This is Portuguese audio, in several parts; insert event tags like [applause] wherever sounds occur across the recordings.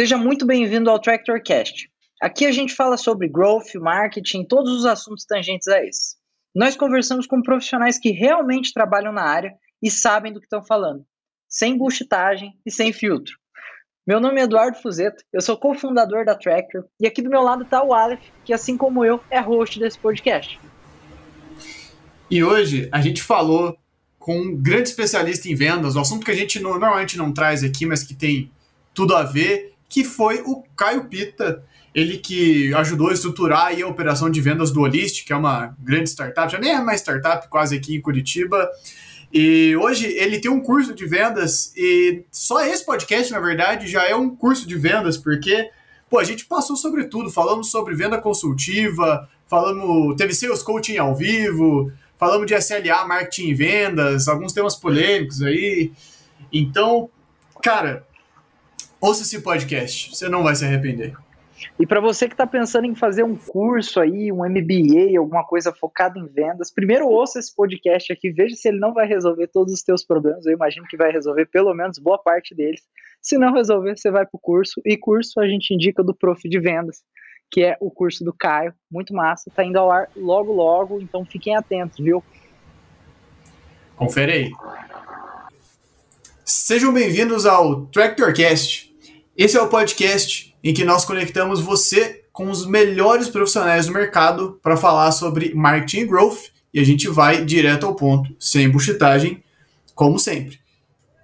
Seja muito bem-vindo ao TractorCast. Aqui a gente fala sobre growth, marketing, todos os assuntos tangentes a esse. Nós conversamos com profissionais que realmente trabalham na área e sabem do que estão falando, sem buchitagem e sem filtro. Meu nome é Eduardo Fuzeto, eu sou cofundador da Tractor e aqui do meu lado está o Aleph, que assim como eu é host desse podcast. E hoje a gente falou com um grande especialista em vendas, um assunto que a gente normalmente não traz aqui, mas que tem tudo a ver, que foi o Caio Pita, ele que ajudou a estruturar a operação de vendas do Olist, que é uma grande startup, já nem é mais startup, quase aqui em Curitiba. E hoje ele tem um curso de vendas e só esse podcast, na verdade, já é um curso de vendas, porque pô, a gente passou sobre tudo, falamos sobre venda consultiva, falamos, teve sales coaching ao vivo, falamos de SLA, marketing e vendas, alguns temas polêmicos aí. Então, cara, ouça esse podcast, você não vai se arrepender. E para você que está pensando em fazer um curso aí, um MBA, alguma coisa focada em vendas, primeiro ouça esse podcast aqui, veja se ele não vai resolver todos os teus problemas. Eu imagino que vai resolver pelo menos boa parte deles. Se não resolver, você vai para o curso. E curso a gente indica do Prof de Vendas, que é o curso do Caio, muito massa, está indo ao ar logo logo, então fiquem atentos, viu? Confere aí. Sejam bem-vindos ao TractorCast esse é o podcast em que nós conectamos você com os melhores profissionais do mercado para falar sobre marketing e growth e a gente vai direto ao ponto, sem buchitagem, como sempre.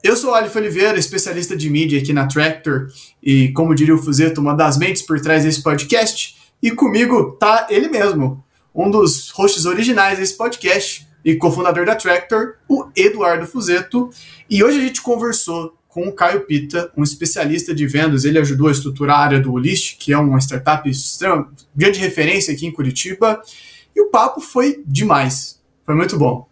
Eu sou o Alif Oliveira, especialista de mídia aqui na Tractor e, como diria o Fuzeto, uma das mentes por trás desse podcast. E comigo tá ele mesmo, um dos hosts originais desse podcast e cofundador da Tractor, o Eduardo Fuzeto. E hoje a gente conversou com o Caio Pita, um especialista de vendas. Ele ajudou a estruturar a área do Olist, que é uma startup grande referência aqui em Curitiba. E o papo foi demais. Foi muito bom.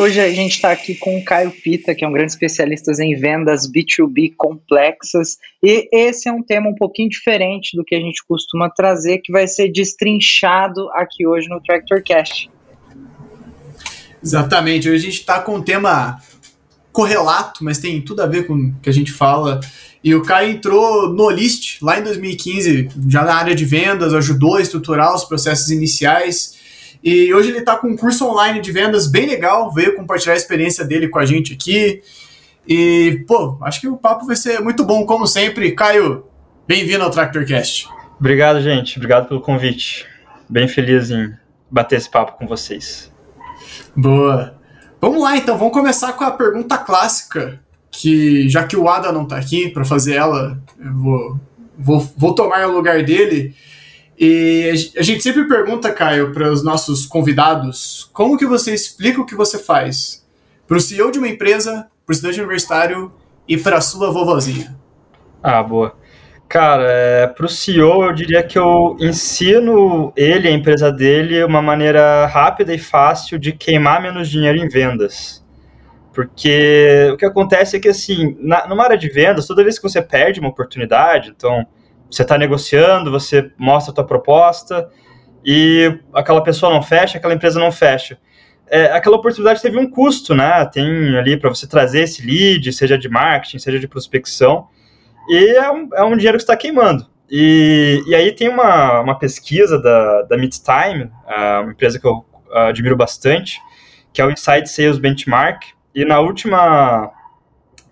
Hoje a gente está aqui com o Caio Pita, que é um grande especialista em vendas B2B complexas. E esse é um tema um pouquinho diferente do que a gente costuma trazer, que vai ser destrinchado aqui hoje no TractorCast. Exatamente. Hoje a gente está com um tema correlato, mas tem tudo a ver com o que a gente fala. E o Caio entrou no List lá em 2015, já na área de vendas, ajudou a estruturar os processos iniciais e hoje ele está com um curso online de vendas bem legal, veio compartilhar a experiência dele com a gente aqui. E, pô, acho que o papo vai ser muito bom, como sempre. Caio, bem-vindo ao TractorCast. Obrigado, gente. Obrigado pelo convite. Bem feliz em bater esse papo com vocês. Boa. Vamos lá, então. Vamos começar com a pergunta clássica, que já que o Ada não está aqui para fazer ela, eu vou, vou, vou tomar o lugar dele. E a gente sempre pergunta, Caio, para os nossos convidados, como que você explica o que você faz para o CEO de uma empresa, para o estudante universitário e para a sua vovozinha? Ah, boa. Cara, é, para o CEO eu diria que eu ensino ele, a empresa dele, uma maneira rápida e fácil de queimar menos dinheiro em vendas. Porque o que acontece é que, assim, na, numa área de vendas, toda vez que você perde uma oportunidade, então você está negociando, você mostra a tua proposta e aquela pessoa não fecha, aquela empresa não fecha. É, aquela oportunidade teve um custo, né? Tem ali para você trazer esse lead, seja de marketing, seja de prospecção, e é um, é um dinheiro que está queimando. E, e aí tem uma, uma pesquisa da, da Midtime, uma empresa que eu admiro bastante, que é o Inside Sales Benchmark, e na última,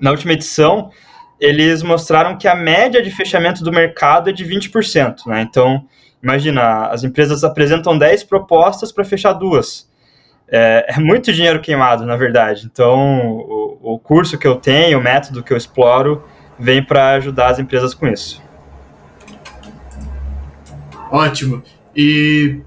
na última edição eles mostraram que a média de fechamento do mercado é de 20%. Né? Então, imagina, as empresas apresentam 10 propostas para fechar duas. É, é, muito dinheiro queimado, na verdade. Então, o, o curso que eu tenho, o método que eu exploro, vem para ajudar as empresas com isso. Ótimo. E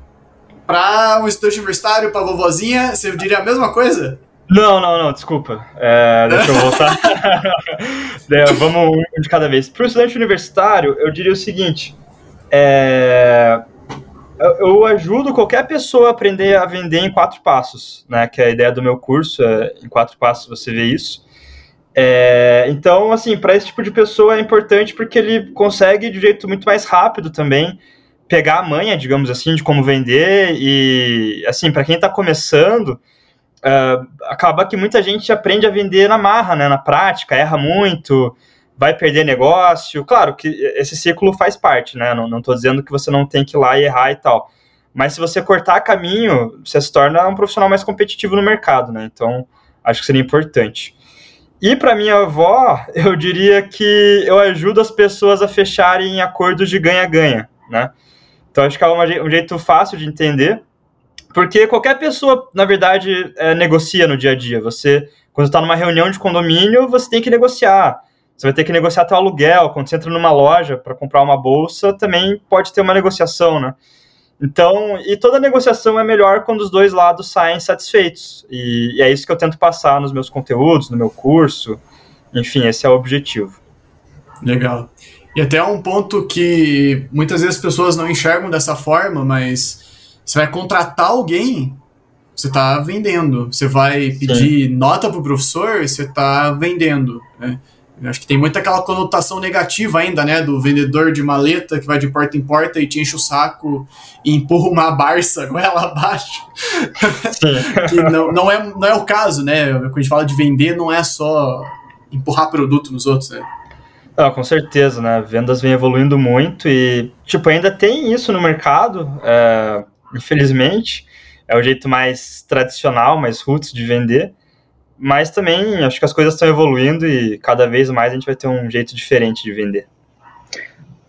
para um estudante universitário, para vovozinha, você diria a mesma coisa? Não, não, não, desculpa. É, deixa eu voltar. [laughs] é, vamos um de cada vez. Para o estudante universitário, eu diria o seguinte: é, eu ajudo qualquer pessoa a aprender a vender em quatro passos, né? Que é a ideia do meu curso, é, em quatro passos você vê isso. É, então, assim, para esse tipo de pessoa é importante porque ele consegue de um jeito muito mais rápido também pegar a manha, digamos assim, de como vender e, assim, para quem está começando, uh, acaba que muita gente aprende a vender na marra, né, na prática, erra muito, vai perder negócio. Claro que esse ciclo faz parte, né? Não, estou dizendo que você não tem que ir lá e errar e tal. Mas se você cortar caminho, você se torna um profissional mais competitivo no mercado, né? Então, acho que seria importante. E para minha avó, [laughs] eu diria que eu ajudo as pessoas a fecharem acordos de ganha-ganha, né? Então acho que é um jeito fácil de entender, porque qualquer pessoa, na verdade, é, negocia no dia a dia. Você, quando está numa reunião de condomínio, você tem que negociar. Você vai ter que negociar teu aluguel. Quando você entra numa loja para comprar uma bolsa, também pode ter uma negociação, né? Então, e toda negociação é melhor quando os dois lados saem satisfeitos. E, e, é isso que eu tento passar nos meus conteúdos, no meu curso. Enfim, esse é o objetivo. Legal. E até um ponto que muitas vezes as pessoas não enxergam dessa forma, mas você vai contratar alguém, você está vendendo. Você vai pedir Sim. nota para o professor, você está vendendo. Né? Acho que tem muita aquela conotação negativa ainda, né? Do vendedor de maleta que vai de porta em porta e te enche o saco e empurra uma barça com ela [laughs] abaixo. que não, não, é, não é o caso, né? Quando a gente fala de vender, não é só empurrar produto nos outros, né? Ah, com certeza, né? Vendas vem evoluindo muito e, tipo, ainda tem isso no mercado, é, infelizmente. É o jeito mais tradicional, mais roots de vender mas também acho que as coisas estão evoluindo e cada vez mais a gente vai ter um jeito diferente de vender.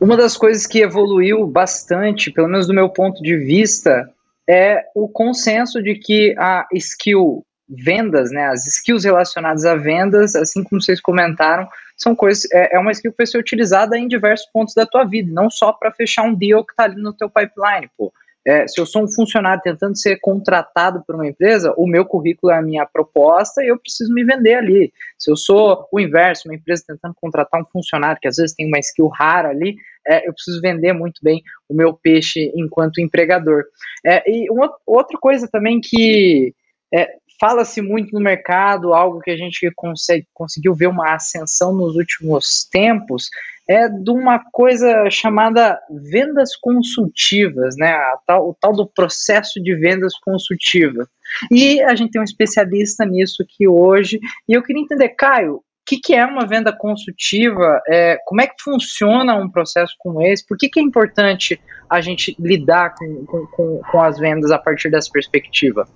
Uma das coisas que evoluiu bastante, pelo menos do meu ponto de vista, é o consenso de que a skill vendas, né, as skills relacionadas a vendas, assim como vocês comentaram, são coisas, é, é uma skill que vai ser utilizada em diversos pontos da tua vida, não só para fechar um deal que está ali no teu pipeline, pô. É, se eu sou um funcionário tentando ser contratado por uma empresa, o meu currículo é a minha proposta e eu preciso me vender ali. Se eu sou o inverso, uma empresa tentando contratar um funcionário que às vezes tem uma skill rara ali, é, eu preciso vender muito bem o meu peixe enquanto empregador. É, e uma, outra coisa também que é, fala-se muito no mercado, algo que a gente consegue, conseguiu ver uma ascensão nos últimos tempos, é de uma coisa chamada vendas consultivas, né? Tal, o tal do processo de vendas consultiva. E a gente tem um especialista nisso aqui hoje. E eu queria entender, Caio, o que, que, é uma venda consultiva? É, como é que funciona um processo como esse? Por que, que é importante a gente lidar com, com, com as vendas a partir dessa perspectiva?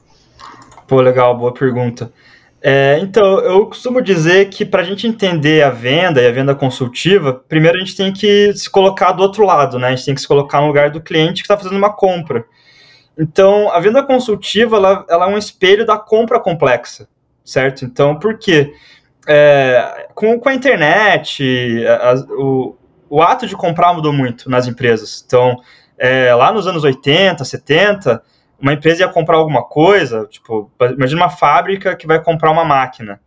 Pô, legal, boa pergunta. É, então, eu costumo dizer que para a gente entender a venda e a venda consultiva, primeiro a gente tem que se colocar do outro lado, né? A gente tem que se colocar no lugar do cliente que está fazendo uma compra. Então, a venda consultiva ela, ela, é um espelho da compra complexa, certo? Então, por quê? É, com, com a internet, a, o, o ato de comprar mudou muito nas empresas. Então, é, lá nos anos 80, 70, uma empresa ia comprar alguma coisa, tipo, imagina uma fábrica que vai comprar uma máquina.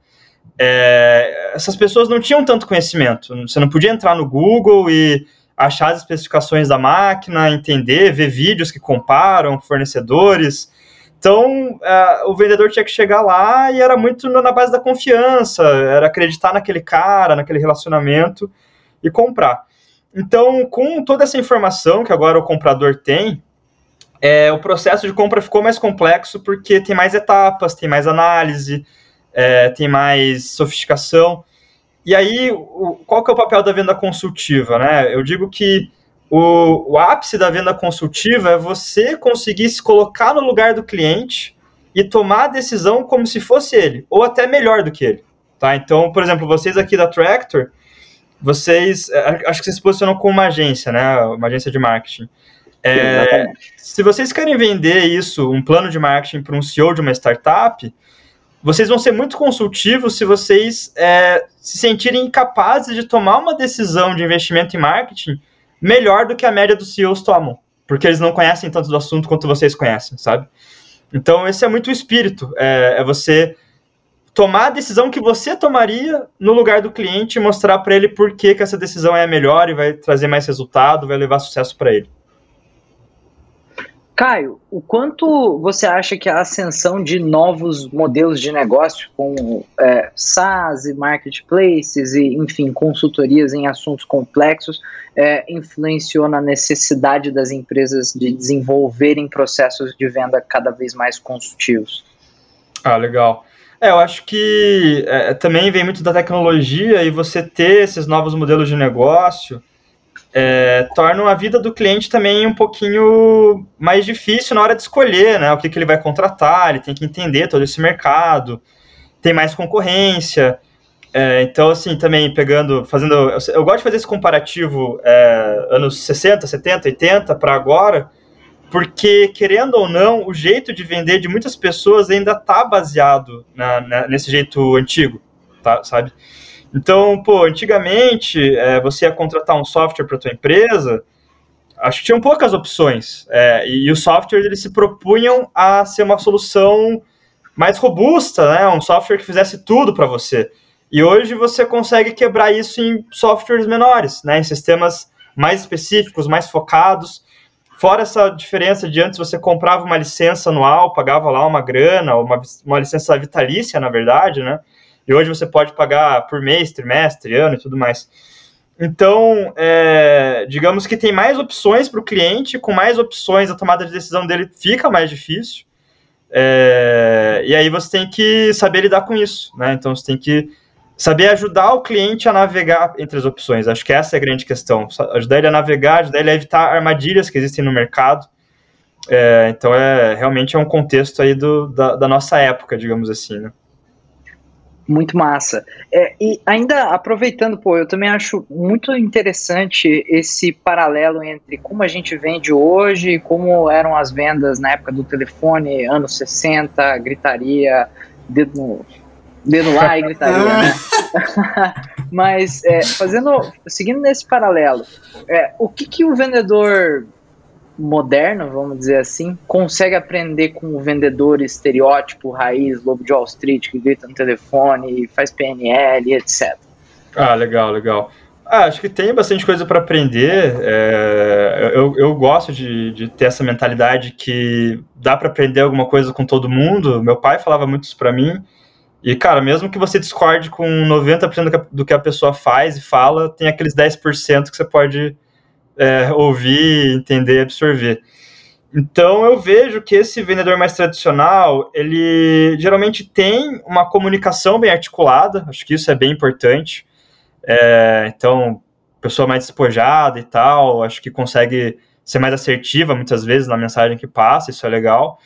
É, essas pessoas não tinham tanto conhecimento. Você não podia entrar no Google e achar as especificações da máquina, entender, ver vídeos que comparam fornecedores. Então, é, o vendedor tinha que chegar lá e era muito na base da confiança, era acreditar naquele cara, naquele relacionamento e comprar. Então, com toda essa informação que agora o comprador tem, é, o processo de compra ficou mais complexo porque tem mais etapas, tem mais análise, é, tem mais sofisticação. E aí, o, qual que é o papel da venda consultiva? Né? Eu digo que o, o ápice da venda consultiva é você conseguir se colocar no lugar do cliente e tomar a decisão como se fosse ele, ou até melhor do que ele. Tá? Então, por exemplo, vocês aqui da Tractor, vocês, acho que vocês se posicionam como uma agência, né? Uma agência de marketing. É, se vocês querem vender isso, um plano de marketing para um CEO de uma startup, vocês vão ser muito consultivos se vocês é, se sentirem capazes de tomar uma decisão de investimento em marketing melhor do que a média dos CEOs tomam, porque eles não conhecem tanto do assunto quanto vocês conhecem, sabe? Então, esse é muito o espírito, é, é você tomar a decisão que você tomaria no lugar do cliente e mostrar para ele por que, que essa decisão é a melhor e vai trazer mais resultado, vai levar sucesso para ele. Caio, o quanto você acha que a ascensão de novos modelos de negócio, como é, SaaS e marketplaces e, enfim, consultorias em assuntos complexos, é, influenciou na necessidade das empresas de desenvolverem processos de venda cada vez mais consultivos? Ah, legal. É, eu acho que é, também vem muito da tecnologia e você ter esses novos modelos de negócio é, tornam a vida do cliente também um pouquinho mais difícil na hora de escolher né, o que, que ele vai contratar, ele tem que entender todo esse mercado, tem mais concorrência. É, então, assim, também pegando, fazendo. Eu, eu gosto de fazer esse comparativo é, anos 60, 70, 80 para agora, porque, querendo ou não, o jeito de vender de muitas pessoas ainda está baseado na, na, nesse jeito antigo, tá, sabe? Então, pô, antigamente é, você ia contratar um software para tua empresa, acho que tinham poucas opções. É, e, os softwares eles se propunham a ser uma solução mais robusta, né? Um software que fizesse tudo para você. E hoje você consegue quebrar isso em softwares menores, né? Em sistemas mais específicos, mais focados. Fora essa diferença de antes você comprava uma licença anual, pagava lá uma grana, uma, uma licença vitalícia, na verdade, né? E hoje você pode pagar por mês, trimestre, ano e tudo mais. Então, é, digamos que tem mais opções para o cliente, com mais opções a tomada de decisão dele fica mais difícil. É, e aí você tem que saber lidar com isso, né? Então você tem que saber ajudar o cliente a navegar entre as opções. Acho que essa é a grande questão. Ajudar ele a navegar, ajudar ele a evitar armadilhas que existem no mercado. É, então é realmente é um contexto aí do, da, da nossa época, digamos assim, né? Muito massa. É, e ainda aproveitando, pô, eu também acho muito interessante esse paralelo entre como a gente vende hoje e como eram as vendas na época do telefone, anos 60, gritaria, dedo no, dedo lá e gritaria, né? [laughs] Mas é, fazendo, seguindo nesse paralelo, é, o que, que o vendedor moderno, vamos dizer assim, consegue aprender com o vendedor estereótipo, raiz, lobo de Wall Street, que grita no telefone, faz PNL, etc. Ah, legal, legal. Ah, acho que tem bastante coisa para aprender. É, eu, eu gosto de, de ter essa mentalidade que dá para aprender alguma coisa com todo mundo. Meu pai falava muito isso para mim. E, cara, mesmo que você discorde com 90% do que a pessoa faz e fala, tem aqueles 10% que você pode é, ouvir, entender, absorver. Então eu vejo que esse vendedor mais tradicional, ele geralmente tem uma comunicação bem articulada, acho que isso é bem importante. É, então, pessoa mais despojada e tal, acho que consegue ser mais assertiva muitas vezes na mensagem que passa, isso é legal.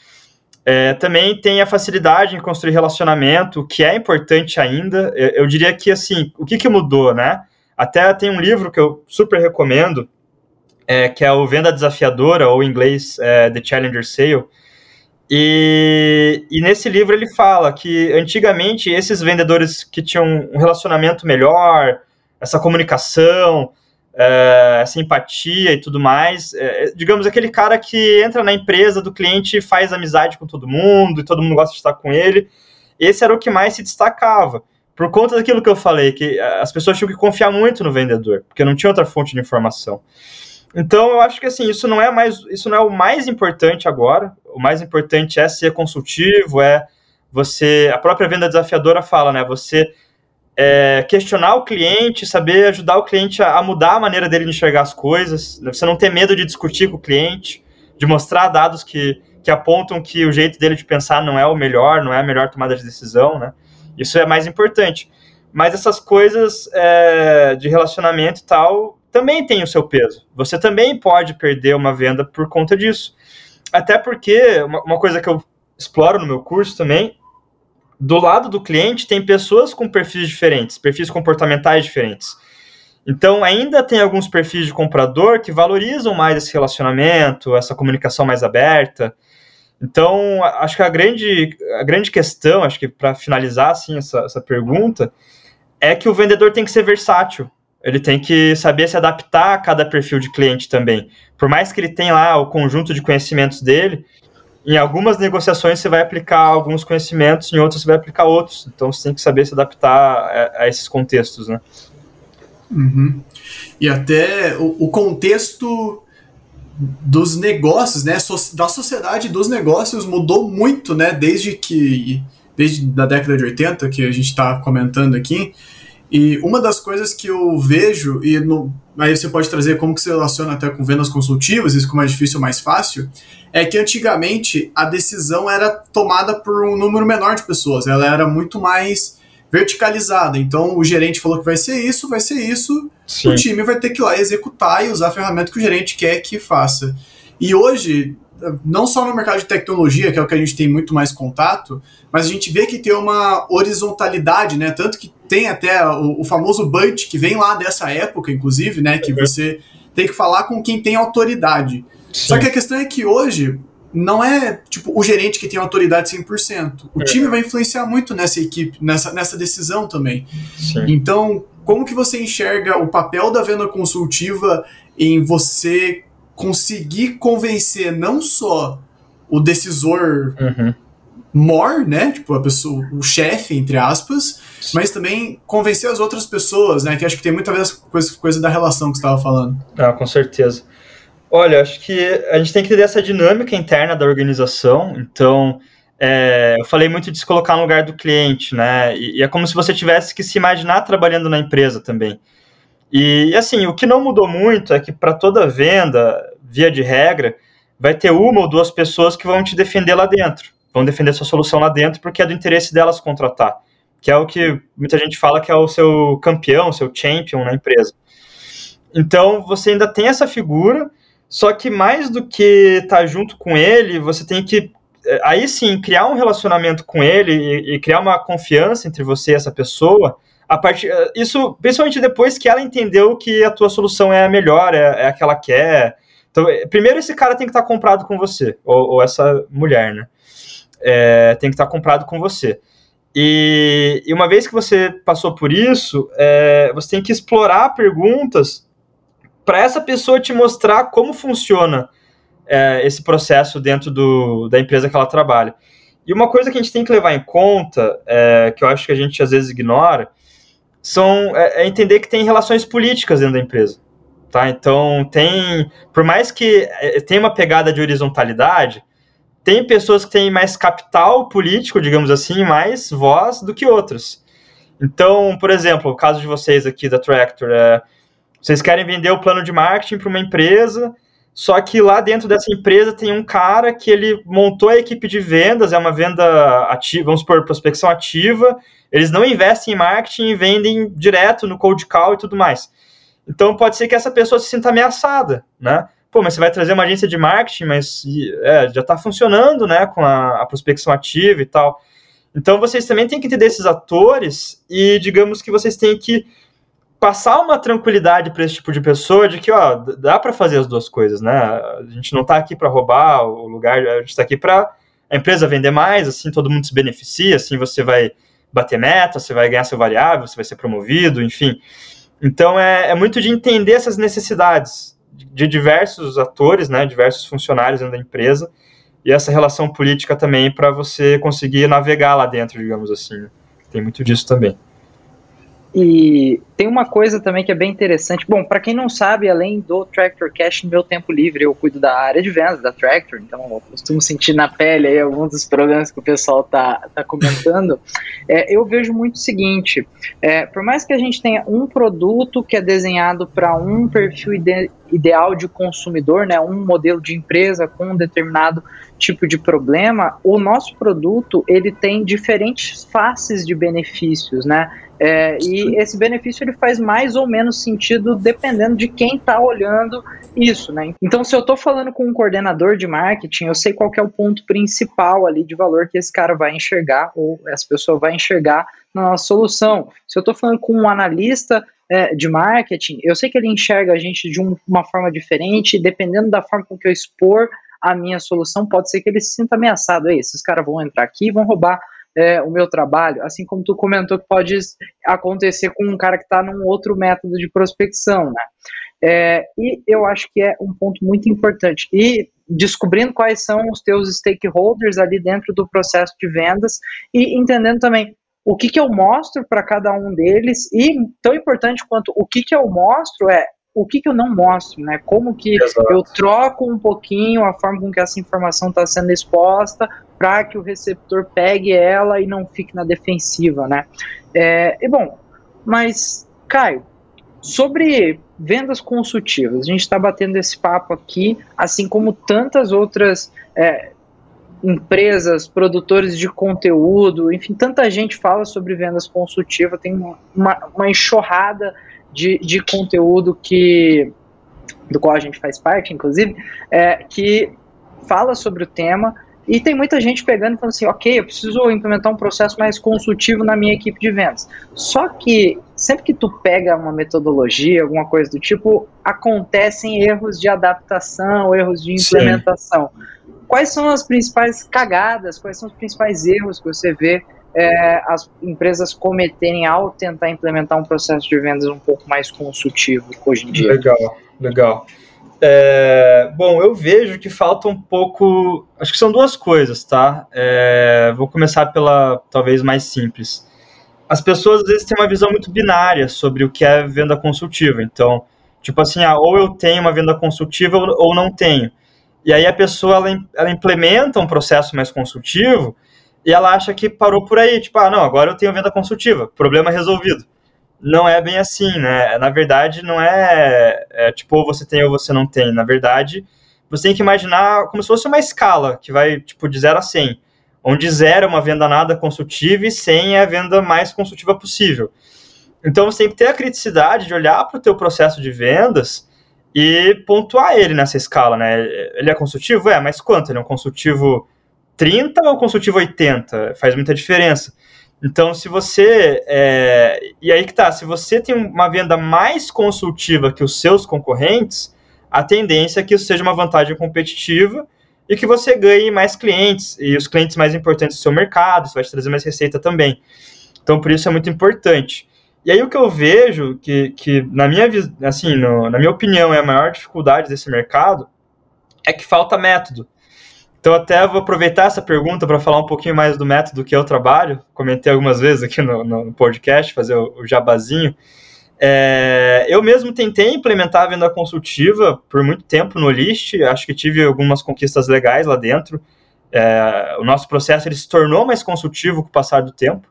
É, também tem a facilidade em construir relacionamento, que é importante ainda. Eu, eu diria que, assim, o que, que mudou, né? Até tem um livro que eu super recomendo, é, que é o Venda Desafiadora, ou em inglês é, The Challenger Sale. E, e, nesse livro ele fala que antigamente esses vendedores que tinham um relacionamento melhor, essa comunicação, é, essa empatia e tudo mais, é, digamos, aquele cara que entra na empresa do cliente e faz amizade com todo mundo e todo mundo gosta de estar com ele, esse era o que mais se destacava. Por conta daquilo que eu falei, que as pessoas tinham que confiar muito no vendedor, porque não tinha outra fonte de informação. Então eu acho que assim, isso não é mais, isso não é o mais importante agora. O mais importante é ser consultivo, é você, a própria venda desafiadora fala, né? Você é, questionar o cliente, saber ajudar o cliente a, a, mudar a maneira dele de enxergar as coisas. Né? Você não ter medo de discutir com o cliente, de mostrar dados que, que apontam que o jeito dele de pensar não é o melhor, não é a melhor tomada de decisão, né? Isso é mais importante. Mas essas coisas é, de relacionamento e tal, também tem o seu peso. Você também pode perder uma venda por conta disso. Até porque, uma, uma coisa que eu exploro no meu curso também, do lado do cliente tem pessoas com perfis diferentes, perfis comportamentais diferentes. Então, ainda tem alguns perfis de comprador que valorizam mais esse relacionamento, essa comunicação mais aberta. Então, acho que a grande, a grande questão, acho que para finalizar assim, essa, essa pergunta, é que o vendedor tem que ser versátil ele tem que saber se adaptar a cada perfil de cliente também. Por mais que ele tenha lá o conjunto de conhecimentos dele, em algumas negociações você vai aplicar alguns conhecimentos, em outras você vai aplicar outros. Então você tem que saber se adaptar a, a esses contextos, né? Uhum. E até o, o, contexto dos negócios, né, da sociedade dos negócios mudou muito, né, desde que desde da década de 80 que a gente está comentando aqui. E uma das coisas que eu vejo e no, aí você pode trazer como que se relaciona até com vendas consultivas, isso como é difícil ou mais fácil, é que antigamente a decisão era tomada por um número menor de pessoas, ela era muito mais verticalizada. Então o gerente falou que vai ser isso, vai ser isso, Sim. o time vai ter que ir lá executar e usar a ferramenta que o gerente quer que faça. E hoje, não só no mercado de tecnologia, que é o que a gente tem muito mais contato, mas a gente vê que tem uma horizontalidade, né? Tanto que tem até o, o famoso budget que vem lá dessa época, inclusive, né? Que você tem que falar com quem tem autoridade. Sim. Só que a questão é que hoje não é tipo o gerente que tem autoridade 100%. O é. time vai influenciar muito nessa equipe, nessa, nessa decisão também. Sim. Então, como que você enxerga o papel da venda consultiva em você conseguir convencer não só o decisor uhum. more, né, tipo a pessoa, o chefe entre aspas, mas também convencer as outras pessoas, né, que acho que tem muito a ver com essa coisa da relação que você estava falando. Ah, com certeza. Olha, acho que a gente tem que entender essa dinâmica interna da organização. Então, é, eu falei muito de se colocar no lugar do cliente, né? E, e, é como se você tivesse que se imaginar trabalhando na empresa também. E, assim, o que não mudou muito é que para toda venda, via de regra, vai ter uma ou duas pessoas que vão te defender lá dentro, vão defender sua solução lá dentro, porque é do interesse delas contratar, que é o que muita gente fala que é o seu campeão, seu champion na empresa. Então, você ainda tem essa figura só que mais do que estar tá junto com ele, você tem que eh, aí sim criar um relacionamento com ele e, e criar uma confiança entre você e essa pessoa. A partir, eh, isso principalmente depois que ela entendeu que a tua solução é a melhor, é, é a que ela quer. Então, eh, primeiro esse cara tem que estar tá comprado com você, ou, ou essa mulher, né? É, tem que estar tá comprado com você. E, e, uma vez que você passou por isso, é, você tem que explorar perguntas para essa pessoa te mostrar como funciona é, esse processo dentro do, da empresa que ela trabalha. E uma coisa que a gente tem que levar em conta, é, que eu acho que a gente às vezes ignora, são, é, é entender que tem relações políticas dentro da empresa. Tá? Então, tem, por mais que é, tenha uma pegada de horizontalidade, tem pessoas que têm mais capital político, digamos assim, mais voz do que outras. Então, por exemplo, o caso de vocês aqui da Tractor, é, vocês querem vender o plano de marketing para uma empresa, só que lá dentro dessa empresa tem um cara que ele montou a equipe de vendas, é uma venda ativa, vamos supor, prospecção ativa. Eles não investem em marketing e vendem direto no cold call e tudo mais. Então pode ser que essa pessoa se sinta ameaçada, né? Pô, mas você vai trazer uma agência de marketing, mas é, já está funcionando, né, com a, a prospecção ativa e tal. Então vocês também têm que entender esses atores e digamos que vocês têm que passar uma tranquilidade para esse tipo de pessoa de que, ó, dá para fazer as duas coisas, né? A gente não está aqui para roubar o lugar, a gente está aqui para a empresa vender mais, assim todo mundo se beneficia, assim você vai bater meta, você vai ganhar seu variável, você vai ser promovido, enfim. Então é, é muito de entender essas necessidades de diversos atores, né, diversos funcionários dentro da empresa e essa relação política também para você conseguir navegar lá dentro, digamos assim. Tem muito disso também. E tem uma coisa também que é bem interessante. Bom, para quem não sabe, além do Tractor Cash, no meu tempo livre, eu cuido da área de vendas da Tractor, então eu costumo sentir na pele aí alguns dos problemas que o pessoal tá, tá comentando. É, eu vejo muito o seguinte: é, por mais que a gente tenha um produto que é desenhado para um perfil ide ideal de consumidor, né, um modelo de empresa com um determinado tipo de problema, o nosso produto ele tem diferentes faces de benefícios, né? É, e esse benefício ele faz mais ou menos sentido dependendo de quem está olhando isso, né? Então, se eu estou falando com um coordenador de marketing, eu sei qual é o ponto principal ali de valor que esse cara vai enxergar ou essa pessoa vai enxergar na nossa solução. Se eu estou falando com um analista é, de marketing, eu sei que ele enxerga a gente de um, uma forma diferente, dependendo da forma com que eu expor a minha solução, pode ser que ele se sinta ameaçado. Ei, esses caras vão entrar aqui e vão roubar é, o meu trabalho, assim como tu comentou que pode acontecer com um cara que está num outro método de prospecção, né? É, e eu acho que é um ponto muito importante. E descobrindo quais são os teus stakeholders ali dentro do processo de vendas e entendendo também o que, que eu mostro para cada um deles e tão importante quanto o que, que eu mostro é o que, que eu não mostro, né? Como que Exato. eu troco um pouquinho a forma com que essa informação está sendo exposta para que o receptor pegue ela e não fique na defensiva, né? É, e bom, mas Caio, sobre vendas consultivas, a gente está batendo esse papo aqui, assim como tantas outras é, empresas, produtores de conteúdo, enfim, tanta gente fala sobre vendas consultivas, tem uma, uma enxurrada de, de conteúdo que do qual a gente faz parte, inclusive, é, que fala sobre o tema e tem muita gente pegando e falando assim, ok, eu preciso implementar um processo mais consultivo na minha equipe de vendas. Só que sempre que tu pega uma metodologia, alguma coisa do tipo, acontecem erros de adaptação, erros de implementação. Sim. Quais são as principais cagadas, quais são os principais erros que você vê é, as empresas cometerem ao tentar implementar um processo de vendas um pouco mais consultivo hoje em dia. Legal, legal. É, bom, eu vejo que falta um pouco. Acho que são duas coisas, tá? É, vou começar pela talvez mais simples. As pessoas às vezes têm uma visão muito binária sobre o que é venda consultiva. Então, tipo assim, ah, ou eu tenho uma venda consultiva ou não tenho. E aí a pessoa ela, ela implementa um processo mais consultivo e ela acha que parou por aí, tipo, ah, não, agora eu tenho venda consultiva, problema resolvido. Não é bem assim, né? Na verdade, não é, é tipo, ou você tem ou você não tem. Na verdade, você tem que imaginar como se fosse uma escala que vai, tipo, de 0 a 100, onde 0 é uma venda nada consultiva e 100 é a venda mais consultiva possível. Então, você tem que ter a criticidade de olhar para o teu processo de vendas e pontuar ele nessa escala, né? Ele é consultivo? É, mas quanto? Ele é um consultivo 30 ou consultivo 80? Faz muita diferença. Então, se você. É, e aí que tá, se você tem uma venda mais consultiva que os seus concorrentes, a tendência é que isso seja uma vantagem competitiva e que você ganhe mais clientes e os clientes mais importantes do seu mercado, isso vai te trazer mais receita também. Então, por isso é muito importante. E aí o que eu vejo que, que na minha assim, no, na minha opinião, é a maior dificuldade desse mercado é que falta método. Então, até vou aproveitar essa pergunta para falar um pouquinho mais do método que eu trabalho. Comentei algumas vezes aqui no, no podcast, fazer o, jabazinho. É, eu mesmo tentei implementar a venda consultiva por muito tempo no List, acho que tive algumas conquistas legais lá dentro. É, o nosso processo ele se tornou mais consultivo com o passar do tempo.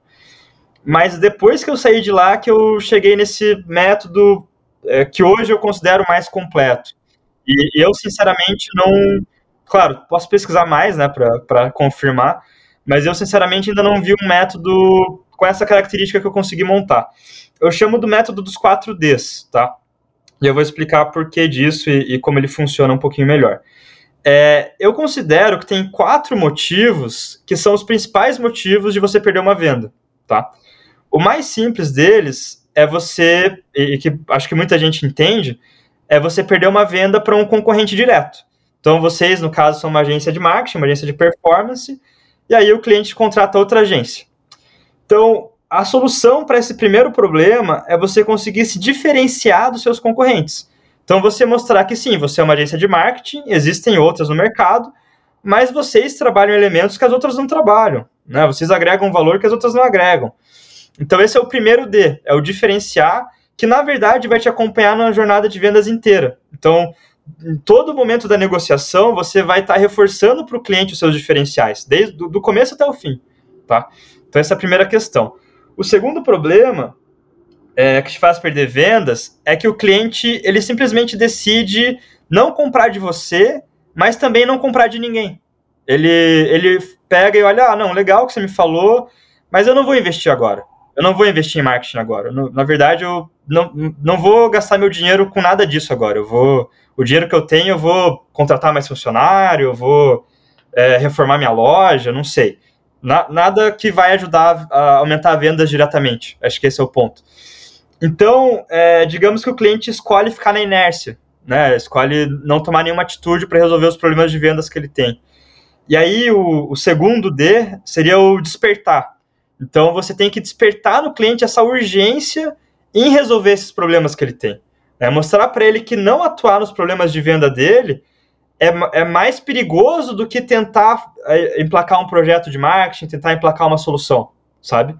Mas depois que eu saí de lá, que eu cheguei nesse método é, que hoje eu considero mais completo. E eu, sinceramente, não, Claro, posso pesquisar mais, né, para confirmar, mas eu sinceramente ainda não vi um método com essa característica que eu consegui montar. Eu chamo do método dos 4Ds, tá? E eu vou explicar por que disso e, e como ele funciona um pouquinho melhor. É, eu considero que tem quatro motivos que são os principais motivos de você perder uma venda, tá? O mais simples deles é você, e que acho que muita gente entende, é você perder uma venda para um concorrente direto. Então, vocês, no caso, são uma agência de marketing, uma agência de performance, e aí o cliente contrata outra agência. Então, a solução para esse primeiro problema é você conseguir se diferenciar dos seus concorrentes. Então, você mostrar que sim, você é uma agência de marketing, existem outras no mercado, mas vocês trabalham elementos que as outras não trabalham. Né? Vocês agregam valor que as outras não agregam. Então, esse é o primeiro D, é o diferenciar, que na verdade vai te acompanhar na jornada de vendas inteira. Então, em todo momento da negociação, você vai estar tá reforçando para o cliente os seus diferenciais, desde do, do começo até o fim, tá? Então essa é a primeira questão. O segundo problema é, que te faz perder vendas é que o cliente ele simplesmente decide não comprar de você, mas também não comprar de ninguém. Ele, ele pega e olha, ah, não, legal que você me falou, mas eu não vou investir agora. Eu não vou investir em marketing agora. na verdade, eu não, não vou gastar meu dinheiro com nada disso agora. Eu vou o dinheiro que eu tenho eu vou contratar mais funcionário, eu vou é, reformar minha loja, não sei. Na, nada que vai ajudar a aumentar a vendas diretamente. Acho que esse é o ponto. Então, é, digamos que o cliente escolhe ficar na inércia, né? Escolhe não tomar nenhuma atitude para resolver os problemas de vendas que ele tem. E aí, o, o segundo D seria o despertar. Então, você tem que despertar no cliente essa urgência em resolver esses problemas que ele tem. É mostrar para ele que não atuar nos problemas de venda dele é, é mais perigoso do que tentar é, emplacar um projeto de marketing, tentar emplacar uma solução, sabe?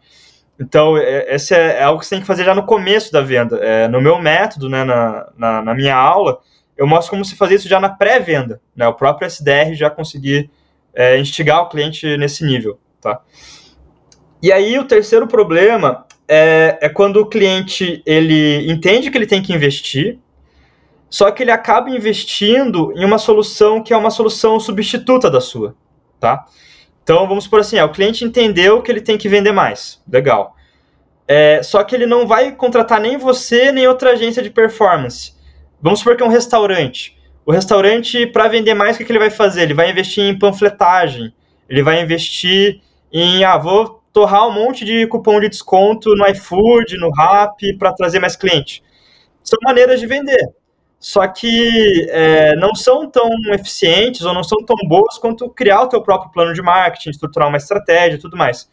Então, é, esse é, é algo que você tem que fazer já no começo da venda. É, no meu método, né, na, na, na, minha aula, eu mostro como se fazer isso já na pré-venda. Né, o próprio SDR já conseguir é, instigar o cliente nesse nível. Tá? E aí, o terceiro problema é, é quando o cliente ele entende que ele tem que investir, só que ele acaba investindo em uma solução que é uma solução substituta da sua. Tá? Então, vamos por assim, é, o cliente entendeu que ele tem que vender mais. Legal. É, só que ele não vai contratar nem você, nem outra agência de performance. Vamos supor que é um restaurante. O restaurante, para vender mais, o que, que ele vai fazer? Ele vai investir em panfletagem, ele vai investir em, ah, vou torrar um monte de cupom de desconto no iFood, no Rap, para trazer mais cliente. São maneiras de vender só que é, não são tão eficientes ou não são tão boas quanto criar o teu próprio plano de marketing, estruturar uma estratégia e tudo mais.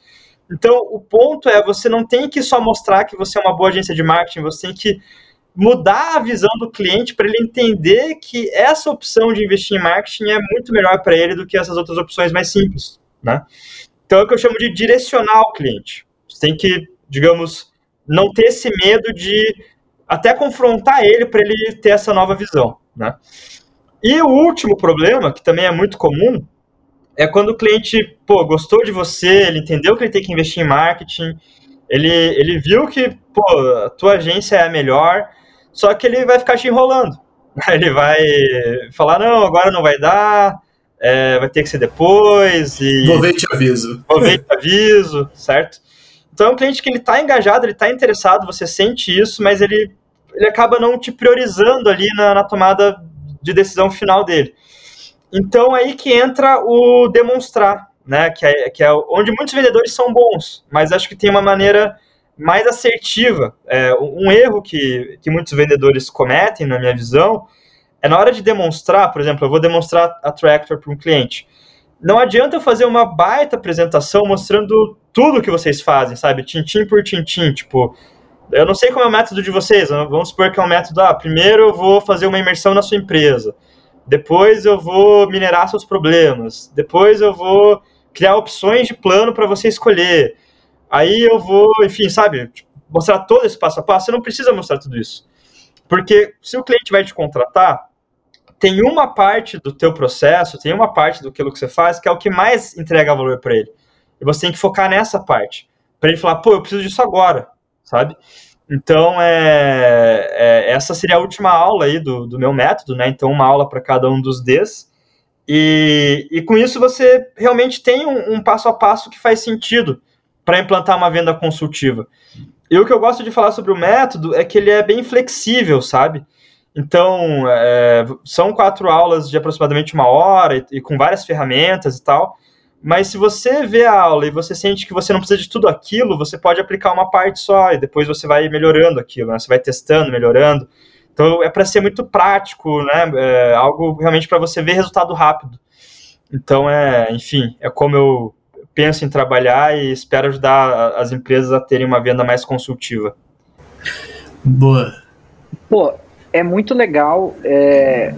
Então, o ponto é, você não tem que só mostrar que você é uma boa agência de marketing, você tem que mudar a visão do cliente para ele entender que essa opção de investir em marketing é muito melhor para ele do que essas outras opções mais simples, né? Então, é o que eu chamo de direcionar o cliente. Você tem que, digamos, não ter esse medo de até confrontar ele para ele ter essa nova visão, né? E o último problema, que também é muito comum, é quando o cliente, pô, gostou de você, ele entendeu que ele tem que investir em marketing, ele, ele viu que, pô, a tua agência é a melhor, só que ele vai ficar te enrolando. [laughs] Ele vai falar, não, agora não vai dar, é, vai ter que ser depois. E... Vou ver e te aviso. Vou ver e te aviso, certo? Então é um cliente que ele está engajado, ele está interessado, você sente isso, mas ele ele acaba não te priorizando ali na, na tomada de decisão final dele. Então aí que entra o demonstrar, né? Que é, que é onde muitos vendedores são bons, mas acho que tem uma maneira mais assertiva. É, um erro que, que muitos vendedores cometem, na minha visão, é na hora de demonstrar, por exemplo, eu vou demonstrar a Tractor para um cliente. Não adianta eu fazer uma baita apresentação mostrando tudo que vocês fazem, sabe? Tintim por tintim, tipo, eu não sei como é o método de vocês, vamos supor que é um método, ah, primeiro eu vou fazer uma imersão na sua empresa, depois eu vou minerar seus problemas, depois eu vou criar opções de plano para você escolher, aí eu vou, enfim, sabe, tipo, mostrar todo esse passo a passo, você não precisa mostrar tudo isso. Porque se o cliente vai te contratar, tem uma parte do teu processo, tem uma parte do que você faz que é o que mais entrega valor para ele. E você tem que focar nessa parte. Para ele falar, pô, eu preciso disso agora sabe? Então, é, é, essa seria a última aula aí do, do meu método, né? Então, uma aula para cada um dos Ds. E, e com isso você realmente tem um, um passo a passo que faz sentido para implantar uma venda consultiva. E o que eu gosto de falar sobre o método é que ele é bem flexível, sabe? Então, é, são quatro aulas de aproximadamente uma hora e, e com várias ferramentas e tal. Mas se você vê a aula e você sente que você não precisa de tudo aquilo, você pode aplicar uma parte só e depois você vai melhorando aquilo, né? Você vai testando, melhorando. Então é para ser muito prático, né? É algo realmente para você ver resultado rápido. Então é, enfim, é como eu penso em trabalhar e espero ajudar as empresas a terem uma venda mais consultiva. Boa. Pô, é muito legal. É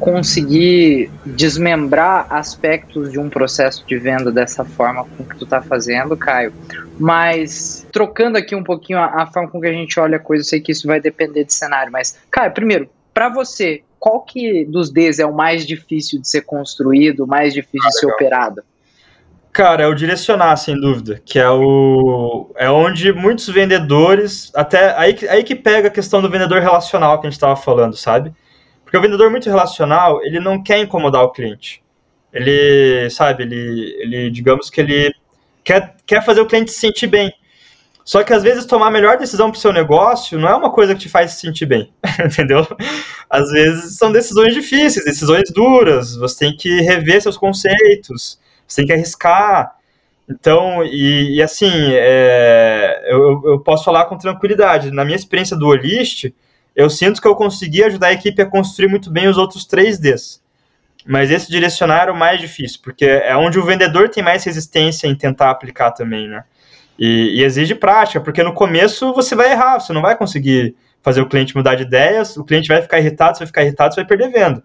conseguir desmembrar aspectos de um processo de venda dessa forma com que tu tá fazendo, Caio. Mas trocando aqui um pouquinho a, a forma com que a gente olha a coisa, eu sei que isso vai depender de cenário, mas Caio, primeiro, para você, qual que dos Ds é o mais difícil de ser construído, o mais difícil ah, de ser operado? Cara, é o direcionar, sem dúvida, que é o é onde muitos vendedores, até aí, aí que pega a questão do vendedor relacional que a gente estava falando, sabe? Porque o vendedor muito relacional, ele não quer incomodar o cliente. Ele, sabe, ele, ele digamos que ele quer, quer fazer o cliente se sentir bem. Só que às vezes tomar a melhor decisão para o seu negócio não é uma coisa que te faz se sentir bem, [laughs] entendeu? Às vezes são decisões difíceis, decisões duras, você tem que rever seus conceitos, você tem que arriscar. Então, e, e assim, é, eu, eu posso falar com tranquilidade. Na minha experiência do Olist, eu sinto que eu consegui ajudar a equipe a construir muito bem os outros 3Ds. Mas esse direcionar é o mais difícil, porque é onde o vendedor tem mais resistência em tentar aplicar também, né? E, e, exige prática, porque no começo você vai errar, você não vai conseguir fazer o cliente mudar de ideias, o cliente vai ficar irritado, você vai ficar irritado, você vai perder venda.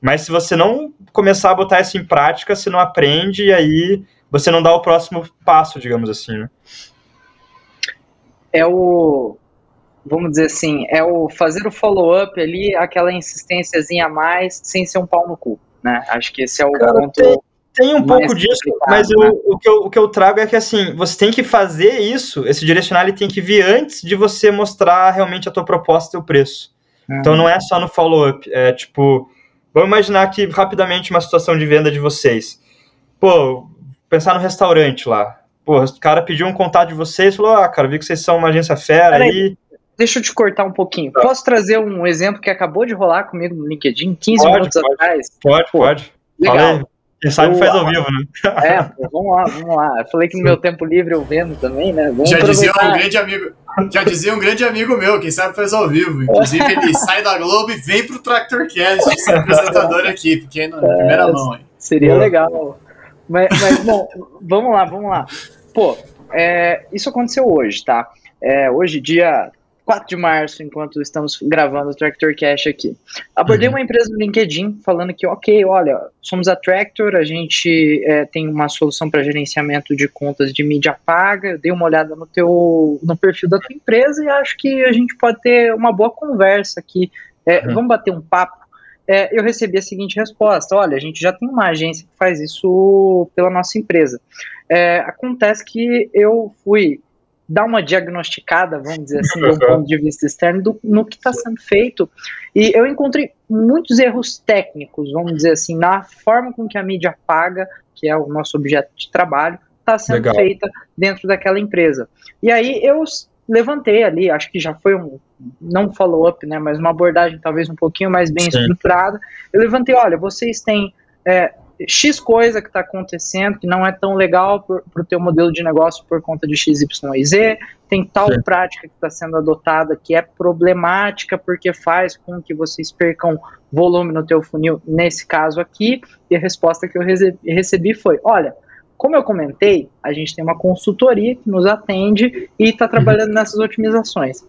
Mas se você não começar a botar isso em prática, você não aprende e aí você não dá o próximo passo, digamos assim, né? é o, vamos dizer assim, é o fazer o follow-up ali, aquela insistênciazinha a mais, sem ser um pau no cu, né? Acho que esse é o Cara, ponto. Tem, tem um pouco disso, mas eu, né? o, que eu, o que eu trago é que assim, você tem que fazer isso, esse direcional ele tem que vir antes de você mostrar realmente a tua proposta e o preço. Uhum. Então não é só no follow-up, é tipo, vamos imaginar aqui rapidamente uma situação de venda de vocês. Pô, pensar no restaurante lá. Pô, o cara pediu um contato de vocês, falou, ah, cara, vi que vocês são uma agência fera aí. Deixa eu te cortar um pouquinho. Tá. Posso trazer um exemplo que acabou de rolar comigo no LinkedIn 15 pode, minutos pode, atrás? Pode, Pô, pode. Legal. Quem sabe faz ao vivo, né? É, pô, vamos lá, vamos lá. Eu falei que no meu tempo livre eu vendo também, né? Vamos já dizia um grande amigo, já dizia um grande amigo meu, quem sabe faz ao vivo. Inclusive ele [laughs] sai da Globo e vem pro Tractorcast ser apresentador aqui, porque na é, primeira mão. Hein? Seria legal. Mas, mas, bom, vamos lá, vamos lá. Pô, é, isso aconteceu hoje, tá? É, hoje, dia 4 de março, enquanto estamos gravando o Tractor Cash aqui. Abordei uhum. uma empresa no LinkedIn falando que, ok, olha, somos a Tractor, a gente é, tem uma solução para gerenciamento de contas de mídia paga. Eu dei uma olhada no teu no perfil da tua empresa e acho que a gente pode ter uma boa conversa aqui. É, uhum. Vamos bater um papo. É, eu recebi a seguinte resposta: olha, a gente já tem uma agência que faz isso pela nossa empresa. É, acontece que eu fui dar uma diagnosticada, vamos dizer assim, do [laughs] ponto de vista externo, do, no que está sendo feito. E eu encontrei muitos erros técnicos, vamos dizer assim, na forma com que a mídia paga, que é o nosso objeto de trabalho, está sendo Legal. feita dentro daquela empresa. E aí eu levantei ali, acho que já foi um, não follow-up, né, mas uma abordagem talvez um pouquinho mais bem Sim. estruturada. Eu levantei, olha, vocês têm é, X coisa que está acontecendo que não é tão legal para o teu modelo de negócio por conta de X, Y e Z, tem tal Sim. prática que está sendo adotada que é problemática porque faz com que vocês percam volume no teu funil, nesse caso aqui, e a resposta que eu recebi foi, olha, como eu comentei, a gente tem uma consultoria que nos atende e está trabalhando uhum. nessas otimizações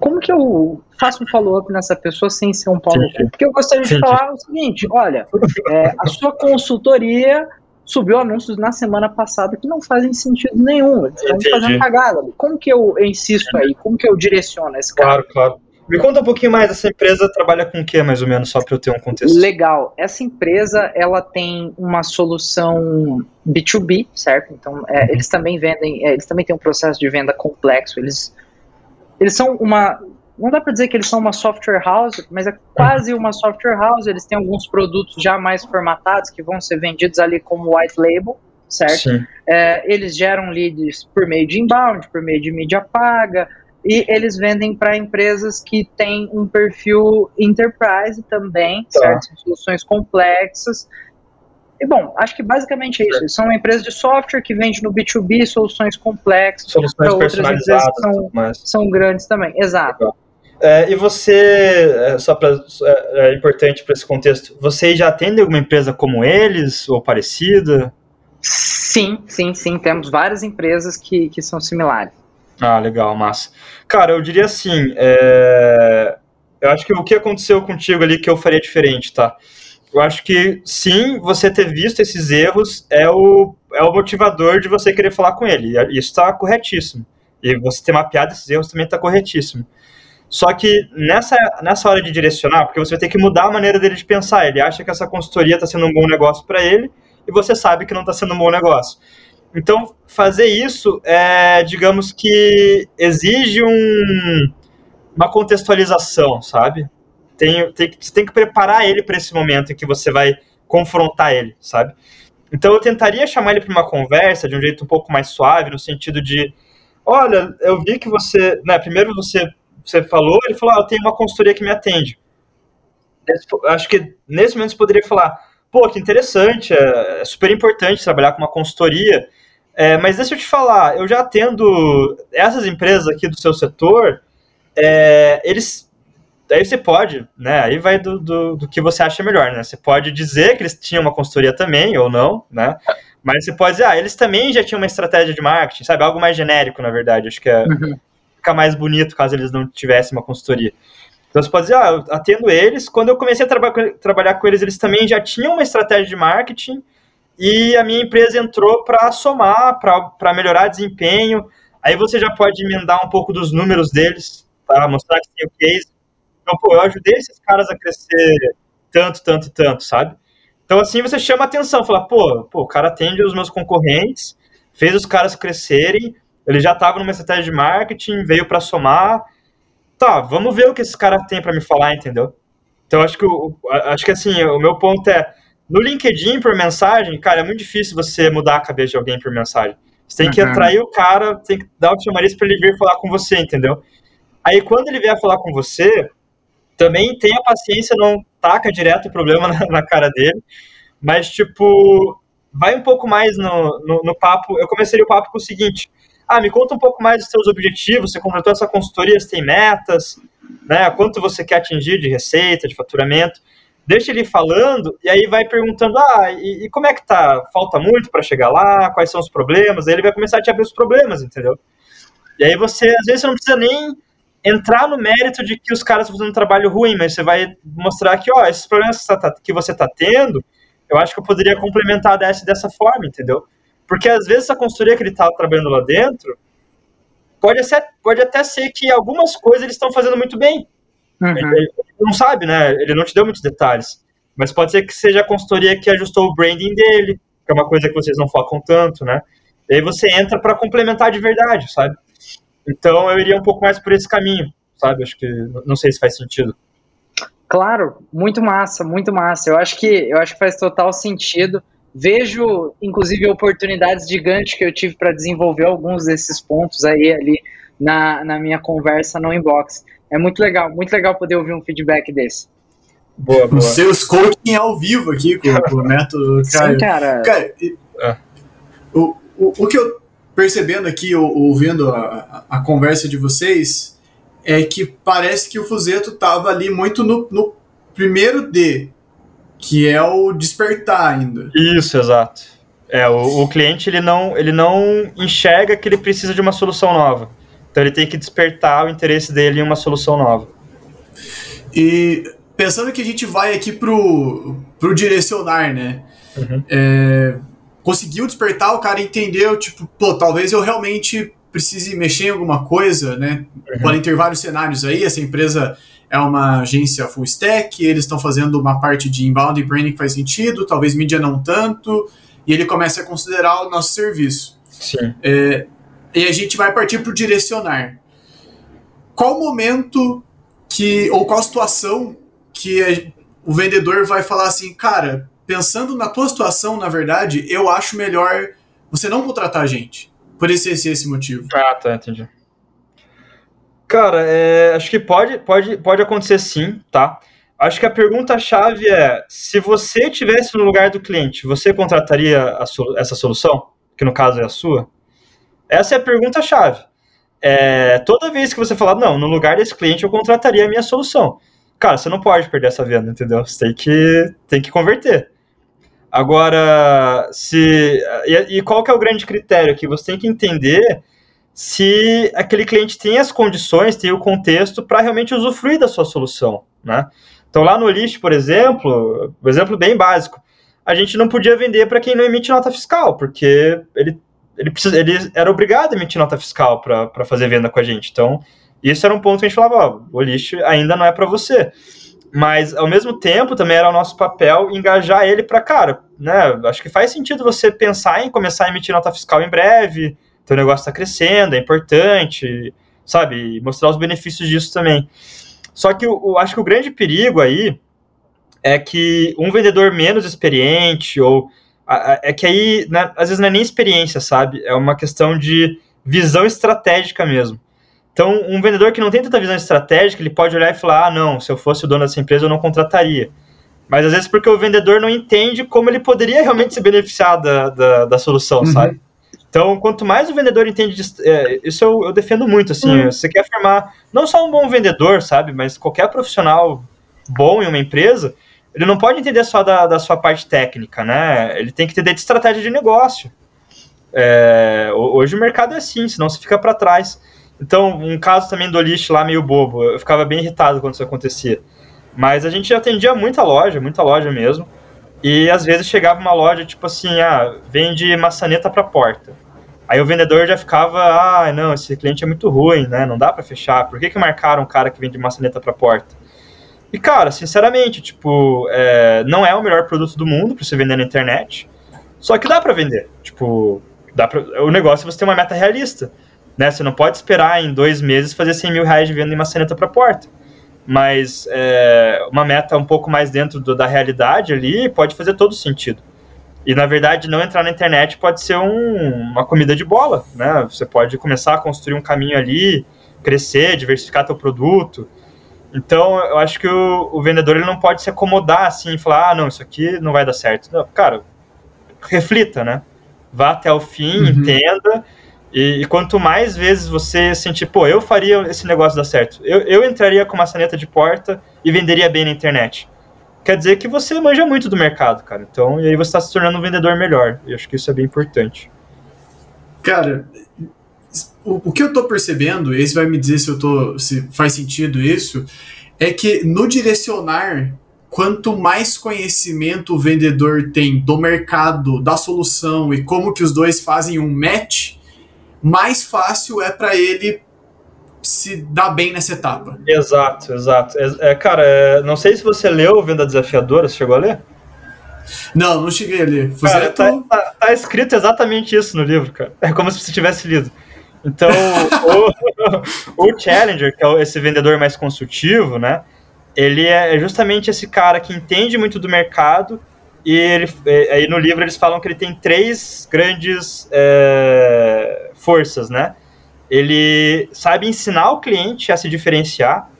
como que eu faço um follow-up nessa pessoa sem ser um cu? Porque eu gostaria de falar o seguinte: olha, é, a sua consultoria subiu anúncios na semana passada que não fazem sentido nenhum. Eles estão fazendo cagada. Como que eu insisto aí? Como que eu direciono esse cara? Claro, claro. Me conta um pouquinho mais, essa empresa trabalha com o que, mais ou menos, só para eu ter um contexto? Legal. Essa empresa, ela tem uma solução B2B, certo? Então, é, uhum. eles também vendem, é, eles também têm um processo de venda complexo, eles eles são uma. Não dá para dizer que eles são uma software house, mas é quase uma software house. Eles têm alguns produtos já mais formatados que vão ser vendidos ali como white label, certo? É, eles geram leads por meio de inbound, por meio de mídia paga, e eles vendem para empresas que têm um perfil enterprise também, tá. certo? São soluções complexas. E bom, acho que basicamente é isso. Eles são uma empresa de software que vende no B2B soluções complexas. Soluções personalizadas. São, são grandes também, exato. É, e você, é, só para é, é importante para esse contexto, vocês já atendem alguma empresa como eles ou parecida? Sim, sim, sim. Temos várias empresas que, que são similares. Ah, legal, massa. Cara, eu diria assim, é... eu acho que o que aconteceu contigo ali que eu faria diferente, tá? Eu acho que sim, você ter visto esses erros é o, é o motivador de você querer falar com ele. Isso está corretíssimo. E você ter mapeado esses erros também está corretíssimo. Só que nessa, nessa hora de direcionar, porque você vai ter que mudar a maneira dele de pensar. Ele acha que essa consultoria está sendo um bom negócio para ele e você sabe que não está sendo um bom negócio. Então, fazer isso, é, digamos que exige um, uma contextualização, sabe? Tem, tem, você tem que preparar ele para esse momento em que você vai confrontar ele, sabe? Então eu tentaria chamar ele para uma conversa de um jeito um pouco mais suave, no sentido de, olha, eu vi que você, né, primeiro você, você falou, ele falou, ah, eu tenho uma consultoria que me atende. Acho que nesse momento você poderia falar, pô, que interessante, é, é super importante trabalhar com uma consultoria, é, mas deixa eu te falar, eu já atendo essas empresas aqui do seu setor, é, eles Daí você pode, né? Aí vai do, do, do, que você acha melhor, né? Você pode dizer que eles tinham uma consultoria também, ou não, né? Mas você pode dizer, ah, eles também já tinham uma estratégia de marketing, sabe? Algo mais genérico, na verdade. Acho que é, uhum. fica mais bonito caso eles não tivessem uma consultoria. Então você pode dizer, ah, eu atendo eles. Quando eu comecei a traba trabalhar com eles, eles também já tinham uma estratégia de marketing e a minha empresa entrou para somar, para melhorar desempenho. Aí você já pode emendar um pouco dos números deles, tá? Mostrar que tem o case. Então, pô, eu ajudei esses caras a crescer tanto, tanto, tanto, sabe? Então, assim, você chama atenção, fala, pô, pô, o cara atende os meus concorrentes, fez os caras crescerem, ele já estava numa estratégia de marketing, veio para somar. Tá, vamos ver o que esse cara tem para me falar, entendeu? Então, acho que, acho que assim, o meu ponto é, no LinkedIn, por mensagem, cara, é muito difícil você mudar a cabeça de alguém por mensagem. Você tem que uhum. atrair o cara, tem que dar o chamariz para ele vir falar com você, entendeu? Aí, quando ele vier falar com você, também tenha paciência, não taca direto o problema [laughs] na, na cara dele, mas, tipo, vai um pouco mais no, no, no, papo. Eu começaria o papo com o seguinte: ah, me conta um pouco mais dos seus objetivos. Você completou essa consultoria, você tem metas, né? Quanto você quer atingir de receita, de faturamento. Deixa ele falando e aí vai perguntando: ah, e, e como é que tá? Falta muito para chegar lá? Quais são os problemas? Aí ele vai começar a te abrir os problemas, entendeu? E aí você, às vezes, você não precisa nem entrar no mérito de que os caras estão fazendo um trabalho ruim, mas você vai mostrar que, ó, esses problemas que você está tá tendo, eu acho que eu poderia complementar dessa dessa forma, entendeu? Porque às vezes a consultoria que ele está trabalhando lá dentro pode, ser, pode até ser que algumas coisas eles estão fazendo muito bem. Uhum. Ele, ele, não sabe, né? Ele não te deu muitos detalhes. Mas pode ser que seja a consultoria que ajustou o branding dele, que é uma coisa que vocês não focam tanto, né? E aí você entra para complementar de verdade, sabe? Então eu iria um pouco mais por esse caminho, sabe? Acho que não sei se faz sentido. Claro, muito massa, muito massa. Eu acho que eu acho que faz total sentido. Vejo, inclusive, oportunidades gigantes que eu tive para desenvolver alguns desses pontos aí ali na, na minha conversa no inbox. É muito legal, muito legal poder ouvir um feedback desse. Boa, boa. Os seus coaching ao vivo aqui com, com o método Caio. Sim, cara. cara é. o, o, o que eu percebendo aqui, ouvindo a, a, conversa de vocês, é que parece que o Fuzeto estava ali muito no, no, primeiro D, que é o despertar ainda. Isso, exato. É, o, o, cliente ele não, ele não enxerga que ele precisa de uma solução nova. Então ele tem que despertar o interesse dele em uma solução nova. E pensando que a gente vai aqui pro, pro direcionar, né? Uhum. É, conseguiu despertar, o cara entendeu, tipo, pô, talvez eu realmente precise mexer em alguma coisa, né? Uhum. Podem ter vários cenários aí, essa empresa é uma agência full stack, eles estão fazendo uma parte de inbound e branding que faz sentido, talvez mídia não tanto, e ele começa a considerar o nosso serviço. Sim. É, e a gente vai partir para o direcionar. Qual momento que, ou qual situação que o vendedor vai falar assim, cara, pensando na tua situação, na verdade, eu acho melhor você não contratar a gente. Por esse, esse, esse motivo. Ah, tá, entendi. Cara, é, acho que pode, pode, pode acontecer sim, tá? Acho que a pergunta-chave é: se você tivesse no lugar do cliente, você contrataria essa solução? Que no caso é a sua? Essa é a pergunta-chave. É, toda vez que você falar, não, no lugar desse cliente eu contrataria a minha solução. Cara, você não pode perder essa venda, entendeu? Você tem que, tem que converter. Agora, se. E, e, qual que é o grande critério aqui? Você tem que entender se aquele cliente tem as condições, tem o contexto para realmente usufruir da sua solução, né? Então, lá no list, por exemplo, um exemplo bem básico, a gente não podia vender para quem não emite nota fiscal, porque ele, ele, precisa, ele era obrigado a emitir nota fiscal para fazer venda com a gente. Então, isso era um ponto que a gente falava, o list ainda não é para você mas ao mesmo tempo também era o nosso papel engajar ele para, cara, né? Acho que faz sentido você pensar em começar a emitir nota fiscal em breve, teu negócio está crescendo, é importante, sabe? mostrar os benefícios disso também. Só que eu, eu acho que o grande perigo aí é que um vendedor menos experiente, ou é que aí, né, às vezes não é nem experiência, sabe? É uma questão de visão estratégica mesmo. Então, um vendedor que não tem tanta visão estratégica, ele pode olhar e falar: ah, não, se eu fosse o dono dessa empresa, eu não contrataria. Mas às vezes porque o vendedor não entende como ele poderia realmente se beneficiar da, da, da solução, uhum. sabe? Então, quanto mais o vendedor entende, é, isso eu, eu, defendo muito, assim, uhum. você quer formar não só um bom vendedor, sabe, mas qualquer profissional bom em uma empresa, ele não pode entender só da, da sua parte técnica, né, ele tem que entender de estratégia de negócio. É, hoje o mercado é assim, senão você fica para trás. Então, um caso também do lixo lá meio bobo. Eu ficava bem irritado quando isso acontecia. Mas a gente atendia muita loja, muita loja mesmo. E às vezes chegava uma loja tipo assim, ah, vende maçaneta para porta. Aí o vendedor já ficava, ah, não, esse cliente é muito ruim, né? Não dá para fechar. Por que, que marcaram um cara que vende maçaneta para porta? E, cara, sinceramente, tipo, é, não é o melhor produto do mundo para você vender na internet. Só que dá para vender. Tipo, dá pra, o negócio é você ter uma meta realista. Né? Você não pode esperar em dois meses fazer 100 mil reais de venda em maçaneta para porta. Mas é, uma meta um pouco mais dentro do, da realidade ali pode fazer todo sentido. E na verdade, não entrar na internet pode ser um, uma comida de bola, né? Você pode começar a construir um caminho ali, crescer, diversificar teu produto. Então, eu acho que o, o vendedor ele não pode se acomodar assim e falar: ah, não, isso aqui não vai dar certo. Não, cara, reflita, né? Vá até o fim, uhum. entenda. E, e, quanto mais vezes você sentir, pô, eu faria esse negócio dar certo, eu, eu entraria com uma saneta de porta e venderia bem na internet quer dizer que você manja muito do mercado, cara. Então, e aí você está se tornando um vendedor melhor. E acho que isso é bem importante. Cara, o, o que eu estou percebendo, esse vai me dizer se eu tô, se faz sentido isso, é que no direcionar, quanto mais conhecimento o vendedor tem do mercado, da solução e como que os dois fazem um match, mais fácil é para ele se dá bem nessa etapa. Exato, exato. É, é, cara, é, não sei se você leu Venda Desafiadora, você chegou a ler? Não, não cheguei a ler. Cara, tá, tá, tá, escrito exatamente isso no livro, cara. É como se você tivesse lido. Então, o, o Challenger, que é esse vendedor mais consultivo, né? Ele é justamente esse cara que entende muito do mercado e ele, é, aí no livro eles falam que ele tem três grandes é, forças, né? ele sabe ensinar o cliente a se diferenciar.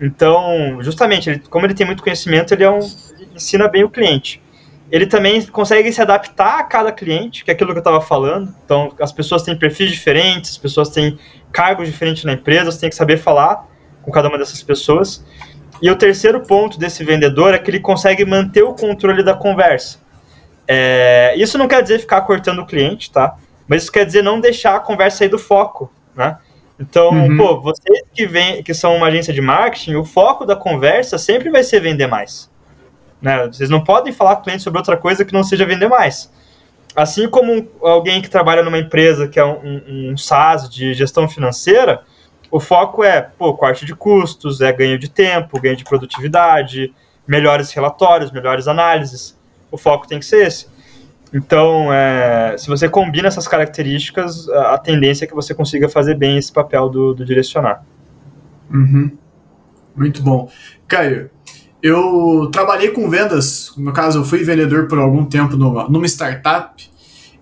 Então, justamente, ele, como ele tem muito conhecimento, ele, é um, ele ensina bem o cliente. Ele também consegue se adaptar a cada cliente, que é aquilo que eu estava falando. Então, as pessoas têm perfis diferentes, as pessoas têm cargos diferentes na empresa, você tem que saber falar com cada uma dessas pessoas. E o terceiro ponto desse vendedor é que ele consegue manter o controle da conversa. É, isso não quer dizer ficar cortando o cliente, tá? Mas isso quer dizer não deixar a conversa sair do foco né? Então, uhum. pô, vocês que, vem, que são uma agência de marketing, o foco da conversa sempre vai ser vender mais. Né? Vocês não podem falar com o cliente sobre outra coisa que não seja vender mais. Assim como alguém que trabalha numa empresa que é um, um, um SaaS de gestão financeira, o foco é pô, corte de custos, é ganho de tempo, ganho de produtividade, melhores relatórios, melhores análises. O foco tem que ser esse. Então, é, se você combina essas características, a, tendência é que você consiga fazer bem esse papel do, do direcionar. Uhum. Muito bom. Caio, eu trabalhei com vendas, no caso, eu fui vendedor por algum tempo numa, numa startup,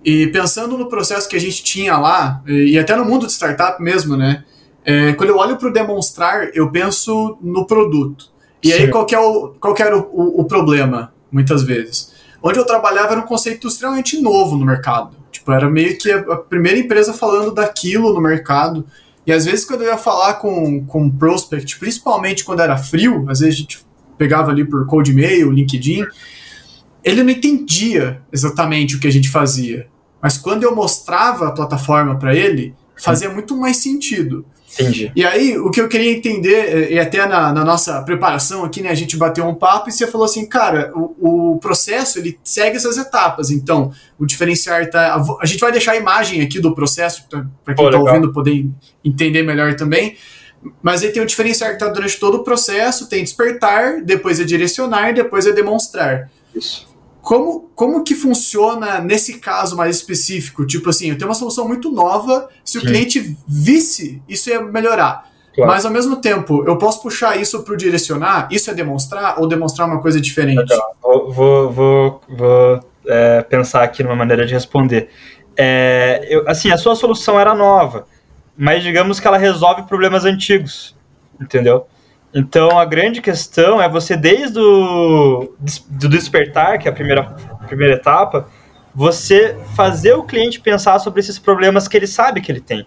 e pensando no processo que a gente tinha lá, e, e até no mundo de startup mesmo, né? É, quando eu olho para o demonstrar, eu penso no produto. E Sim. aí, qual, é o, qual era o, o, o problema, muitas vezes? Onde eu trabalhava era um conceito extremamente novo no mercado. Tipo, era meio que a primeira empresa falando daquilo no mercado. E às vezes, quando eu ia falar com, com prospect, principalmente quando era frio, às vezes a gente pegava ali por cold mail, LinkedIn, ele não entendia exatamente o que a gente fazia. Mas quando eu mostrava a plataforma para ele, fazia muito mais sentido. Entendi. E aí, o que eu queria entender, é, e até na, na, nossa preparação aqui, né, a gente bateu um papo e você falou assim, cara, o, o processo, ele segue essas etapas. Então, o diferenciar tá... A gente vai deixar a imagem aqui do processo, para quem está ouvindo poder entender melhor também. Mas aí tem o diferenciar que está durante todo o processo, tem despertar, depois é direcionar, depois é demonstrar. Isso. Como, como que funciona nesse caso mais específico? Tipo assim, eu tenho uma solução muito nova, se Sim. o cliente visse, isso ia melhorar. Claro. Mas ao mesmo tempo, eu posso puxar isso para o direcionar? Isso é demonstrar ou demonstrar uma coisa diferente? Legal. Vou, vou, vou é, pensar aqui numa maneira de responder. É, eu, assim, a sua solução era nova, mas digamos que ela resolve problemas antigos, entendeu? Então a grande questão é você, desde o do despertar, que é a primeira, primeira etapa, você fazer o cliente pensar sobre esses problemas que ele sabe que ele tem.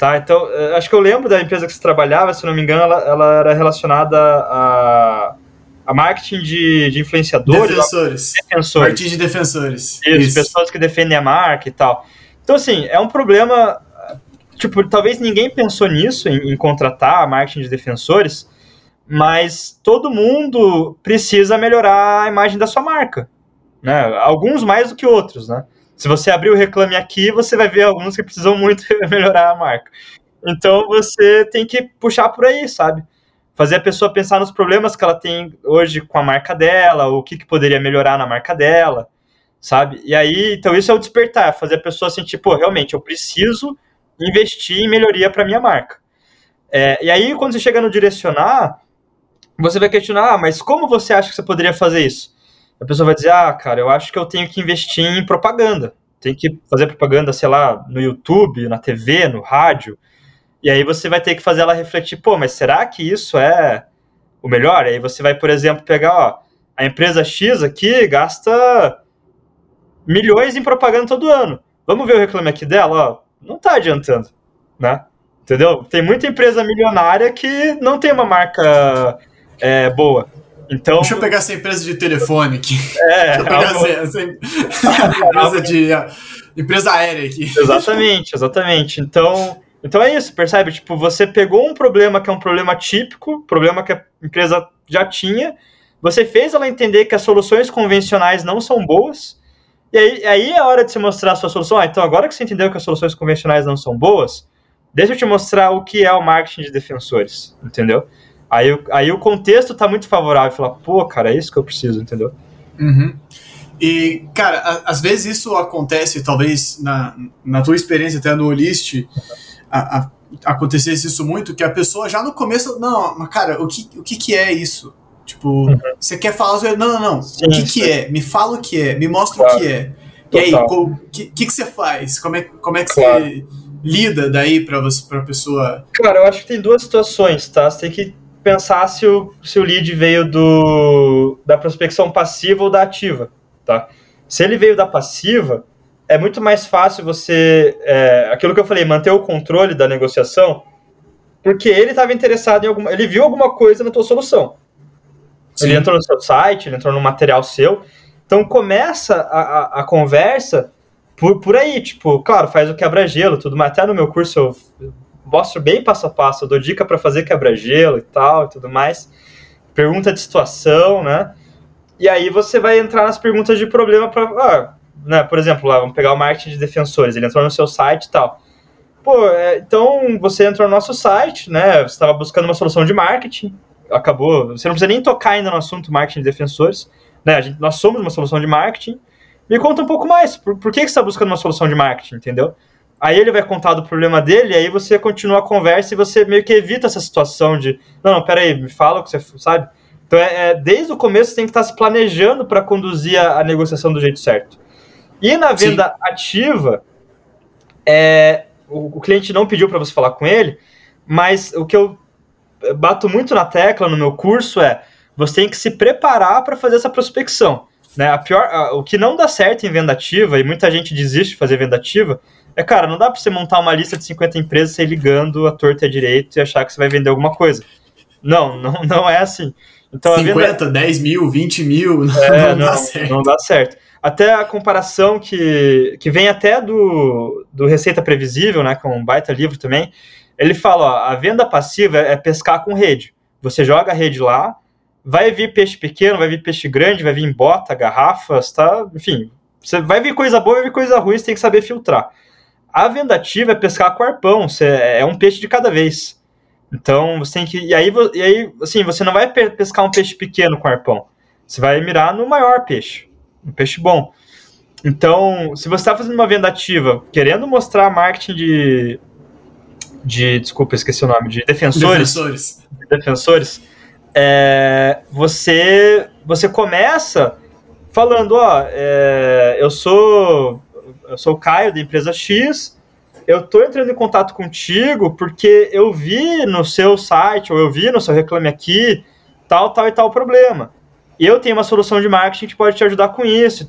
Tá? Então, eh, acho que eu lembro da empresa que você trabalhava, se não me engano, ela, ela era relacionada a, a marketing de, de influenciadores. Defensores. defensores. Marketing de defensores. Isso, Isso, pessoas que defendem a marca e tal. Então, assim, é um problema. Tipo, talvez ninguém pensou nisso, em, em contratar marketing de defensores, mas todo mundo precisa melhorar a imagem da sua marca, né? Alguns mais do que outros, né? Se você abrir o Reclame Aqui, você vai ver alguns que precisam muito [laughs] melhorar a marca. Então você tem que puxar por aí, sabe? Fazer a pessoa pensar nos problemas que ela tem hoje com a marca dela, o que, que poderia melhorar na marca dela, sabe? E aí, então isso é o despertar, fazer a pessoa sentir, pô, realmente, eu preciso investir em melhoria para minha marca. É, e aí, quando você chega no direcionar, você vai questionar, ah, mas como você acha que você poderia fazer isso? A pessoa vai dizer, ah, cara, eu acho que eu tenho que investir em propaganda. Tem que fazer propaganda, sei lá, no YouTube, na TV, no rádio. E aí você vai ter que fazer ela refletir, pô, mas será que isso é o melhor? Aí você vai, por exemplo, pegar, ó, a empresa X aqui gasta milhões em propaganda todo ano. Vamos ver o reclame aqui dela, ó, não tá adiantando, né? Entendeu? Tem muita empresa milionária que não tem uma marca é, boa. Então, Deixa eu pegar essa empresa de telefone aqui. É, [laughs] algo... essa, essa [laughs] empresa de empresa aérea aqui. Exatamente, exatamente. Então, então é isso, percebe? Tipo, você pegou um problema que é um problema típico, problema que a empresa já tinha, você fez ela entender que as soluções convencionais não são boas, e aí, aí é a hora de você mostrar a sua solução. Ah, então agora que você entendeu que as soluções convencionais não são boas, deixa eu te mostrar o que é o marketing de defensores, entendeu? Aí, aí o contexto tá muito favorável, falar, pô, cara, é isso que eu preciso, entendeu? Uhum. E, cara, a, às vezes isso acontece, talvez na, na tua experiência até no Olist, a, a, acontecesse isso muito, que a pessoa já no começo, não, mas cara, o que, o que, que é isso? Tipo, uhum. você quer falar, não, não, não, sim, o que, que é? Me fala o que é, me mostra claro. o que é. Total. E aí, o que, que, que você faz? Como é, como é que claro. você lida daí para você para pessoa? Cara, eu acho que tem duas situações, tá? Você tem que pensar se o, se o lead veio do, da prospecção passiva ou da ativa, tá? Se ele veio da passiva, é muito mais fácil você, é, aquilo que eu falei, manter o controle da negociação, porque ele estava interessado em alguma, ele viu alguma coisa na tua solução. Sim. Ele entrou no seu site, ele entrou no material seu, então começa a, a, a conversa por, por aí, tipo, claro, faz o quebra-gelo, tudo, mas até no meu curso eu mostro bem passo a passo, dou dica para fazer quebra-gelo e tal e tudo mais. Pergunta de situação, né? E aí você vai entrar nas perguntas de problema para, ah, né, por exemplo, lá, vamos pegar o marketing de defensores, ele entrou no seu site e tal. Pô, é, então você entrou no nosso site, né? Você estava buscando uma solução de marketing, acabou. Você não precisa nem tocar ainda no assunto marketing de defensores, né? Gente, nós somos uma solução de marketing. Me conta um pouco mais. Por, por que, que você está buscando uma solução de marketing, entendeu? Aí ele vai contar do problema dele, aí você continua a conversa e você meio que evita essa situação de, não, não, peraí, me fala o que você sabe. Então, é, é desde o começo você tem que estar se planejando para conduzir a, a, negociação do jeito certo. E na venda Sim. ativa, é, o, o cliente não pediu para você falar com ele, mas o que eu bato muito na tecla no meu curso é você tem que se preparar para fazer essa prospecção. Né? A pior, a, o que não dá certo em venda ativa, e muita gente desiste de fazer venda ativa, é, cara, não dá pra você montar uma lista de 50 empresas e ligando a torta e a direito e achar que você vai vender alguma coisa. Não, [laughs] não, não é assim. Então, 50, venda... 10 mil, 20 mil, [laughs] não, é, não, dá certo. Não dá certo. Até a comparação que, que vem até do, do Receita Previsível, né, com é um baita livro também, ele fala, ó, a venda passiva é pescar com rede. Você joga a rede lá, vai vir peixe pequeno, vai vir peixe grande, vai vir bota, garrafas, tá? Enfim, você vai vir coisa boa, vai vir coisa ruim, você tem que saber filtrar. A vendativa é pescar com arpão, você, é um peixe de cada vez. Então você tem que. E aí, e aí, assim, você não vai pescar um peixe pequeno com arpão. Você vai mirar no maior peixe. Um peixe bom. Então, se você está fazendo uma vendativa, querendo mostrar marketing de. de desculpa, esqueci o nome, de defensores. Defensores. De defensores. É, você, você começa falando, ó, é, eu sou eu sou o Caio da empresa X. Eu estou entrando em contato contigo porque eu vi no seu site ou eu vi no seu Reclame Aqui tal, tal e tal problema. E eu tenho uma solução de marketing que pode te ajudar com isso.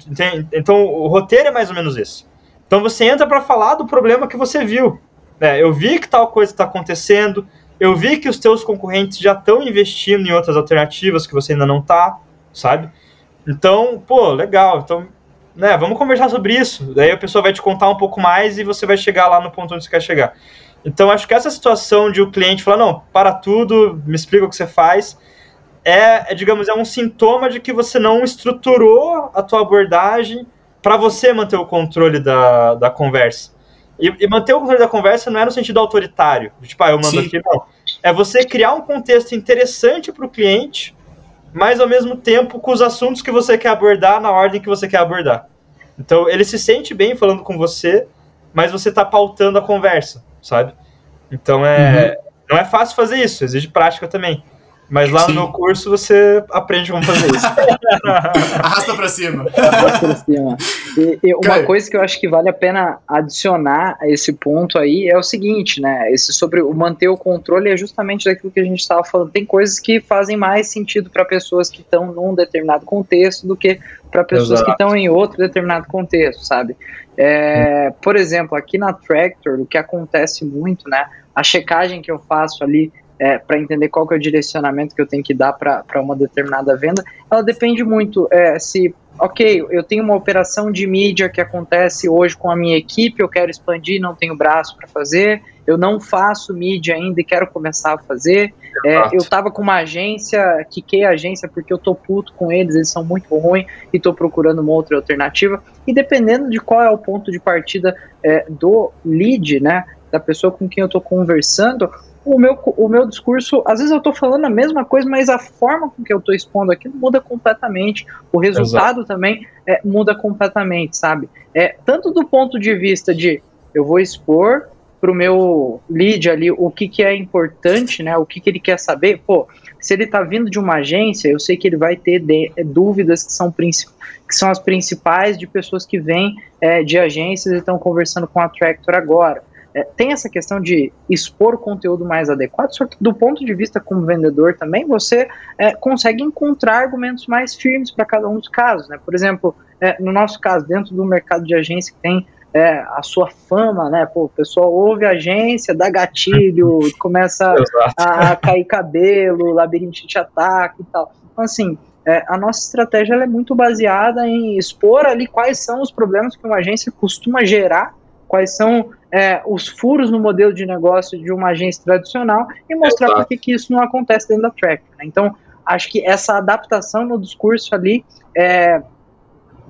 Então, o roteiro é mais ou menos esse. Então, você entra para falar do problema que você viu. É, eu vi que tal coisa está acontecendo, eu vi que os teus concorrentes já estão investindo em outras alternativas que você ainda não está, sabe? Então, pô, legal. Então, né, vamos conversar sobre isso. Daí a pessoa vai te contar um pouco mais e você vai chegar lá no ponto onde você quer chegar. Então, acho que essa situação de o cliente falar, não, para tudo, me explica o que você faz, é, é, digamos, é um sintoma de que você não estruturou a tua abordagem para você manter o controle da, da conversa. E, e, manter o controle da conversa não é no sentido autoritário, tipo, ah, eu mando Sim. aqui, não. É você criar um contexto interessante para o cliente, mas ao mesmo tempo com os assuntos que você quer abordar na ordem que você quer abordar. Então ele se sente bem falando com você, mas você está pautando a conversa, sabe? Então é, uhum. não é fácil fazer isso, exige prática também. Mas lá Sim. no meu curso você aprende como fazer isso. [laughs] Arrasta pra cima. Arrasta pra cima. E, e uma coisa que eu acho que vale a pena adicionar a esse ponto aí é o seguinte, né? Esse sobre o manter o controle é justamente daquilo que a gente estava falando. Tem coisas que fazem mais sentido para pessoas que estão num determinado contexto do que para pessoas Exato. que estão em outro determinado contexto, sabe? É, por exemplo, aqui na Tractor, o que acontece muito, né? A checagem que eu faço ali é, para entender qual que é o direcionamento que eu tenho que dar para uma determinada venda, ela depende muito é, se, ok, eu tenho uma operação de mídia que acontece hoje com a minha equipe, eu quero expandir, não tenho braço para fazer, eu não faço mídia ainda e quero começar a fazer, é, eu estava com uma agência, quiquei a agência porque eu tô puto com eles, eles são muito ruins e estou procurando uma outra alternativa, e dependendo de qual é o ponto de partida é, do lead, né, da pessoa com quem eu estou conversando, o meu, o meu discurso, às vezes eu estou falando a mesma coisa, mas a forma com que eu estou expondo aquilo muda completamente. O resultado Exato. também é, muda completamente, sabe? É, tanto do ponto de vista de eu vou expor para o meu lead ali o que, que é importante, né? O que, que ele quer saber. Pô, se ele está vindo de uma agência, eu sei que ele vai ter de, é, dúvidas que são, que são as principais de pessoas que vêm é, de agências e estão conversando com a Tractor agora é, tem essa questão de expor o conteúdo mais adequado, só que do ponto de vista como vendedor também, você é, consegue encontrar argumentos mais firmes para cada um dos casos. Né? Por exemplo, é, no nosso caso, dentro do mercado de agência que tem é, a sua fama, né? Pô, o pessoal ouve a agência, dá gatilho, [laughs] começa a, a, cair cabelo, labirintite ataque e tal. Então, assim, é, a nossa estratégia é muito baseada em expor ali quais são os problemas que uma agência costuma gerar quais são é, os furos no modelo de negócio de uma agência tradicional e mostrar por que, que isso não acontece dentro da Tracker. Né? Então, acho que essa adaptação no discurso ali é,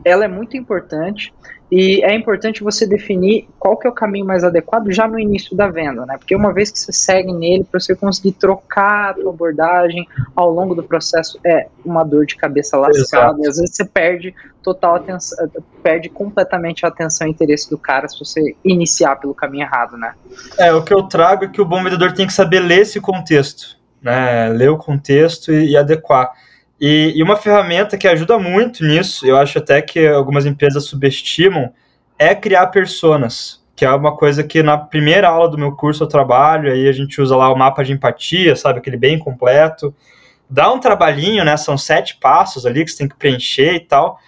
ela é muito importante e é importante você definir qual que é o caminho mais adequado já no início da venda, né? Porque uma vez que você segue nele, para você conseguir trocar a tua abordagem ao longo do processo, é uma dor de cabeça lascada. E às vezes você perde total atenção, perde completamente a atenção e interesse do cara se você iniciar pelo caminho errado, né? É, o que eu trago é que o bom vendedor tem que saber ler esse contexto, né? Ler o contexto e, e adequar. E, e, uma ferramenta que ajuda muito nisso, eu acho até que algumas empresas subestimam, é criar personas, que é uma coisa que na primeira aula do meu curso eu trabalho, aí a gente usa lá o mapa de empatia, sabe, aquele bem completo. Dá um trabalhinho, né, são sete passos ali que você tem que preencher e tal,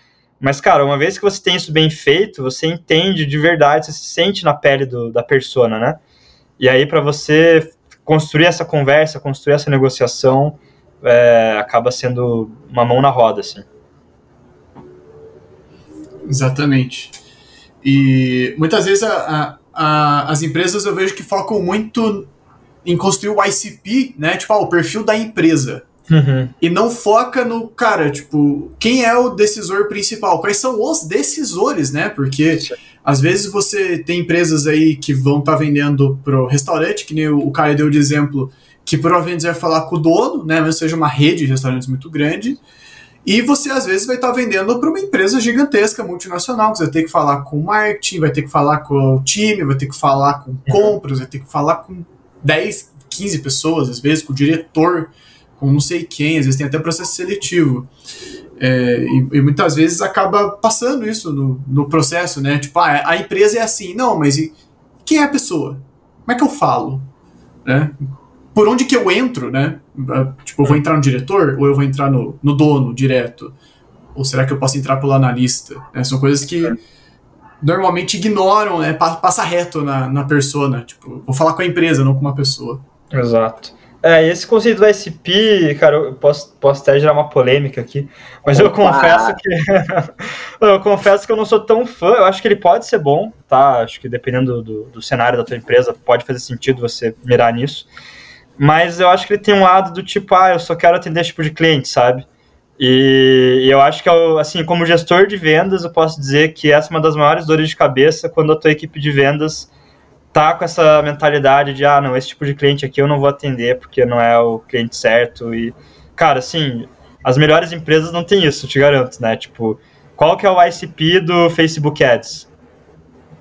mas, cara, uma vez que você tem isso bem feito, você entende de verdade, você se sente na pele do, da persona, né? E aí, para você construir essa conversa, construir essa negociação, é, acaba sendo uma mão na roda, assim. Exatamente. E muitas vezes a, a, a, as empresas eu vejo que focam muito em construir o ICP, né? Tipo, ah, o perfil da empresa. Uhum. E não foca no, cara, tipo, quem é o decisor principal? Quais são os decisores, né? Porque Sim. às vezes você tem empresas aí que vão estar tá vendendo pro restaurante, que nem o Caio deu de exemplo, que provavelmente vai falar com o dono, né, mesmo seja uma rede de restaurantes muito grande, e você às vezes vai estar vendendo para uma empresa gigantesca, multinacional, que você vai ter que falar com o marketing, vai ter que falar com o time, vai ter que falar com compras, vai ter que falar com 10, 15 pessoas, às vezes com o diretor, com não sei quem, às vezes tem até processo seletivo. É, e, e, muitas vezes acaba passando isso no, no processo, né? Tipo, ah, a empresa é assim, não, mas e, quem é a pessoa? Como é que eu falo? Né? por onde que eu entro, né? Tipo, eu vou entrar no diretor ou eu vou entrar no, no dono direto? Ou será que eu posso entrar pelo analista? É, são coisas que normalmente ignoram, né? Passa reto na, na persona. Tipo, vou falar com a empresa, não com uma pessoa. Exato. É, esse conceito do SP, cara, eu posso, posso até gerar uma polêmica aqui, mas Opa. eu confesso que [laughs] eu confesso que eu não sou tão fã, eu acho que ele pode ser bom, tá? Acho que dependendo do, do cenário da tua empresa, pode fazer sentido você mirar nisso. Mas eu acho que ele tem um lado do tipo, ah, eu só quero atender esse tipo de cliente, sabe? E, eu acho que, eu, assim, como gestor de vendas, eu posso dizer que essa é uma das maiores dores de cabeça quando a tua equipe de vendas tá com essa mentalidade de, ah, não, esse tipo de cliente aqui eu não vou atender porque não é o cliente certo. E, cara, assim, as melhores empresas não tem isso, te garanto, né? Tipo, qual que é o ICP do Facebook Ads?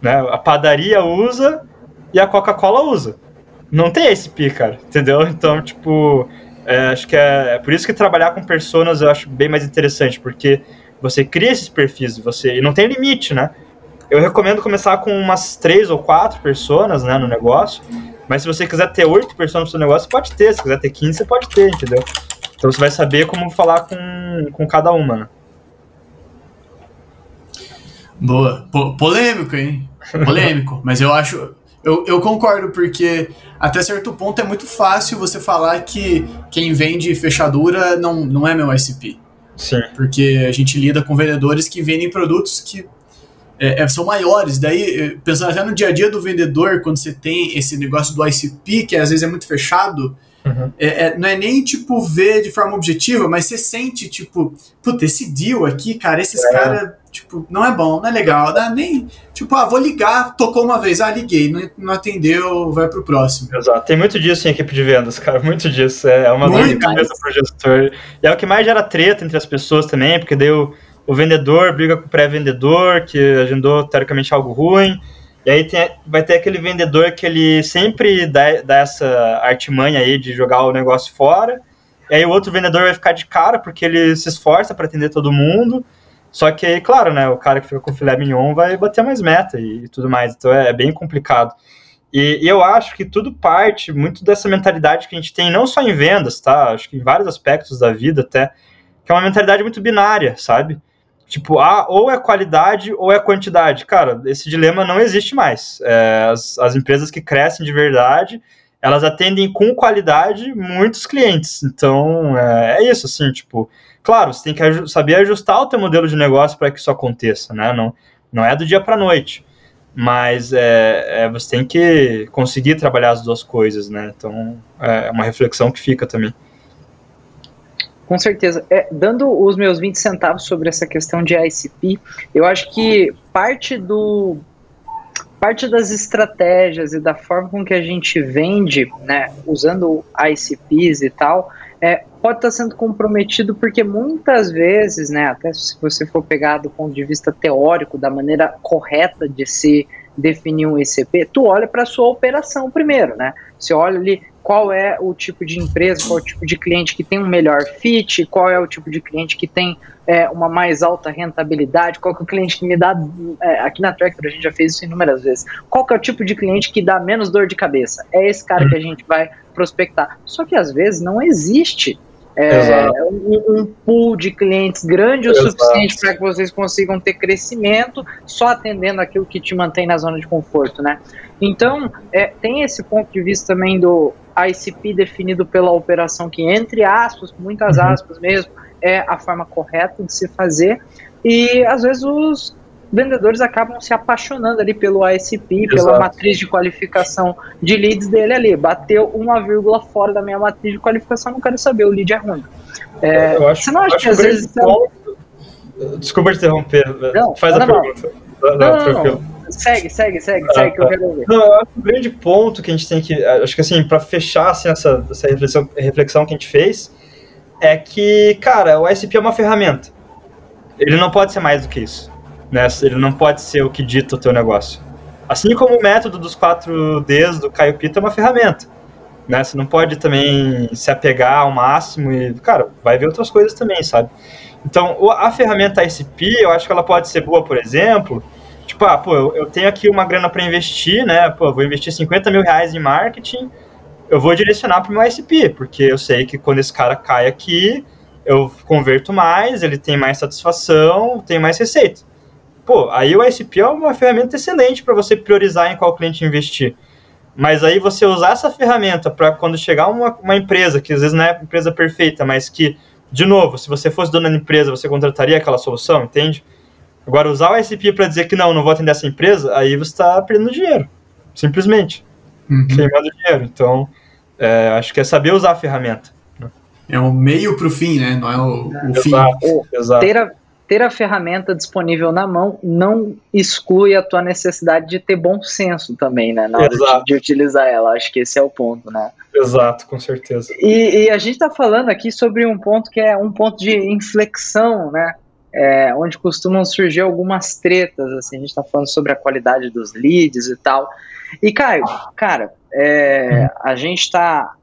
Né? A padaria usa e a Coca-Cola usa. Não tem ICP, cara, entendeu? [laughs] Então, tipo, é, acho que é, é, por isso que trabalhar com personas eu acho bem mais interessante, porque você cria esses perfis, você e não tem limite, né? Eu recomendo começar com umas três ou quatro pessoas, né, no negócio. Mas se você quiser ter oito pessoas no seu negócio, pode ter. Se quiser ter 15, você pode ter, entendeu? Então você vai saber como falar com, com cada uma, né? Boa. polêmico, hein? Polêmico. [laughs] mas eu acho. Eu, eu concordo, porque até certo ponto é muito fácil você falar que quem vende fechadura não, não é meu ICP. Sim. Porque a gente lida com vendedores que vendem produtos que é, é são maiores. Daí, pensando até no dia a dia do vendedor, quando você tem esse negócio do ICP, que às vezes é muito fechado, Uhum. É, é, não é nem, tipo, ver de forma objetiva, mas você sente, tipo, puta, esse deal aqui, cara, esses é. caras, tipo, não é bom, não é legal, dá nem, tipo, ah, vou ligar, tocou uma vez, ah, liguei, não, não atendeu, vai pro próximo. Exato, tem muito disso em equipe de vendas, cara, muito disso, é uma dor de cabeça pro gestor, e é o que mais gera treta entre as pessoas também, porque daí o, o vendedor briga com o pré-vendedor, que agendou, teoricamente, algo ruim, e aí tem, vai ter aquele vendedor que ele sempre dá, dá essa artimanha aí de jogar o negócio fora. E aí o outro vendedor vai ficar de cara porque ele se esforça para atender todo mundo. Só que aí, claro, né, o cara que fica com filé mignon vai bater mais meta e, e tudo mais. Então é, é bem complicado. E, e, eu acho que tudo parte muito dessa mentalidade que a gente tem, não só em vendas, tá? Acho que em vários aspectos da vida até, que é uma mentalidade muito binária, sabe? Tipo, ah, ou é qualidade ou é quantidade. Cara, esse dilema não existe mais. É, as, as empresas que crescem de verdade, elas atendem com qualidade muitos clientes. Então, é, é isso, assim, tipo, claro, você tem que saber ajustar o teu modelo de negócio para que isso aconteça, né? Não, não é do dia para noite. Mas é, é, você tem que conseguir trabalhar as duas coisas, né? Então, é uma reflexão que fica também. Com certeza. É, dando os meus 20 centavos sobre essa questão de ICP, eu acho que parte do parte das estratégias e da forma com que a gente vende, né, usando ICPs e tal, é, pode estar sendo comprometido porque muitas vezes, né, até se você for pegar do ponto de vista teórico, da maneira correta de se definir um ICP, tu olha para a sua operação primeiro, né? Você olha ali qual é o tipo de empresa, qual é o tipo de cliente que tem um melhor fit, qual é o tipo de cliente que tem é, uma mais alta rentabilidade, qual é o cliente que me dá, é, aqui na Tractor a gente já fez isso inúmeras vezes, qual é o tipo de cliente que dá menos dor de cabeça, é esse cara que a gente vai prospectar. Só que às vezes não existe é, um, um, pool de clientes grande o suficiente para que vocês consigam ter crescimento só atendendo aquilo que te mantém na zona de conforto, né? Então, é, tem esse ponto de vista também do ICP definido pela operação que, entre aspas, muitas uhum. aspas mesmo, é a forma correta de se fazer. E às vezes os vendedores acabam se apaixonando ali pelo ICP, Exato. pela matriz de qualificação de leads dele ali. Bateu uma vírgula fora da minha matriz de qualificação, não quero saber, o lead é ruim. É, eu acho, você não acha que às vezes. Desculpa te interromper, não, faz não, a não, pergunta. Não, não, não, Segue, segue, segue, ah, segue, que eu quero ver. Não, o grande ponto que a gente tem que. Acho que assim, para fechar assim, essa, essa reflexão, reflexão que a gente fez, é que, cara, o ICP é uma ferramenta. Ele não pode ser mais do que isso. Né? Ele não pode ser o que dita o teu negócio. Assim como o método dos 4Ds do Caio Pita é uma ferramenta. Né? Você não pode também se apegar ao máximo e, cara, vai ver outras coisas também, sabe? Então, a ferramenta ICP, eu acho que ela pode ser boa, por exemplo, tipo, ah, pô, eu, tenho aqui uma grana para investir, né? Pô, vou investir 50 mil reais em marketing, eu vou direcionar para o meu ICP, porque eu sei que quando esse cara cai aqui, eu converto mais, ele tem mais satisfação, tem mais receita. Pô, aí o ICP é uma ferramenta excelente para você priorizar em qual cliente investir. Mas aí você usar essa ferramenta para quando chegar uma, uma empresa, que às vezes não é a empresa perfeita, mas que, de novo, se você fosse dona da empresa, você contrataria aquela solução, entende? Agora, usar o ICP para dizer que não, não vou atender essa empresa, aí você está perdendo dinheiro. Simplesmente. Uhum. Queimando dinheiro. Então, é, acho que é saber usar a ferramenta. Né? É o meio para o fim, né? Não é o, o fim. Exato. Ter a, ter a ferramenta disponível na mão não exclui a tua necessidade de ter bom senso também, né? Na hora de, de, utilizar ela. Acho que esse é o ponto, né? Exato, com certeza. E, e a gente está falando aqui sobre um ponto que é um ponto de inflexão, né? É, onde costumam surgir algumas tretas, assim, a gente está falando sobre a qualidade dos leads e tal. E Caio, cara, é, a gente está,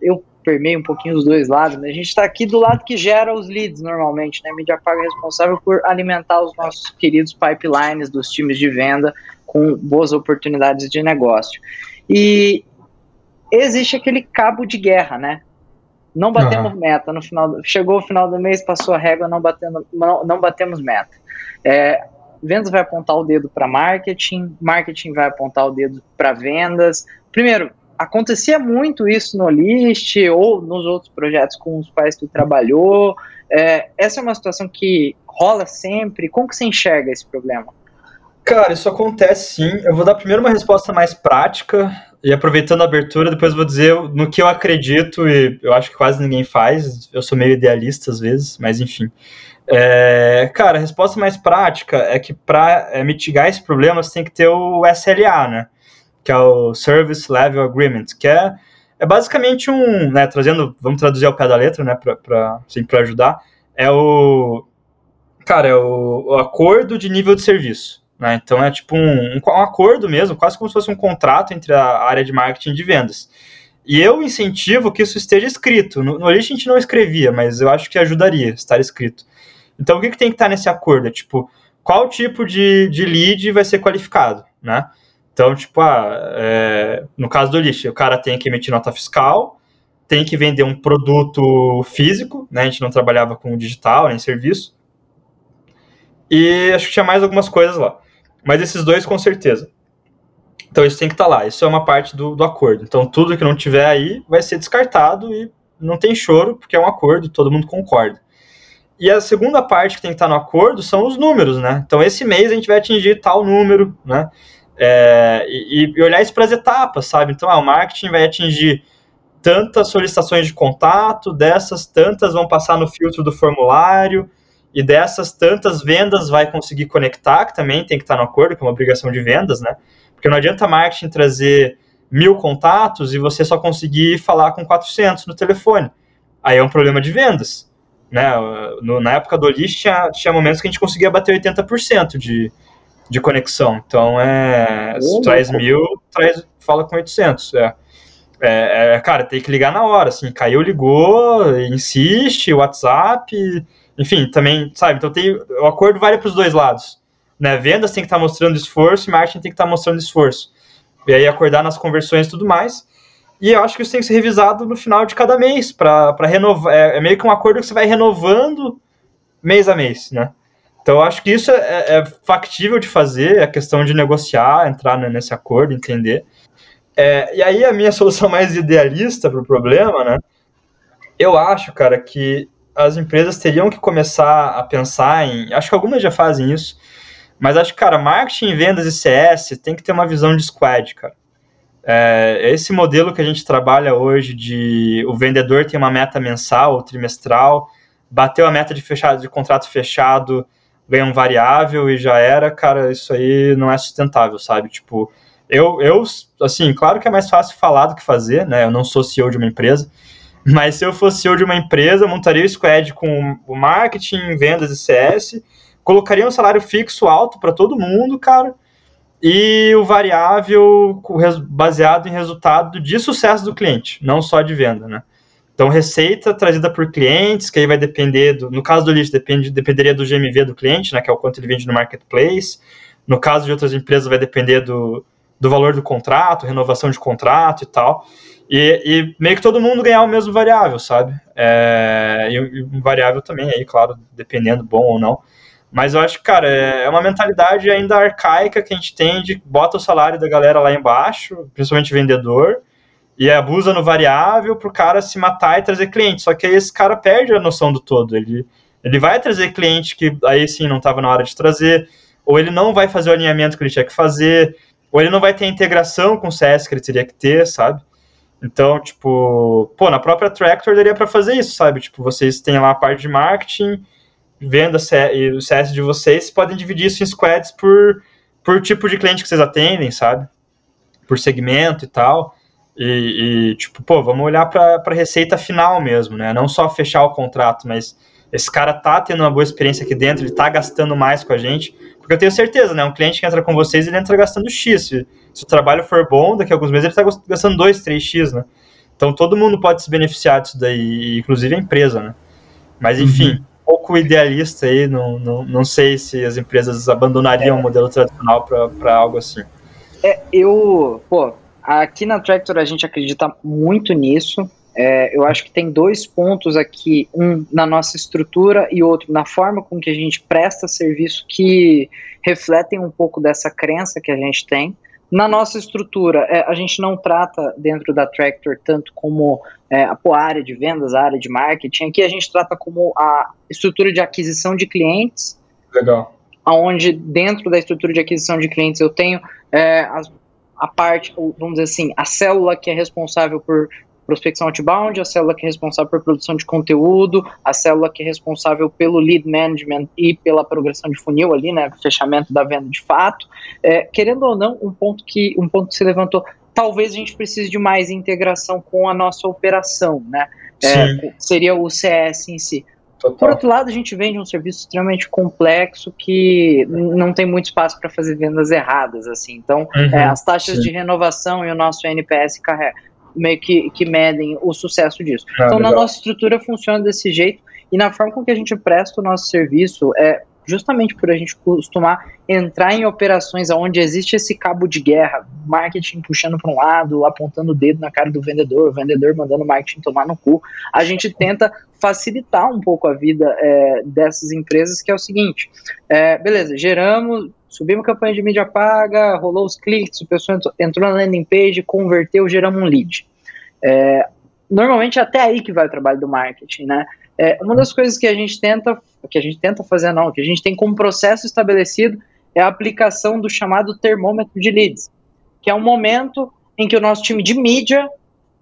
eu permeio um pouquinho os dois lados, mas a gente está aqui do lado que gera os leads normalmente, né? A mídia paga é responsável por alimentar os nossos queridos pipelines dos times de venda com boas oportunidades de negócio. E existe aquele cabo de guerra, né? Não batemos uhum. meta no final. Chegou o final do mês, passou a régua, não, batendo, não, não batemos meta. É, vendas vai apontar o dedo para marketing, marketing vai apontar o dedo para vendas. Primeiro, acontecia muito isso no List ou nos outros projetos com os quais tu trabalhou. É, essa é uma situação que rola sempre. Como que você enxerga esse problema? Cara, isso acontece sim. Eu vou dar primeiro uma resposta mais prática e aproveitando a abertura, depois vou dizer no que eu acredito e eu acho que quase ninguém faz. Eu sou meio idealista às vezes, mas enfim. É, cara, a resposta mais prática é que para é, mitigar esse problema você tem que ter o SLA, né? Que é o Service Level Agreement, que é, é basicamente um, né, trazendo, vamos traduzir ao pé da letra, né, para assim, ajudar, é o, cara, é o, o acordo de nível de serviço. Né? Então é tipo um, um, um, acordo mesmo, quase como se fosse um contrato entre a área de marketing e de vendas. E eu incentivo que isso esteja escrito. No, no a gente não escrevia, mas eu acho que ajudaria estar escrito. Então, o que, que tem que estar nesse acordo? É, tipo, qual tipo de, de lead vai ser qualificado, né? Então, tipo, ah, é, no caso do lixo, o cara tem que emitir nota fiscal, tem que vender um produto físico, né? A gente não trabalhava com digital, nem serviço. E acho que tinha mais algumas coisas lá. Mas esses dois, com certeza. Então, isso tem que estar lá. Isso é uma parte do, do acordo. Então, tudo que não tiver aí vai ser descartado e não tem choro, porque é um acordo, todo mundo concorda. E a segunda parte que tem que estar no acordo são os números, né? Então, esse mês a gente vai atingir tal número, né? É, e, e, olhar isso para as etapas, sabe? Então, ah, o marketing vai atingir tantas solicitações de contato, dessas tantas vão passar no filtro do formulário, e dessas tantas vendas vai conseguir conectar, que também tem que estar no acordo, que é uma obrigação de vendas, né? Porque não adianta marketing trazer mil contatos e você só conseguir falar com 400 no telefone. Aí é um problema de vendas né? No, na época do list tinha, tinha momentos que a gente conseguia bater 80% de, de conexão. Então é. Se traz mil, traz, fala com 800. É. É, é, cara, tem que ligar na hora, assim, caiu, ligou, insiste, WhatsApp, enfim, também, sabe, então tem, o acordo vale para os dois lados, né, vendas tem que estar tá mostrando esforço e marketing tem que estar tá mostrando esforço, e aí acordar nas conversões e tudo mais, e eu acho que isso tem que ser revisado no final de cada mês, para renovar. É, é, meio que um acordo que você vai renovando mês a mês, né? Então eu acho que isso é, é factível de fazer, é questão de negociar, entrar nesse acordo, entender. É, e aí a minha [laughs] solução mais idealista para o problema, né? Eu acho, cara, que as empresas teriam que começar a pensar em. Acho que algumas já fazem isso, mas acho que, cara, marketing, vendas e CS tem que ter uma visão de squad, cara. É, esse modelo que a gente trabalha hoje de o vendedor tem uma meta mensal ou trimestral, bateu a meta de fechado de contrato fechado, ganha um variável e já era, cara, isso aí não é sustentável, sabe? Tipo, eu, eu assim, claro que é mais fácil falar do que fazer, né? Eu não sou CEO de uma empresa, mas se eu fosse CEO de uma empresa, montaria o squad com o marketing, vendas e CS, colocaria um salário fixo alto para todo mundo, cara, e o variável baseado em resultado de sucesso do cliente, não só de venda, né? Então, receita trazida por clientes, que aí vai depender, do, no caso do lixo, depende, dependeria do GMV do cliente, né, que é o quanto ele vende no marketplace. No caso de outras empresas, vai depender do, do valor do contrato, renovação de contrato e tal. E, e meio que todo mundo ganhar o mesmo variável, sabe? É, e, um variável também, aí, claro, dependendo, bom ou não. Mas eu acho que, cara, é, é uma mentalidade ainda arcaica que a gente tem de bota o salário da galera lá embaixo, principalmente vendedor, e abusa no variável pro cara se matar e trazer cliente. Só que aí esse cara perde a noção do todo. Ele, ele vai trazer cliente que aí sim não estava na hora de trazer, ou ele não vai fazer o alinhamento que ele tinha que fazer, ou ele não vai ter a integração com o CS que ele teria que ter, sabe? Então, tipo, pô, na própria Tractor daria para fazer isso, sabe? Tipo, vocês têm lá a parte de marketing, venda e o CS de vocês, podem dividir isso em squads por, por tipo de cliente que vocês atendem, sabe? Por segmento e tal. E, e tipo, pô, vamos olhar para receita final mesmo, né? Não só fechar o contrato, mas esse cara tá tendo uma boa experiência aqui dentro, ele tá gastando mais com a gente. Porque eu tenho certeza, né? Um cliente que entra com vocês, ele entra gastando X. Se, se o trabalho for bom, daqui a alguns meses ele tá gastando 2, 3X, né? Então todo mundo pode se beneficiar disso daí, inclusive a empresa, né? Mas enfim, uhum. um pouco idealista aí, não, não, não sei se as empresas abandonariam é. o modelo tradicional para algo assim. É, eu, pô, Aqui na Tractor a gente acredita muito nisso. É, eu acho que tem dois pontos aqui, um na nossa estrutura e outro na forma com que a gente presta serviço que refletem um pouco dessa crença que a gente tem. Na nossa estrutura, é, a gente não trata dentro da Tractor tanto como é, a, a área de vendas, a área de marketing. Aqui a gente trata como a estrutura de aquisição de clientes. Legal. Onde dentro da estrutura de aquisição de clientes eu tenho é, as a parte, vamos dizer assim, a célula que é responsável por prospecção outbound, a célula que é responsável por produção de conteúdo, a célula que é responsável pelo lead management e pela progressão de funil ali, né, fechamento da venda de fato. É, querendo ou não, um ponto que um ponto que se levantou, talvez a gente precise de mais integração com a nossa operação, né? É, seria o CS em si. Total. Por outro lado, a gente vende um serviço extremamente complexo que não tem muito espaço para fazer vendas erradas, assim. Então, uhum, é, as taxas sim. de renovação e o nosso NPS carrega, meio que, que medem o sucesso disso. Ah, então, legal. na nossa estrutura funciona desse jeito e na forma com que a gente presta o nosso serviço, é, justamente por a gente costumar entrar em operações onde existe esse cabo de guerra, marketing puxando para um lado, apontando o dedo na cara do vendedor, o vendedor mandando o marketing tomar no cu, a gente tenta facilitar um pouco a vida é, dessas empresas, que é o seguinte, é, beleza, geramos, subimos campanha de mídia paga, rolou os cliques, o pessoal entrou na landing page, converteu, geramos um lead. É, normalmente é até aí que vai o trabalho do marketing, né? É, uma das coisas que a gente tenta, que a gente tenta fazer não, que a gente tem como processo estabelecido é a aplicação do chamado termômetro de leads, que é um momento em que o nosso time de mídia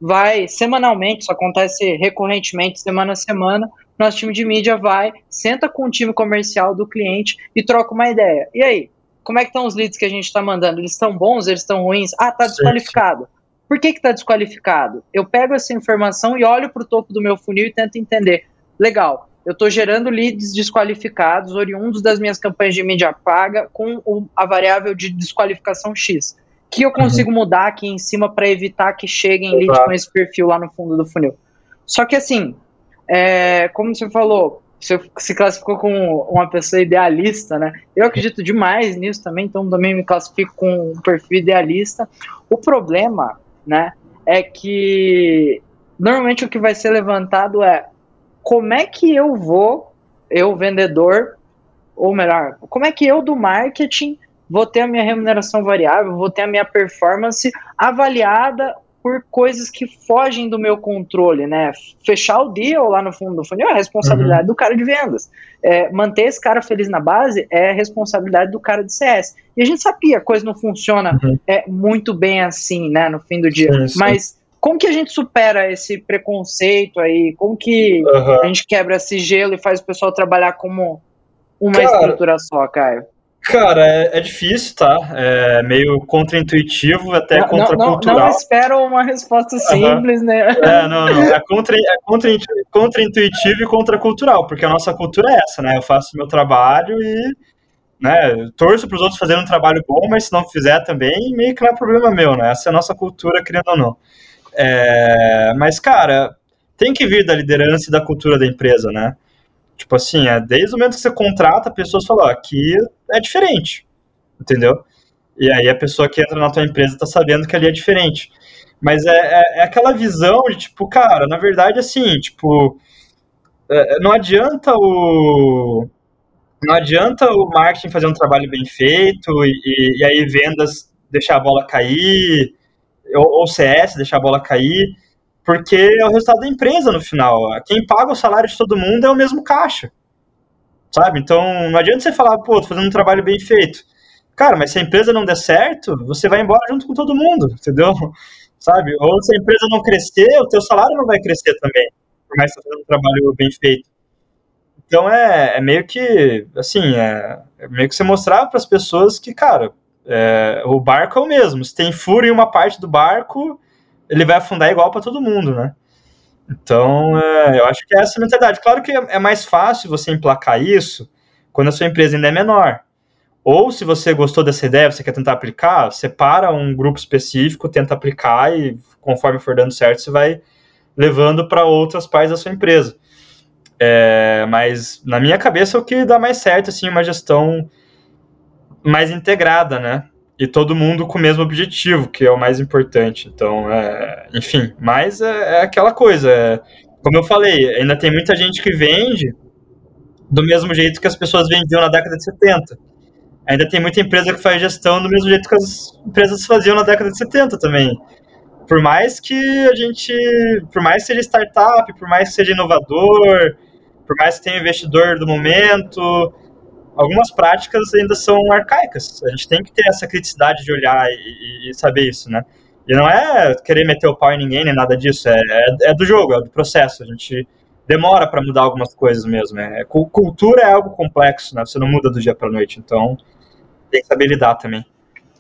vai semanalmente, isso acontece recorrentemente, semana a semana, nosso time de mídia vai, senta com o time comercial do cliente e troca uma ideia. E aí, como é que estão os leads que a gente está mandando? Eles estão bons, eles estão ruins? Ah, tá desqualificado. Por que está desqualificado? Eu pego essa informação e olho para o topo do meu funil e tento entender legal, eu estou gerando leads desqualificados, oriundos das minhas campanhas de mídia paga, com o, a variável de desqualificação X. Que eu consigo uhum. mudar aqui em cima para evitar que cheguem leads com esse perfil lá no fundo do funil. Só que assim, é, como você falou, você se classificou como uma pessoa idealista, né? Eu acredito demais nisso também, então também me classifico com um perfil idealista. O problema, né, é que normalmente o que vai ser levantado é como é que eu vou, eu vendedor, ou melhor, como é que eu do marketing vou ter a minha remuneração variável, vou ter a minha performance avaliada por coisas que fogem do meu controle, né? Fechar o deal lá no fundo do funil é a responsabilidade uhum. do cara de vendas. É, manter esse cara feliz na base é a responsabilidade do cara de CS. E a gente sabia, a coisa não funciona uhum. é, muito bem assim, né, no fim do dia. Sim, sim. Mas como que a gente supera esse preconceito aí? Como que uhum. a gente quebra esse gelo e faz o pessoal trabalhar como uma cara, estrutura só, Caio? Cara, é, é, difícil, tá? É meio contraintuitivo, até não, contracultural. Não, não, espero uma resposta simples, uhum. né? É, não, não. É, contra, é contra-intuitivo contra e contracultural, porque a nossa cultura é essa, né? Eu faço meu trabalho e né, torço para os outros fazerem um trabalho bom, mas se não fizer também, meio que não é problema meu, né? Essa é a nossa cultura, querendo ou não. É, mas, cara, tem que vir da liderança e da cultura da empresa, né? Tipo assim, é, desde o momento que você contrata, a pessoa fala, aqui é diferente, entendeu? E aí a pessoa que entra na tua empresa tá sabendo que ali é diferente. Mas é, é, é aquela visão de, tipo, cara, na verdade, assim, tipo, é, não adianta o... Não adianta o marketing fazer um trabalho bem feito e, e, e aí vendas deixar a bola cair, ou, CS, deixar a bola cair, porque é o resultado da empresa no final. Quem paga o salário de todo mundo é o mesmo caixa. Sabe? Então, não adianta você falar, pô, tô fazendo um trabalho bem feito. Cara, mas se a empresa não der certo, você vai embora junto com todo mundo, [laughs] entendeu? sabe? Ou se a empresa não crescer, o teu salário não vai crescer também, por mais que você faça um trabalho bem feito. Então é, é meio que, assim, é, é meio que você mostrar para as pessoas que, cara, é, o barco é o mesmo. Se tem furo em uma parte do barco, ele vai afundar igual para todo mundo, né? Então, é, eu acho que é essa a mentalidade. Claro que é, é mais fácil você emplacar isso quando a sua empresa ainda é menor. Ou se você gostou dessa ideia, você quer tentar aplicar, separa um grupo específico, tenta aplicar e conforme for dando certo, você vai levando para outras partes da sua empresa. É, mas na minha cabeça o que dá mais certo assim, uma gestão mais integrada, né? E todo mundo com o mesmo objetivo, que é o mais importante. Então, é, enfim, mas é, é aquela coisa. É, como eu falei, ainda tem muita gente que vende do mesmo jeito que as pessoas vendiam na década de 70. Ainda tem muita empresa que faz gestão do mesmo jeito que as empresas faziam na década de 70 também. Por mais que a gente, por mais que seja startup, por mais que seja inovador, por mais que tenha investidor do momento, algumas práticas ainda são arcaicas. A gente tem que ter essa criticidade de olhar e, e saber isso, né? E não é querer meter o pau em ninguém nem nada disso, é, é, é do jogo, é do processo. A gente demora para mudar algumas coisas mesmo. É, cultura é algo complexo, né? Você não muda do dia para noite, então tem que saber lidar também.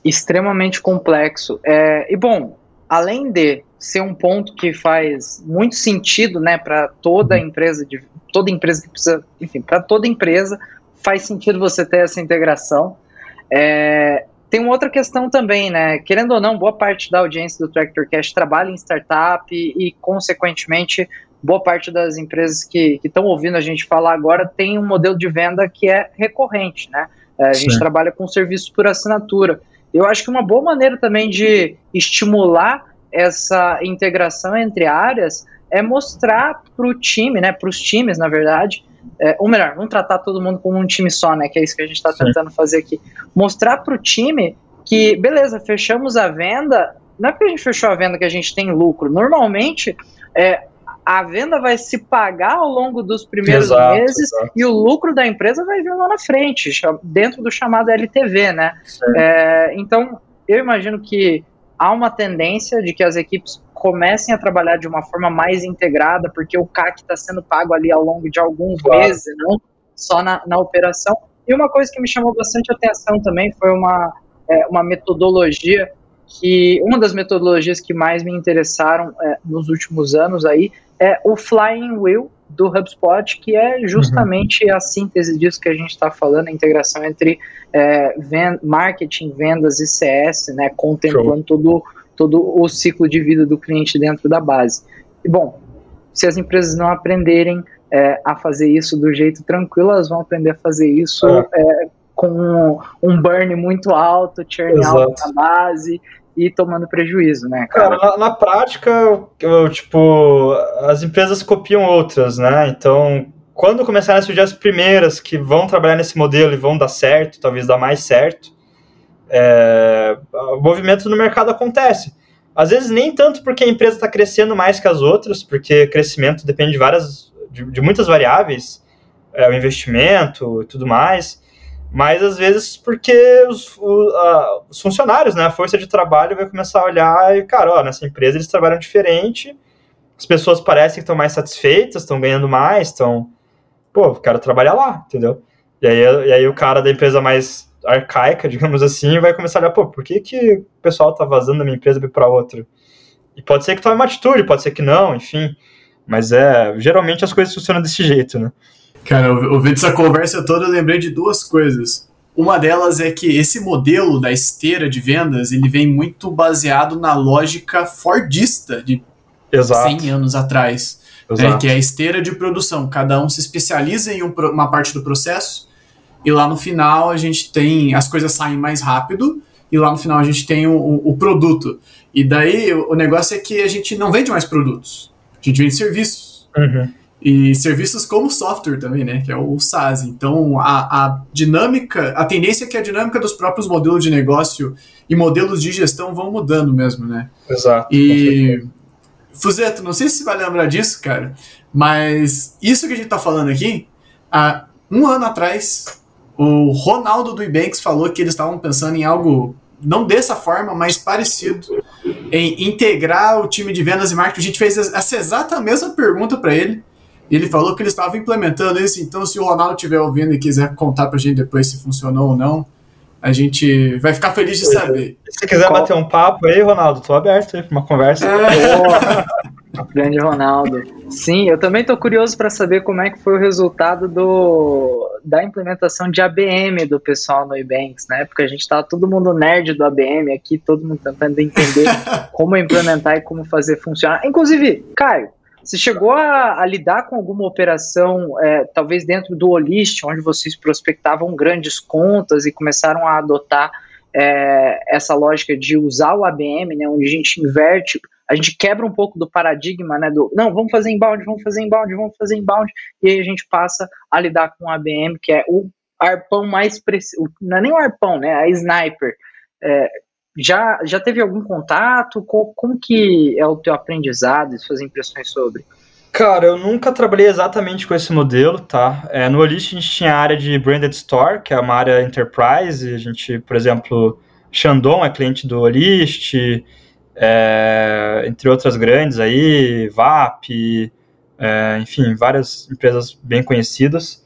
Extremamente complexo. É, e bom, além de ser um ponto que faz muito sentido, né, para toda uhum. empresa de toda empresa que precisa, enfim, para toda empresa faz sentido você ter essa integração. É, tem uma outra questão também, né? Querendo ou não, boa parte da audiência do Tractor Cash trabalha em startup e, e consequentemente, boa parte das empresas que estão ouvindo a gente falar agora tem um modelo de venda que é recorrente, né? É, a Sim. gente trabalha com serviços por assinatura. Eu acho que uma boa maneira também de estimular essa integração entre áreas é mostrar para o time, né, para os times, na verdade, é, ou melhor, não tratar todo mundo como um time só, né? Que é isso que a gente está tentando fazer aqui. Mostrar para o time que, beleza, fechamos a venda. Não é porque a gente fechou a venda que a gente tem lucro. Normalmente, é, a venda vai se pagar ao longo dos primeiros exato, meses exato. e o lucro da empresa vai vir lá na frente, dentro do chamado LTV, né? É, então, eu imagino que há uma tendência de que as equipes comecem a trabalhar de uma forma mais integrada, porque o CAC está sendo pago ali ao longo de alguns claro. meses, não só na, na operação. E uma coisa que me chamou bastante atenção também foi uma, é, uma metodologia que uma das metodologias que mais me interessaram é, nos últimos anos aí é o Flying Wheel do HubSpot, que é justamente uhum. a síntese disso que a gente está falando, a integração entre é, vend marketing, vendas e CS, né, contemplando todo, todo o ciclo de vida do cliente dentro da base. E, bom, se as empresas não aprenderem é, a fazer isso do jeito tranquilo, elas vão aprender a fazer isso é. é com um, um burn muito alto, churn Exato. alto na base, e tomando prejuízo, né, cara? cara na, na, prática, eu, tipo, as empresas copiam outras, né? Então, quando começarem a surgir as primeiras que vão trabalhar nesse modelo e vão dar certo, talvez dar mais certo, é, movimento no mercado acontece. Às vezes nem tanto porque a empresa está crescendo mais que as outras, porque crescimento depende de várias, de, de muitas variáveis, é, o investimento e tudo mais mas às vezes porque os, o, a, os, funcionários, né, a força de trabalho vai começar a olhar e, cara, ó, nessa empresa eles trabalham diferente, as pessoas parecem que estão mais satisfeitas, estão ganhando mais, estão, pô, quero trabalhar lá, entendeu? E aí, e aí o cara da empresa mais arcaica, digamos assim, vai começar a olhar, pô, por que, que o pessoal tá vazando da minha empresa para outra? E pode ser que tome uma atitude, pode ser que não, enfim, mas é, geralmente as coisas funcionam desse jeito, né? Cara, ouvindo essa conversa toda, eu lembrei de duas coisas. Uma delas é que esse modelo da esteira de vendas, ele vem muito baseado na lógica fordista de Exato. 100 anos atrás. Né, que é a esteira de produção. Cada um se especializa em um, uma parte do processo e lá no final a gente tem... As coisas saem mais rápido e lá no final a gente tem o, o produto. E daí o negócio é que a gente não vende mais produtos. A gente vende serviços. Uhum e serviços como software também, né, que é o SaaS. Então, a, a dinâmica, a tendência é que a dinâmica dos próprios modelos de negócio e modelos de gestão vão mudando mesmo, né? Exato. E Fuzeto, não sei se você vai lembrar disso, cara, mas isso que a gente tá falando aqui, há um ano atrás, o Ronaldo do Ibanks falou que eles estavam pensando em algo não dessa forma, mas parecido, em integrar o time de vendas e marketing. A gente fez essa exata mesma pergunta para ele. E ele falou que ele estava implementando isso. Então, se o Ronaldo estiver ouvindo e quiser contar para a gente depois se funcionou ou não, a gente vai ficar feliz de saber. Se quiser Qual? bater um papo aí, Ronaldo, tô aberto aí para uma conversa. É. [laughs] Grande Ronaldo. Sim, eu também estou curioso para saber como é que foi o resultado do, da implementação de ABM do pessoal no Ebanks, né? Porque a gente estava todo mundo nerd do ABM aqui, todo mundo tentando entender [laughs] como implementar e como fazer funcionar. Inclusive, Caio, você chegou a, a lidar com alguma operação, é, talvez dentro do Olist, onde vocês prospectavam grandes contas e começaram a adotar é, essa lógica de usar o ABM, né, onde a gente inverte a gente quebra um pouco do paradigma, né, do não, vamos fazer inbound, vamos fazer inbound, vamos fazer inbound, e aí a gente passa a lidar com o ABM, que é o arpão mais preciso, não é nem o arpão, né, a sniper. É, já, já teve algum contato? Como, como que é o teu aprendizado e suas impressões sobre? Cara, eu nunca trabalhei exatamente com esse modelo, tá? É, no Olist a gente tinha a área de Branded Store, que é uma área enterprise, a gente, por exemplo, Shandong é cliente do Olist, é, entre outras grandes aí, VAP, é, enfim, várias empresas bem conhecidas.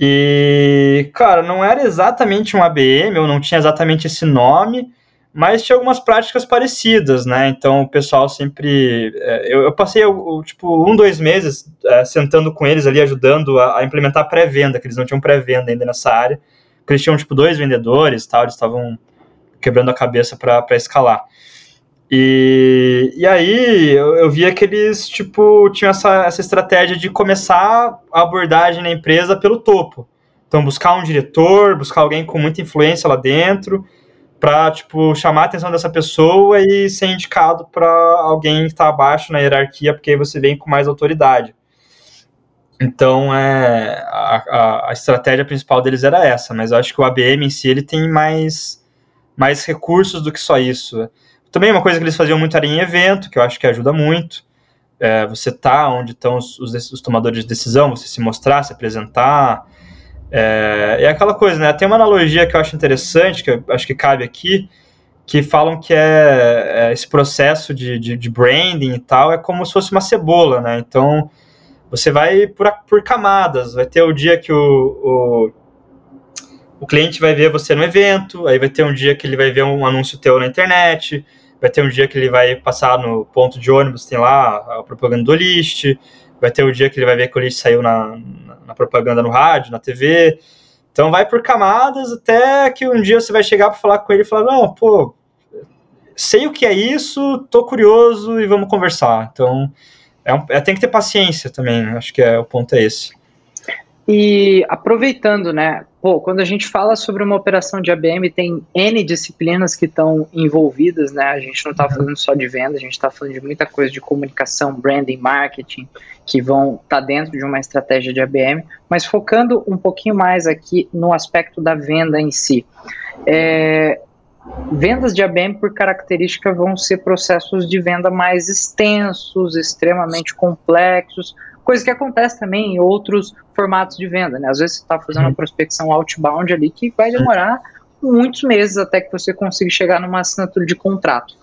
E, cara, não era exatamente um ABM, ou não tinha exatamente esse nome, mas tinha algumas práticas parecidas, né? Então o pessoal sempre. É, eu, eu, passei, tipo, um, dois meses é, sentando com eles ali, ajudando a, a implementar pré-venda, que eles não tinham pré-venda ainda nessa área. Porque eles tinham, tipo, dois vendedores tal, eles estavam quebrando a cabeça para escalar. E, e aí eu, eu via que eles, tipo, tinham essa, essa estratégia de começar a abordagem na empresa pelo topo. Então, buscar um diretor, buscar alguém com muita influência lá dentro, para tipo, chamar a atenção dessa pessoa e ser indicado para alguém que está abaixo na hierarquia, porque aí você vem com mais autoridade. Então, é, a, a, a, estratégia principal deles era essa, mas eu acho que o ABM em si ele tem mais, mais recursos do que só isso. Também uma coisa que eles faziam muito era em evento, que eu acho que ajuda muito. É, você tá onde estão os, os, os, tomadores de decisão, você se mostrar, se apresentar. É, é aquela coisa, né? Tem uma analogia que eu acho interessante, que eu acho que cabe aqui, que falam que é, é esse processo de, de, de, branding e tal é como se fosse uma cebola, né? Então você vai por, por camadas, vai ter o dia que o, o o cliente vai ver você no evento, aí vai ter um dia que ele vai ver um anúncio teu na internet, vai ter um dia que ele vai passar no ponto de ônibus, tem lá a propaganda do list, vai ter o um dia que ele vai ver que o list saiu na, na propaganda no rádio, na TV. Então vai por camadas até que um dia você vai chegar para falar com ele e falar: "Não, pô, sei o que é isso, tô curioso e vamos conversar". Então, é, um, é tem que ter paciência também, acho que é o ponto é esse. E aproveitando, né? Pô, quando a gente fala sobre uma operação de ABM, tem N disciplinas que estão envolvidas, né? A gente não está falando só de venda, a gente está falando de muita coisa de comunicação, branding, marketing, que vão estar tá dentro de uma estratégia de ABM, mas focando um pouquinho mais aqui no aspecto da venda em si. É, vendas de ABM, por característica, vão ser processos de venda mais extensos, extremamente complexos, Coisa que acontece também em outros formatos de venda, né? Às vezes você está fazendo uma uhum. prospecção outbound ali que vai demorar muitos meses até que você consiga chegar numa assinatura de contrato.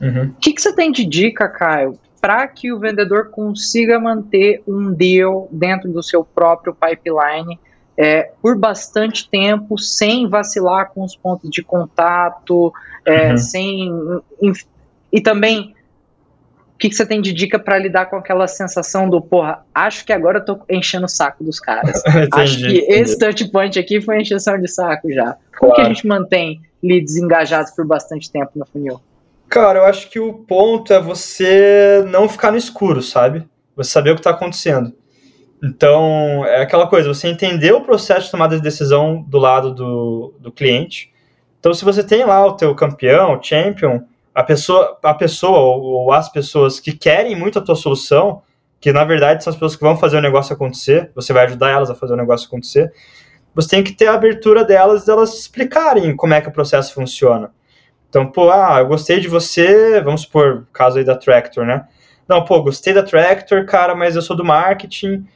Uhum. O que, que você tem de dica, Caio, para que o vendedor consiga manter um deal dentro do seu próprio pipeline é, por bastante tempo, sem vacilar com os pontos de contato, é, uhum. sem. E também que, que você tem de dica para lidar com aquela sensação do, porra, acho que agora eu tô enchendo o saco dos caras. [laughs] acho que esse touch point aqui foi encheção de saco já. Como claro. que a gente mantém leads engajados por bastante tempo no funil? Cara, eu acho que o ponto é você não ficar no escuro, sabe? Você saber o que está acontecendo. Então, é aquela coisa, você entender o processo de tomada de decisão do lado do, do cliente. Então, se você tem lá o teu campeão, o champion, a pessoa, a pessoa ou, as pessoas que querem muito a tua solução, que na verdade são as pessoas que vão fazer o negócio acontecer, você vai ajudar elas a fazer o negócio acontecer, você tem que ter a abertura delas, delas explicarem como é que o processo funciona. Então, pô, ah, eu gostei de você, vamos supor, caso aí da Tractor, né? Não, pô, gostei da Tractor, cara, mas eu sou do marketing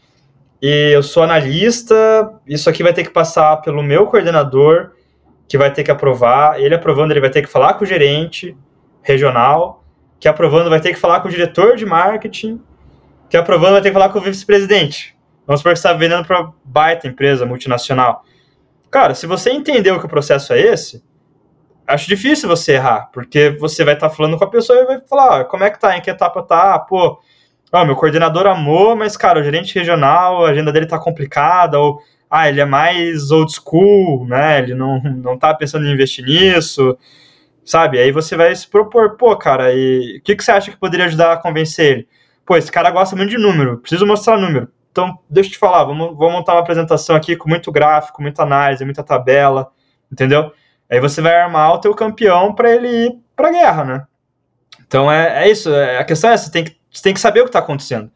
e eu sou analista, isso aqui vai ter que passar pelo meu coordenador, que vai ter que aprovar. Ele aprovando, ele vai ter que falar com o gerente regional, que aprovando vai ter que falar com o diretor de marketing, que aprovando vai ter que falar com o vice-presidente. Vamos supor que você está vendendo para baita empresa multinacional. Cara, se você entendeu que o processo é esse, acho difícil você errar, porque você vai estar tá falando com a pessoa e vai falar, ah, como é que tá, em que etapa tá, pô, ó, meu coordenador amou, mas, cara, o gerente regional, a agenda dele tá complicada, ou, ah, ele é mais old school, né, ele não, não tá pensando em investir nisso, sabe? Aí você vai se propor, pô, cara, e o que, que você acha que poderia ajudar a convencer ele? Pô, esse cara gosta muito de número, preciso mostrar número. Então, deixa eu te falar, vamos, vamos montar uma apresentação aqui com muito gráfico, muita análise, muita tabela, entendeu? Aí você vai armar o teu campeão para ele ir para a guerra, né? Então é, é isso. É, a questão é essa: você tem, que, você tem que saber o que está acontecendo.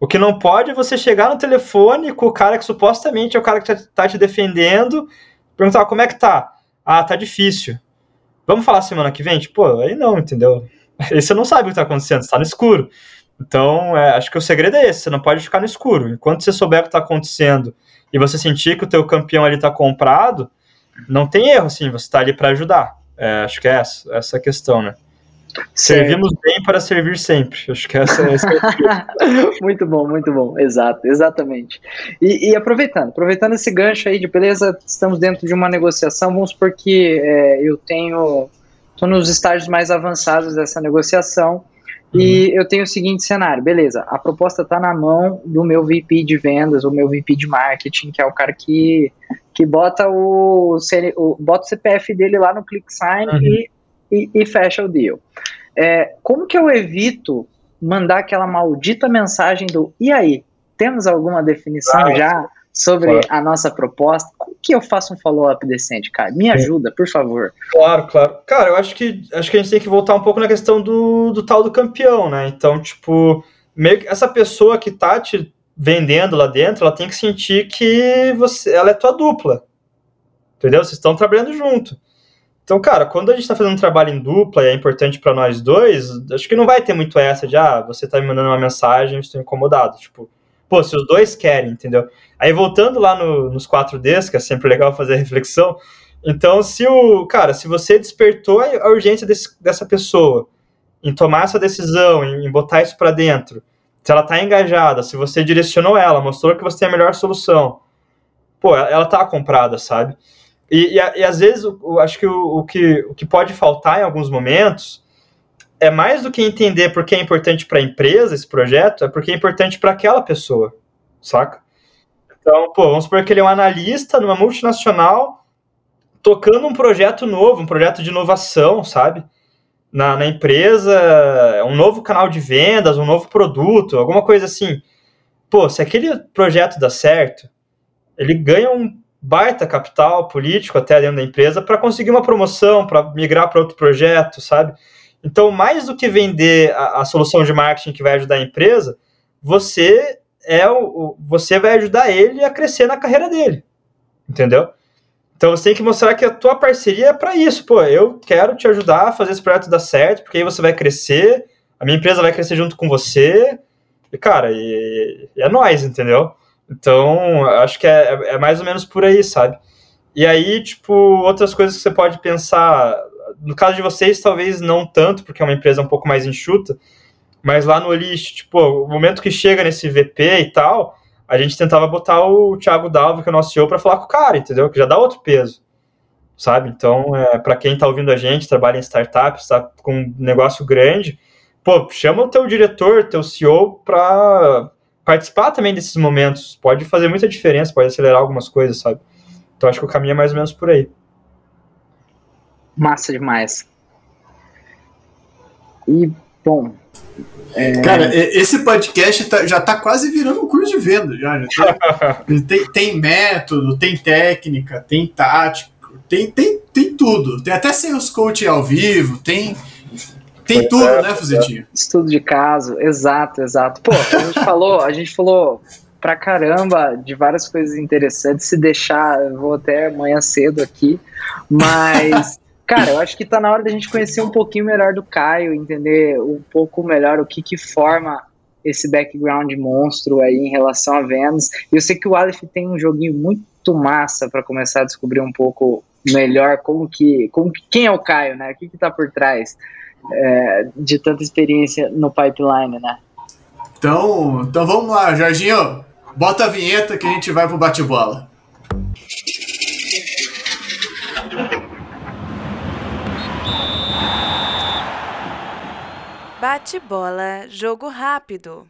O que não pode é você chegar no telefone com o cara que supostamente é o cara que está tá te defendendo, perguntar como é que tá. Ah, tá difícil. Vamos falar semana que vem? Tipo, aí não, entendeu? Aí você não sabe o que está acontecendo, está no escuro. Então, é, acho que o segredo é esse: você não pode ficar no escuro. Enquanto você souber o que está acontecendo e você sentir que o teu campeão ali está comprado, não tem erro, assim, você está ali para ajudar. É, acho que é essa, essa questão, né? Servimos bem para servir sempre. Acho que essa, é [laughs] Muito bom, muito bom. Exato, exatamente. E, e, aproveitando, aproveitando esse gancho aí de beleza, estamos dentro de uma negociação. Vamos supor que é, eu tenho. Estou nos estágios mais avançados dessa negociação. Uhum. E eu tenho o seguinte cenário, beleza, a proposta está na mão do meu VP de vendas, o meu VP de marketing, que é o cara que que bota o, o, bota o CPF dele lá no ClickSign uhum. e, e, e, fecha o deal. É, como que eu evito mandar aquela maldita mensagem do e aí? Temos alguma definição claro. já sobre claro. a nossa proposta? Como que eu faço um follow-up decente, cara? Me ajuda, por favor. Claro, claro. Cara, eu acho que acho que a gente tem que voltar um pouco na questão do, do tal do campeão, né? Então, tipo, meio que essa pessoa que tá te vendendo lá dentro, ela tem que sentir que você, ela é tua dupla. Entendeu? Vocês estão trabalhando junto. Então, cara, quando a gente está fazendo um trabalho em dupla e é importante para nós dois, acho que não vai ter muito essa de, ah, você está me mandando uma mensagem, eu estou incomodado. Tipo, pô, se os dois querem, entendeu? Aí voltando lá no, nos 4Ds, que é sempre legal fazer a reflexão, então se o, cara, se você despertou a urgência desse, dessa pessoa em tomar essa decisão, em, em botar isso para dentro, se ela está engajada, se você direcionou ela, mostrou que você tem a melhor solução, pô, ela está comprada, sabe? E, e, e, às vezes, eu acho que o, o que o que pode faltar em alguns momentos é mais do que entender por que é importante para a empresa esse projeto, é porque é importante para aquela pessoa, saca? Então, pô, vamos supor que ele é um analista numa multinacional tocando um projeto novo, um projeto de inovação, sabe? na, na empresa, um novo canal de vendas, um novo produto, alguma coisa assim. Pô, se aquele projeto dá certo, ele ganha um baita capital político até dentro da empresa para conseguir uma promoção, para migrar para outro projeto, sabe? Então, mais do que vender a, a, solução de marketing que vai ajudar a empresa, você é o, você vai ajudar ele a crescer na carreira dele, entendeu? Então você tem que mostrar que a tua parceria é para isso. Pô, eu quero te ajudar a fazer esse projeto dar certo, porque aí você vai crescer, a minha empresa vai crescer junto com você. E, cara, e, e é nós, entendeu? Então, acho que é, é, mais ou menos por aí, sabe? E aí, tipo, outras coisas que você pode pensar. No caso de vocês, talvez não tanto, porque é uma empresa um pouco mais enxuta, mas lá no Olist, tipo, o momento que chega nesse VP e tal, a gente tentava botar o Thiago Dalva, que é o nosso CEO, para falar com o cara, entendeu? Que já dá outro peso, sabe? Então, é, para quem está ouvindo a gente, trabalha em startups, está com um negócio grande, pô, chama o teu diretor, teu CEO, para participar também desses momentos. Pode fazer muita diferença, pode acelerar algumas coisas, sabe? Então, acho que o caminho é mais ou menos por aí. Massa demais. E, bom, é... Cara, esse podcast tá, já tá quase virando um curso de venda. Já, já tem, [laughs] tem, tem, método, tem técnica, tem tático, tem, tem, tem tudo. Tem até os coach ao vivo, tem. Tem tudo, né, Fuzetinho? Estudo de caso, exato, exato. Pô, a gente falou, a gente falou pra caramba de várias coisas interessantes. Se deixar, eu vou até amanhã cedo aqui, mas Cara, eu acho que tá na hora da gente conhecer um pouquinho melhor do Caio, entender um pouco melhor o que que forma esse background monstro aí em relação a vendas. E eu sei que o Aleph tem um joguinho muito massa para começar a descobrir um pouco melhor como que, como que quem é o Caio, né? O que está por trás é, de tanta experiência no pipeline, né? Então, então vamos lá, Jorginho. Bota a vinheta que a gente vai pro bate-bola. Bate-bola, jogo rápido.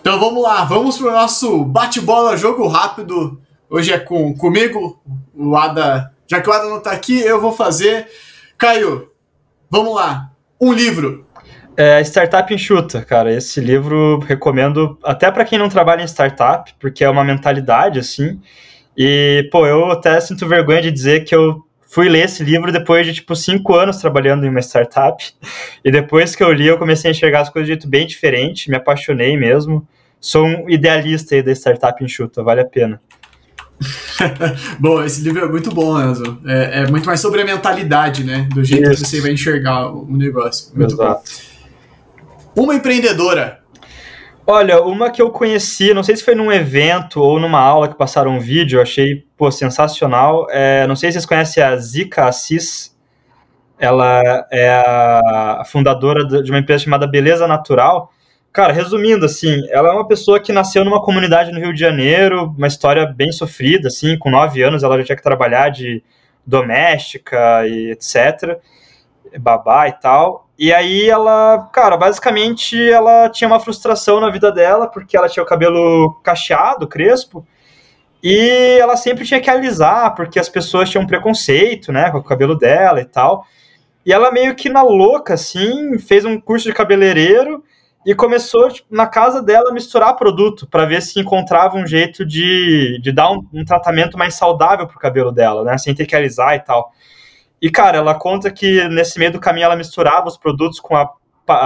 Então vamos lá, vamos pro nosso bate-bola, jogo rápido. Hoje é com comigo, o Ada. Já que o Ada não tá aqui, eu vou fazer. Caio, vamos lá. Um livro. É Startup Enxuta, cara. Esse livro recomendo até para quem não trabalha em startup, porque é uma mentalidade assim. E, pô, eu até sinto vergonha de dizer que eu fui ler esse livro depois de, tipo, cinco anos trabalhando em uma startup. E depois que eu li, eu comecei a enxergar as coisas de jeito bem diferente, me apaixonei mesmo. Sou um idealista aí da startup enxuta, vale a pena. [laughs] bom, esse livro é muito bom, Enzo. É, é, muito mais sobre a mentalidade, né? Do jeito Isso. que você vai enxergar o negócio. Muito Exato. bom. Uma empreendedora. Olha, uma que eu conheci, não sei se foi num evento ou numa aula que passaram um vídeo, eu achei pô, sensacional. É, não sei se vocês conhecem a Zika Assis. Ela é a fundadora de uma empresa chamada Beleza Natural. Cara, resumindo, assim, ela é uma pessoa que nasceu numa comunidade no Rio de Janeiro, uma história bem sofrida, assim, com nove anos ela já tinha que trabalhar de doméstica e etc, babá e tal. E aí ela, cara, basicamente ela tinha uma frustração na vida dela, porque ela tinha o cabelo cacheado, crespo, e ela sempre tinha que alisar, porque as pessoas tinham preconceito, né, com o cabelo dela e tal. E ela meio que na louca, assim, fez um curso de cabeleireiro e começou tipo, na casa dela misturar produto para ver se encontrava um jeito de, de dar um, um tratamento mais saudável pro cabelo dela, né? Sem ter que alisar e tal. E, cara, ela conta que nesse meio do caminho ela misturava os produtos com a,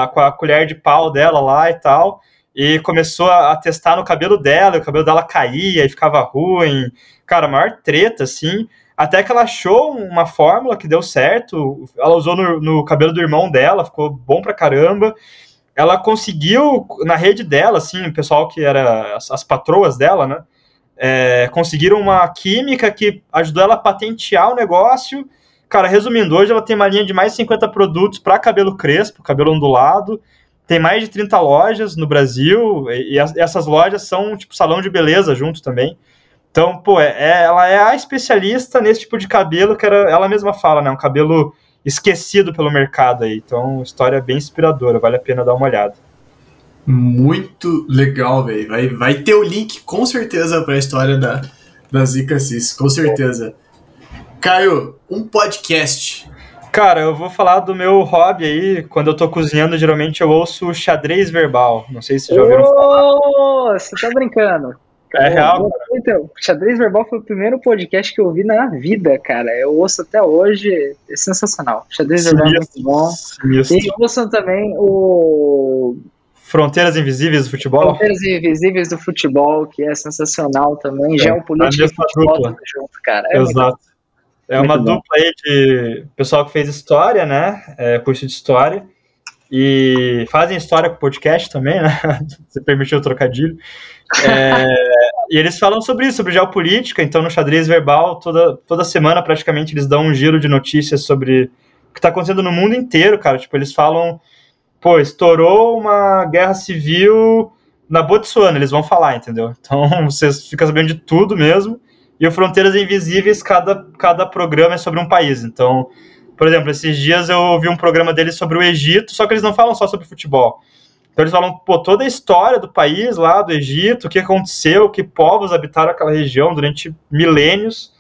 com a colher de pau dela lá e tal. E começou a, a testar no cabelo dela, e o cabelo dela caía e ficava ruim. Cara, maior treta, assim. Até que ela achou uma fórmula que deu certo. Ela usou no, no cabelo do irmão dela, ficou bom pra caramba ela conseguiu, na rede dela, assim, o pessoal que era as, as patroas dela, né? É, conseguiram uma química que ajudou ela a patentear o negócio. Cara, resumindo, hoje ela tem uma linha de mais de 50 produtos para cabelo crespo, cabelo ondulado. Tem mais de 30 lojas no Brasil, e, e essas lojas são tipo salão de beleza junto também. Então, pô, é, é, ela é a especialista nesse tipo de cabelo que era, ela mesma fala, né? Um cabelo esquecido pelo mercado aí. Então, história bem inspiradora, vale a pena dar uma olhada. Muito legal, velho. Vai, vai ter o link com certeza para a história da, da Zika Cis, com certeza. Caio, um podcast. Cara, eu vou falar do meu hobby aí. Quando eu tô cozinhando, geralmente eu ouço xadrez verbal. Não sei se vocês já ouviram oh, falar. Você tá brincando? É real. Então, Xadrez Verbal foi o primeiro podcast que eu ouvi na vida, cara. Eu ouço até hoje, é sensacional. Xadrez Verbal é muito bom. Sinistro. E ouçam também o. Fronteiras Invisíveis do Futebol? Fronteiras Invisíveis do Futebol, que é sensacional também. É, Geopolítica e futebol junto, cara. É Exato. É uma dupla aí de pessoal que fez história, né? É, curso de história. E fazem história com podcast também, né? [laughs] Você permitiu o trocadilho. É, e eles falam sobre isso, sobre geopolítica. Então, no xadrez verbal, toda, toda semana praticamente eles dão um giro de notícias sobre o que está acontecendo no mundo inteiro, cara. Tipo, eles falam, pô, estourou uma guerra civil na Botsuana, eles vão falar, entendeu? Então, [laughs] você fica sabendo de tudo mesmo. E o Fronteiras Invisíveis, cada, cada programa é sobre um país. Então, por exemplo, esses dias eu ouvi um programa deles sobre o Egito, só que eles não falam só sobre futebol. Então eles falam, pô, toda a história do país lá, do Egito, o que aconteceu, que povos habitaram aquela região durante milênios.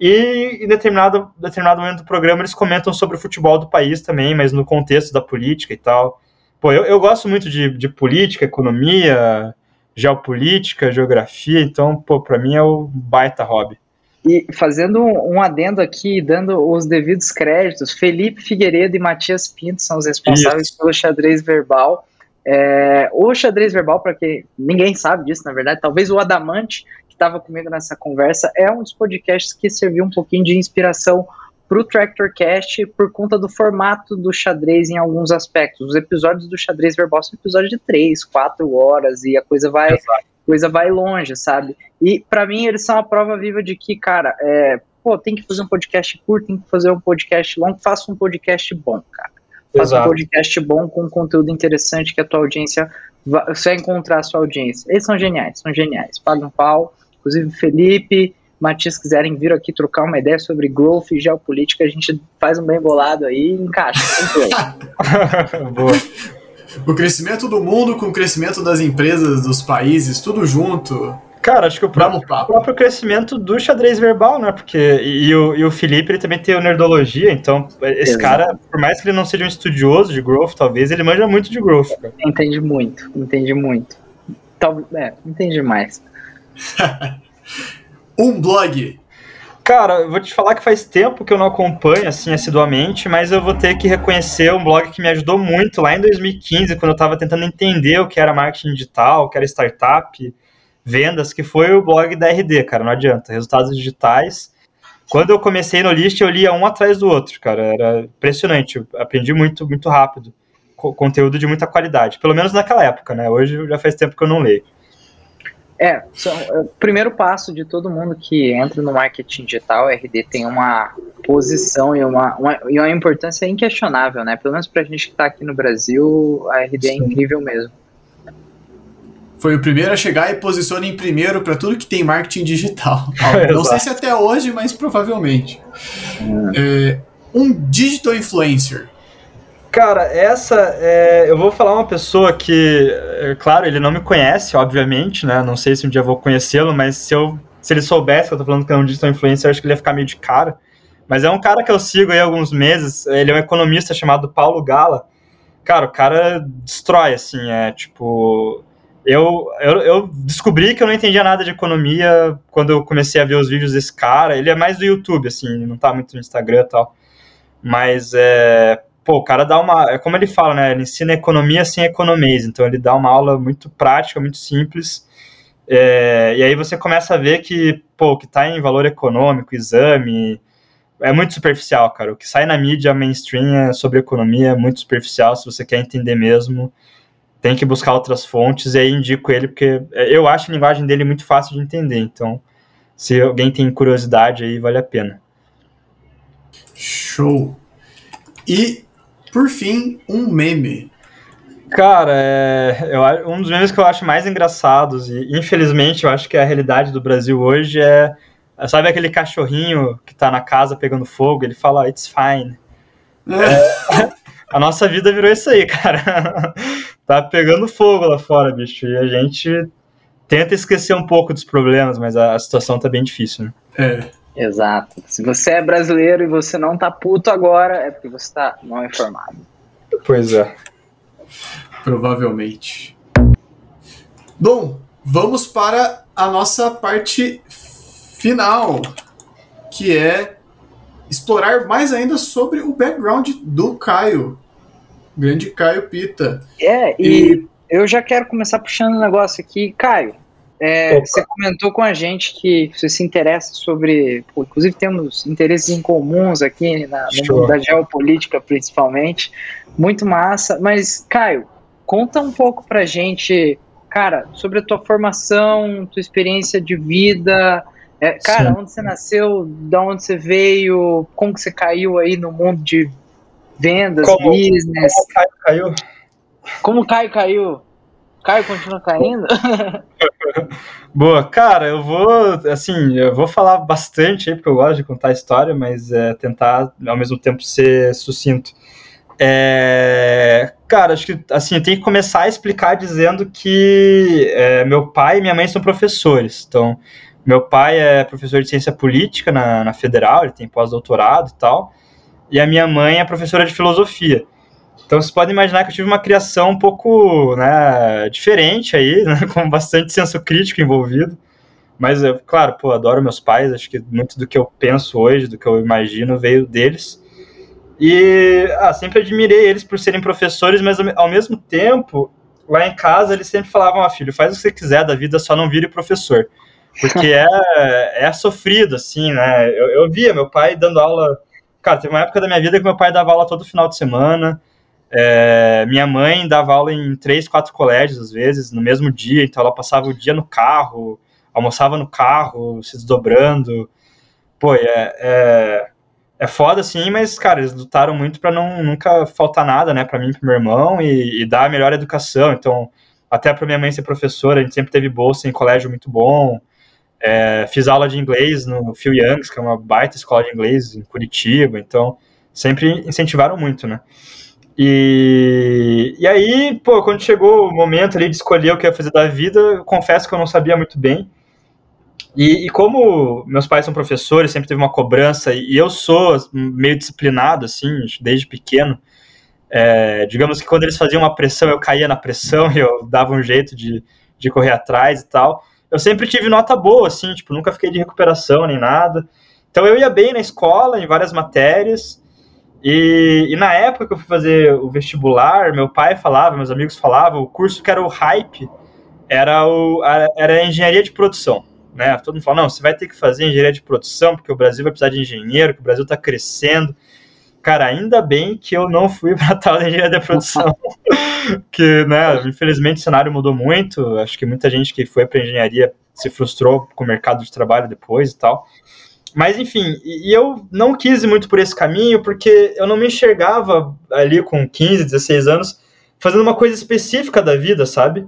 E em determinado, determinado momento do programa eles comentam sobre o futebol do país também, mas no contexto da política e tal. Pô, eu, eu gosto muito de, de política, economia, geopolítica, geografia, então, pô, pra mim é o baita hobby. E fazendo um, um, adendo aqui, dando os devidos créditos, Felipe Figueiredo e Matias Pinto são os responsáveis Isso. pelo xadrez verbal. É, o xadrez verbal, para quem ninguém sabe disso, na verdade, talvez o Adamante, que estava comigo nessa conversa, é um dos podcasts que serviu um pouquinho de inspiração para o Tractorcast por conta do formato do xadrez em alguns aspectos. Os episódios do xadrez verbal são episódios de 3, 4 horas e a coisa vai, coisa vai longe, sabe? E para mim eles são a prova viva de que, cara, é, pô, tem que fazer um podcast curto, tem que fazer um podcast longo, faça um podcast bom, cara. Faça Exato. um podcast bom com conteúdo interessante que a tua audiência vai, encontrar a sua audiência. Eles são geniais, são geniais. Paga um pau. Inclusive, Felipe, Matias quiserem vir aqui trocar uma ideia sobre growth e geopolítica, a gente faz um bem bolado aí e encaixa. [laughs] Boa. O crescimento do mundo com o crescimento das empresas, dos países, tudo junto. Cara, acho que o próprio, o próprio crescimento do xadrez verbal, né? Porque. E, e o, e o Felipe, ele também tem o nerdologia, então esse Exato. cara, por mais que ele não seja um estudioso de growth, talvez, ele manja muito de growth, cara. Entende muito, entende muito. Talvez, é, entende mais. [laughs] Um blog. Cara, eu vou te falar que faz tempo que eu não acompanho, assim, assiduamente, mas eu vou ter que reconhecer um blog que me ajudou muito lá em 2015, quando eu tava tentando entender o que era marketing digital, o que era startup, vendas, que foi o blog da RD, cara, não adianta. Resultados digitais. Quando eu comecei no List, eu lia um atrás do outro, cara, era impressionante, eu aprendi muito, muito rápido. Co- conteúdo de muita qualidade, pelo menos naquela época, né? Hoje já faz tempo que eu não leio. É, são- é, o primeiro passo de todo mundo que entra no marketing digital, a RD tem uma posição e uma, uma, e uma importância inquestionável, né? Pelo menos pra gente que tá aqui no Brasil, a RD é Sim. incrível mesmo. Foi o primeiro a chegar e posiciona em primeiro para tudo que tem marketing digital. [laughs] Não sei se até hoje, mas provavelmente. É, um digital influencer. Cara, essa é, eu vou falar uma pessoa que, é, claro, ele não me conhece, obviamente, né? Não sei se um dia vou conhecê-lo, mas se eu se ele soubesse que eu tô falando que é um digital influencer, acho que ele ia ficar meio de cara. Mas é um cara que eu sigo aí há alguns meses, ele é um economista chamado Paulo Gala. Cara, o cara destrói, assim, é tipo. Eu, eu, eu descobri que eu não entendia nada de economia quando eu comecei a ver os vídeos desse cara. Ele é mais do YouTube, assim, não tá muito no Instagram e tal. Mas é, pô, o cara dá uma. É como ele fala, né? Ele ensina economia sem economês. Então ele dá uma aula muito prática, muito simples. É, e aí você começa a ver que, pô, o que tá em valor econômico, exame, é muito superficial, cara. O que sai na mídia mainstream é sobre economia, é muito superficial. Se você quer entender mesmo, tem que buscar outras fontes. E aí indico ele, porque eu acho a linguagem dele muito fácil de entender. Então, se alguém tem curiosidade aí, vale a pena. Show. E, por fim, um meme. Cara, é, eu, um dos memes que eu acho mais engraçados, e infelizmente eu acho que a realidade do Brasil hoje é. é, Sabe aquele cachorrinho que tá na casa pegando fogo? Ele fala, it's fine. A nossa vida virou isso aí, cara. [laughs] tá pegando fogo lá fora, bicho. E a gente tenta esquecer um pouco dos problemas, mas a, a situação tá bem difícil, né? É. Exato. Se você é brasileiro e você não tá puto agora, é porque você tá mal informado. Pois é. Provavelmente. Bom, vamos para a nossa parte final, que é explorar mais ainda sobre o background do Caio. Grande Caio Pita. É, e eu já quero começar puxando um negócio aqui. Caio, é, você comentou com a gente que você se interessa sobre. pô, inclusive, temos interesses em comuns aqui na, no mundo da geopolítica, principalmente. Muito massa. Mas, Caio, conta um pouco pra gente, cara, sobre a tua formação, tua experiência de vida. É, cara, Sim. onde você nasceu, da onde você veio, como que você caiu aí no mundo de vendas, Como- business. Como o Caio caiu? Como o Caio caiu? Caio continua caindo? [laughs] Boa, cara, eu vou, assim, eu vou falar bastante aí, porque eu gosto de contar a história, mas é, tentar, ao mesmo tempo, ser sucinto. É, cara, acho que, assim, eu tenho que começar a explicar dizendo que é, meu pai e minha mãe são professores, então, meu pai é professor de ciência política na, na Federal, ele tem pós-doutorado e tal, e a minha mãe é professora de filosofia. Então vocês podem imaginar que eu tive uma criação um pouco né, diferente aí, [laughs] né, com bastante senso crítico envolvido. Mas, eu, claro, pô, adoro meus pais, acho que muito do que eu penso hoje, do que eu imagino, veio deles. E ah, sempre admirei eles por serem professores, mas ao, mesmo tempo, lá em casa eles sempre falavam, ah, filho, faz o que você quiser da vida, só não vire professor. Porque [laughs] é, é sofrido, assim, né? Eu, eu via meu pai dando aula. Cara, teve uma época da minha vida que meu pai dava aula todo final de semana. É, minha mãe dava aula em três, quatro colégios, às vezes, no mesmo dia, então ela passava o dia no carro, almoçava no carro, se desdobrando. pô, é, é, é foda, assim, mas, cara, eles lutaram muito para não nunca faltar nada, né, para mim e pro meu irmão e, e, dar a melhor educação. Então, até para minha mãe ser professora, a gente sempre teve bolsa em colégio muito bom. É, fiz aula de inglês no Phil Youngs, que é uma baita escola de inglês em Curitiba, então sempre incentivaram muito, né? E, e aí, pô, quando chegou o momento ali de escolher o que ia fazer da vida, eu confesso que eu não sabia muito bem. E, e, como meus pais são professores, sempre teve uma cobrança, e eu sou meio disciplinado, assim, desde pequeno, é, digamos que quando eles faziam uma pressão, eu caía na pressão e [laughs] eu dava um jeito de, de correr atrás e tal. Eu sempre tive nota boa, assim, tipo, nunca fiquei de recuperação nem nada. Então eu ia bem na escola, em várias matérias, e, e, na época que eu fui fazer o vestibular, meu pai falava, meus amigos falavam, o curso que era o hype era, o, era a engenharia de produção. Né? Todo mundo fala, não, você vai ter que fazer engenharia de produção, porque o Brasil vai precisar de engenheiro, que o Brasil está crescendo. Cara, ainda bem que eu não fui para [laughs] tal de engenharia de produção, [laughs] que, né, infelizmente o cenário mudou muito, acho que muita gente que foi para engenharia se frustrou com o mercado de trabalho depois e tal. Mas enfim, e eu não quis ir muito por esse caminho, porque eu não me enxergava ali com 15, 16 anos fazendo uma coisa específica da vida, sabe?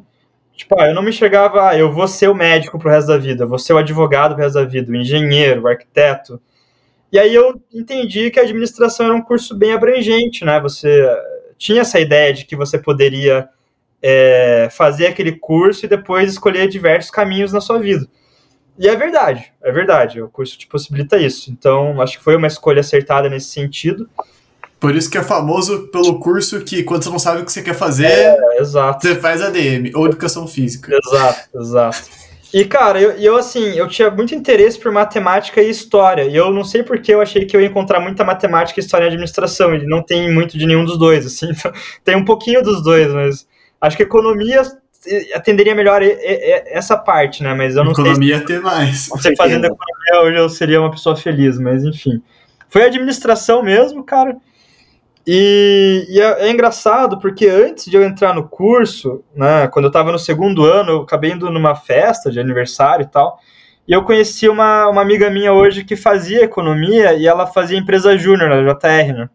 Tipo, ah, eu não me enxergava, ah, eu vou ser o médico pro resto da vida, eu vou ser o advogado pro resto da vida, o engenheiro, o arquiteto. E aí eu entendi que a administração era um curso bem abrangente, né? Você tinha essa ideia de que você poderia é, fazer aquele curso e depois escolher diversos caminhos na sua vida. E é verdade, é verdade. O curso te possibilita isso. Então, acho que foi uma escolha acertada nesse sentido. Por isso que é famoso pelo curso que, quando você não sabe o que você quer fazer, é, exato. você faz ADM, ou Educação Física. Exato, exato. E, cara, eu, eu, assim, eu tinha muito interesse por matemática e história. E eu não sei porque eu achei que eu ia encontrar muita matemática, história e administração. Ele não tem muito de nenhum dos dois, assim. [laughs] Então, tem um pouquinho dos dois, mas acho que economia atenderia melhor essa parte, né? Mas eu não economia sei. Economia ter mais. Você fazendo economia hoje eu seria uma pessoa feliz, mas enfim. Foi administração mesmo, cara. E, e é, é, engraçado porque antes de eu entrar no curso, né, quando eu estava no segundo ano, eu acabei indo numa festa de aniversário e tal. E eu conheci uma, uma amiga minha hoje que fazia economia e ela fazia empresa júnior na JR, né?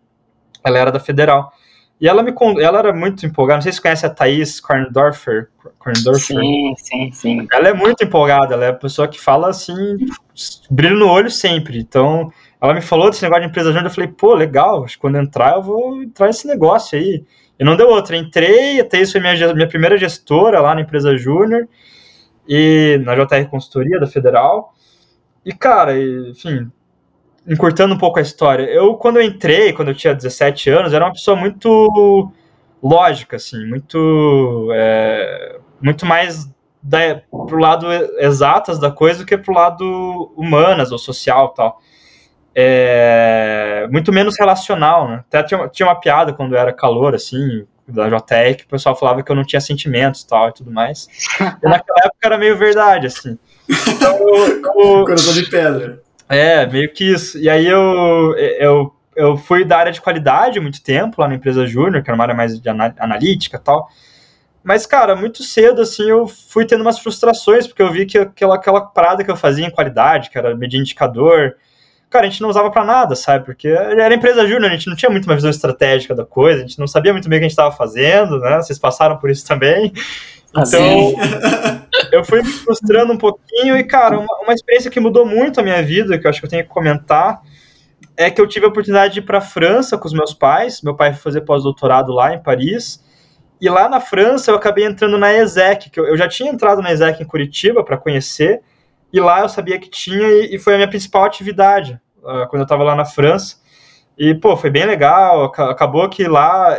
Ela era da Federal. E ela me ela era muito empolgada. Não sei se você conhece a Thaís Korndorfer. Korndorfer. Sim, sim, sim. Ela é muito empolgada. Ela é a pessoa que fala assim, brilho no olho sempre. Então, ela me falou desse negócio de empresa júnior. Eu falei, pô, legal. Quando entrar, eu vou entrar nesse negócio aí. E não deu outra. Entrei, a Thaís foi minha, minha primeira gestora lá na empresa júnior. E na JR Consultoria da Federal. E, cara, enfim, encurtando um pouco a história, eu, quando eu entrei, quando eu tinha 17 anos, era uma pessoa muito lógica, assim, muito, é, muito mais da, pro lado exatas da coisa do que pro lado humanas ou social tal. É, muito menos relacional, né? Até tinha, tinha uma piada quando era calor, assim, da JTEC, que o pessoal falava que eu não tinha sentimentos tal e tudo mais. E naquela [laughs] época era meio verdade, assim. Então, eu, [laughs] Coração de pedra. É, meio que isso. E aí eu, eu, eu fui da área de qualidade muito tempo lá na empresa Júnior, que era uma área mais de analítica e tal. Mas, cara, muito cedo, assim, eu fui tendo umas frustrações, porque eu vi que aquela, aquela parada que eu fazia em qualidade, que era medir indicador, cara, a gente não usava para nada, sabe? Porque era empresa júnior, a gente não tinha muito uma visão estratégica da coisa, a gente não sabia muito bem o que a gente estava fazendo, né? Vocês passaram por isso também. Então, [laughs] eu fui me frustrando um pouquinho e, cara, uma, uma, experiência que mudou muito a minha vida, que eu acho que eu tenho que comentar, é que eu tive a oportunidade de ir para a França com os meus pais. Meu pai foi fazer pós-doutorado lá em Paris. E lá na França eu acabei entrando na ESEC, que eu, eu já tinha entrado na ESEC em Curitiba para conhecer, e lá eu sabia que tinha, e, e foi a minha principal atividade uh, quando eu estava lá na França. E, pô, foi bem legal. Acabou que lá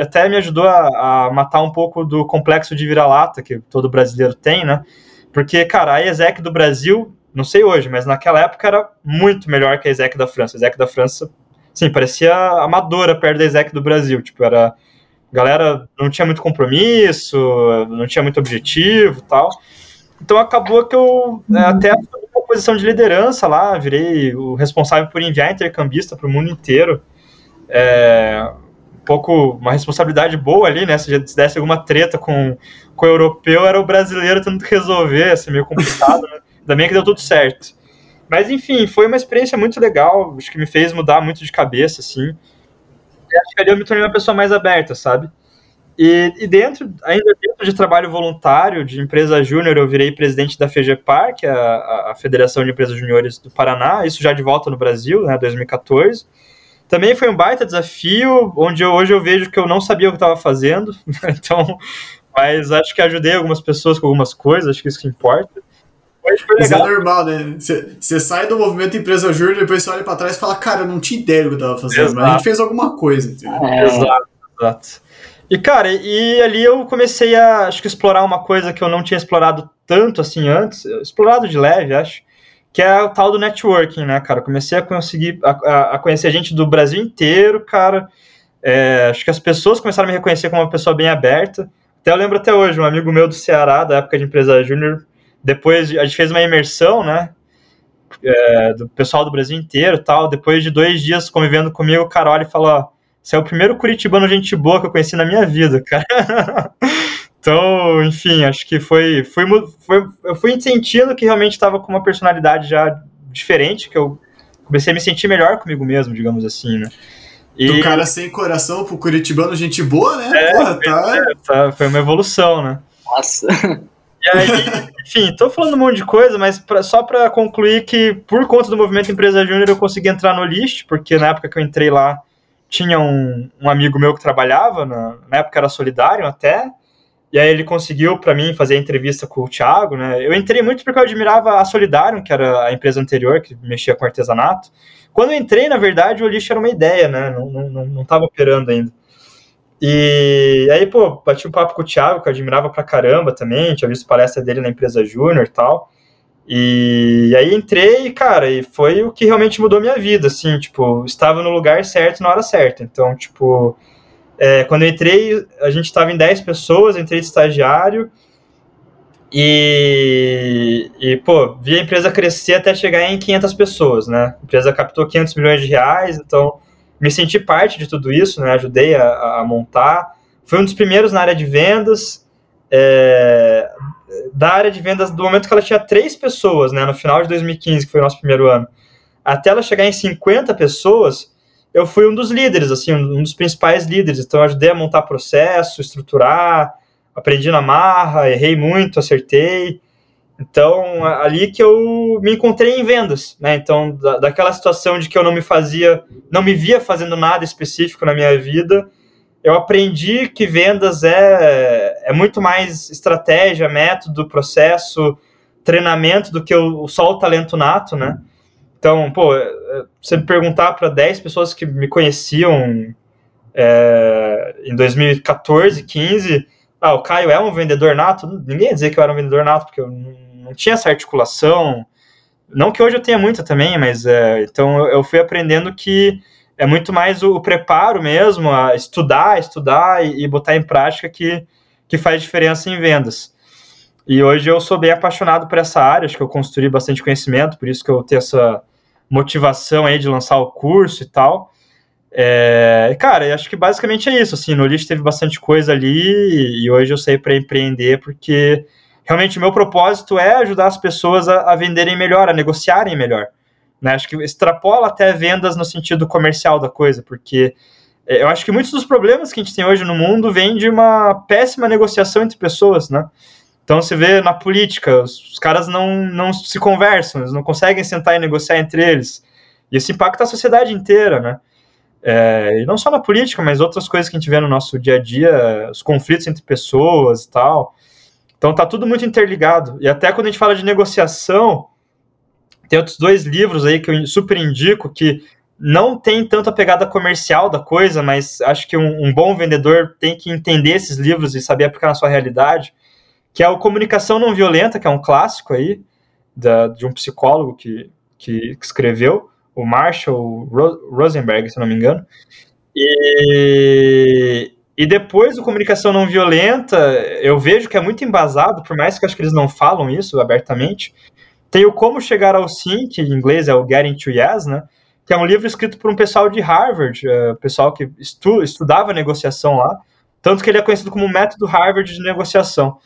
até me ajudou a, a matar um pouco do complexo de vira-lata que todo brasileiro tem, né? Porque, cara, a ESEC do Brasil, não sei hoje, mas naquela época era muito melhor que a ESEC da França. A ESEC da França, sim, parecia amadora perto da ESEC do Brasil. Tipo, era. galera não tinha muito compromisso, não tinha muito objetivo tal. Então acabou que eu é, até posição de liderança lá, virei o responsável por enviar intercambista para o mundo inteiro. É, um pouco uma responsabilidade boa ali, né? Se já desse alguma treta com, com o europeu, era o brasileiro tendo que resolver, assim, meio complicado, né? [laughs] Ainda bem que deu tudo certo. Mas enfim, foi uma experiência muito legal, acho que me fez mudar muito de cabeça, assim. E acho que ali eu me tornei uma pessoa mais aberta, sabe? E, e dentro, ainda dentro de trabalho voluntário, de empresa júnior, eu virei presidente da FEGEPAR, que é a, a Federação de Empresas Júniores do Paraná, isso já de volta no Brasil, né, 2014. Também foi um baita desafio, onde eu, hoje eu vejo que eu não sabia o que estava fazendo, [laughs] então, mas acho que ajudei algumas pessoas com algumas coisas, acho que isso que importa. Isso é normal, né? Você sai do movimento empresa júnior, depois você olha para trás e fala, cara, eu não tinha ideia do que eu tava fazendo, exato. mas a gente fez alguma coisa. É. Exato, exato. E, cara, e ali eu comecei a, acho que, explorar uma coisa que eu não tinha explorado tanto assim antes, explorado de leve, acho, que é o tal do networking, né, cara? comecei a conseguir, a, a, conhecer gente do Brasil inteiro, cara. É, acho que as pessoas começaram a me reconhecer como uma pessoa bem aberta. Até eu lembro até hoje, um amigo meu do Ceará, da época de empresa júnior, depois a gente fez uma imersão, né? É, do pessoal do Brasil inteiro tal. Depois de dois dias convivendo comigo, o e fala: Você é o primeiro curitibano gente boa que eu conheci na minha vida, cara. [laughs] então, enfim, acho que foi, foi, foi. Eu fui sentindo que realmente estava com uma personalidade já diferente, que eu comecei a me sentir melhor comigo mesmo, digamos assim, né? E... Do cara sem coração pro curitibano, gente boa, né? É, Porra, tá... É, tá... Foi uma evolução, né? Nossa. E aí, [laughs] enfim, tô falando um monte de coisa, mas pra, só para concluir que por conta do movimento Empresa Júnior eu consegui entrar no list, porque na época que eu entrei lá tinha um, um amigo meu que trabalhava, na, na, época era solidário até, e aí ele conseguiu para mim fazer a entrevista com o Thiago, né? Eu entrei muito porque eu admirava a Solidário, que era a empresa anterior que mexia com artesanato. Quando eu entrei, na verdade, o lixo era uma ideia, né? Não, não, não tava operando ainda. E aí, pô, bati um papo com o Thiago, que eu admirava pra caramba também, tinha visto palestra dele na empresa Júnior e tal. E aí entrei, cara, e foi o que realmente mudou minha vida, assim, tipo, estava no lugar certo na hora certa. Então, tipo, é, quando eu entrei, a gente estava em 10 pessoas, entrei de estagiário e, e, pô, vi a empresa crescer até chegar em 500 pessoas, né? A empresa captou 500 milhões de reais, então me senti parte de tudo isso, né? Ajudei a, a montar. Fui um dos primeiros na área de vendas. É, da área de vendas, do momento que ela tinha três pessoas, né? No final de 2015, que foi o nosso primeiro ano, até ela chegar em 50 pessoas, eu fui um dos líderes, assim, um dos principais líderes. Então, ajudei a montar processo, estruturar, aprendi na marra, errei muito, acertei. Então, ali que eu me encontrei em vendas, né? Então, da, daquela situação de que eu não me fazia, não me via fazendo nada específico na minha vida, eu aprendi que vendas é, é muito mais estratégia, método, processo, treinamento do que o, só o talento nato, né? Então, pô, você me perguntar para 10 pessoas que me conheciam é, em 2014, 15, ah, o Caio é um vendedor nato? Ninguém ia dizer que eu era um vendedor nato, porque eu não tinha essa articulação. Não que hoje eu tenha muita também, mas é, então eu, fui aprendendo que é muito mais o, o, preparo mesmo, a estudar, estudar e, e, botar em prática que, que faz diferença em vendas. E hoje eu sou bem apaixonado por essa área, acho que eu construí bastante conhecimento, por isso que eu tenho essa motivação aí de lançar o curso e tal. É, cara, acho que basicamente é isso. Assim, no List teve bastante coisa ali e hoje eu saí para empreender porque realmente o meu propósito é ajudar as pessoas a, a venderem melhor, a negociarem melhor. Né? Acho que extrapola até vendas no sentido comercial da coisa, porque eu acho que muitos dos problemas que a gente tem hoje no mundo vêm de uma péssima negociação entre pessoas, né? Então você vê na política, os, os caras não, não se conversam, eles não conseguem sentar e negociar entre eles. E isso impacta a sociedade inteira, né? É, e não só na política, mas outras coisas que a gente vê no nosso dia a dia, os conflitos entre pessoas e tal. Então tá tudo muito interligado. E até quando a gente fala de negociação, tem outros dois livros aí que eu super indico que não tem tanto a pegada comercial da coisa, mas acho que um, um bom vendedor tem que entender esses livros e saber aplicar na sua realidade, que é o Comunicação Não Violenta, que é um clássico aí, da, de um psicólogo que, que escreveu, o Marshall Rosenberg, se não me engano. E, e depois do Comunicação Não Violenta, eu vejo que é muito embasado, por mais que acho que eles não falam isso abertamente. Tem o Como Chegar ao Sim, que em inglês é o Getting to Yes, né? Que é um livro escrito por um pessoal de Harvard, uh, pessoal que estu, estudava negociação lá. Tanto que ele é conhecido como método Harvard de negociação.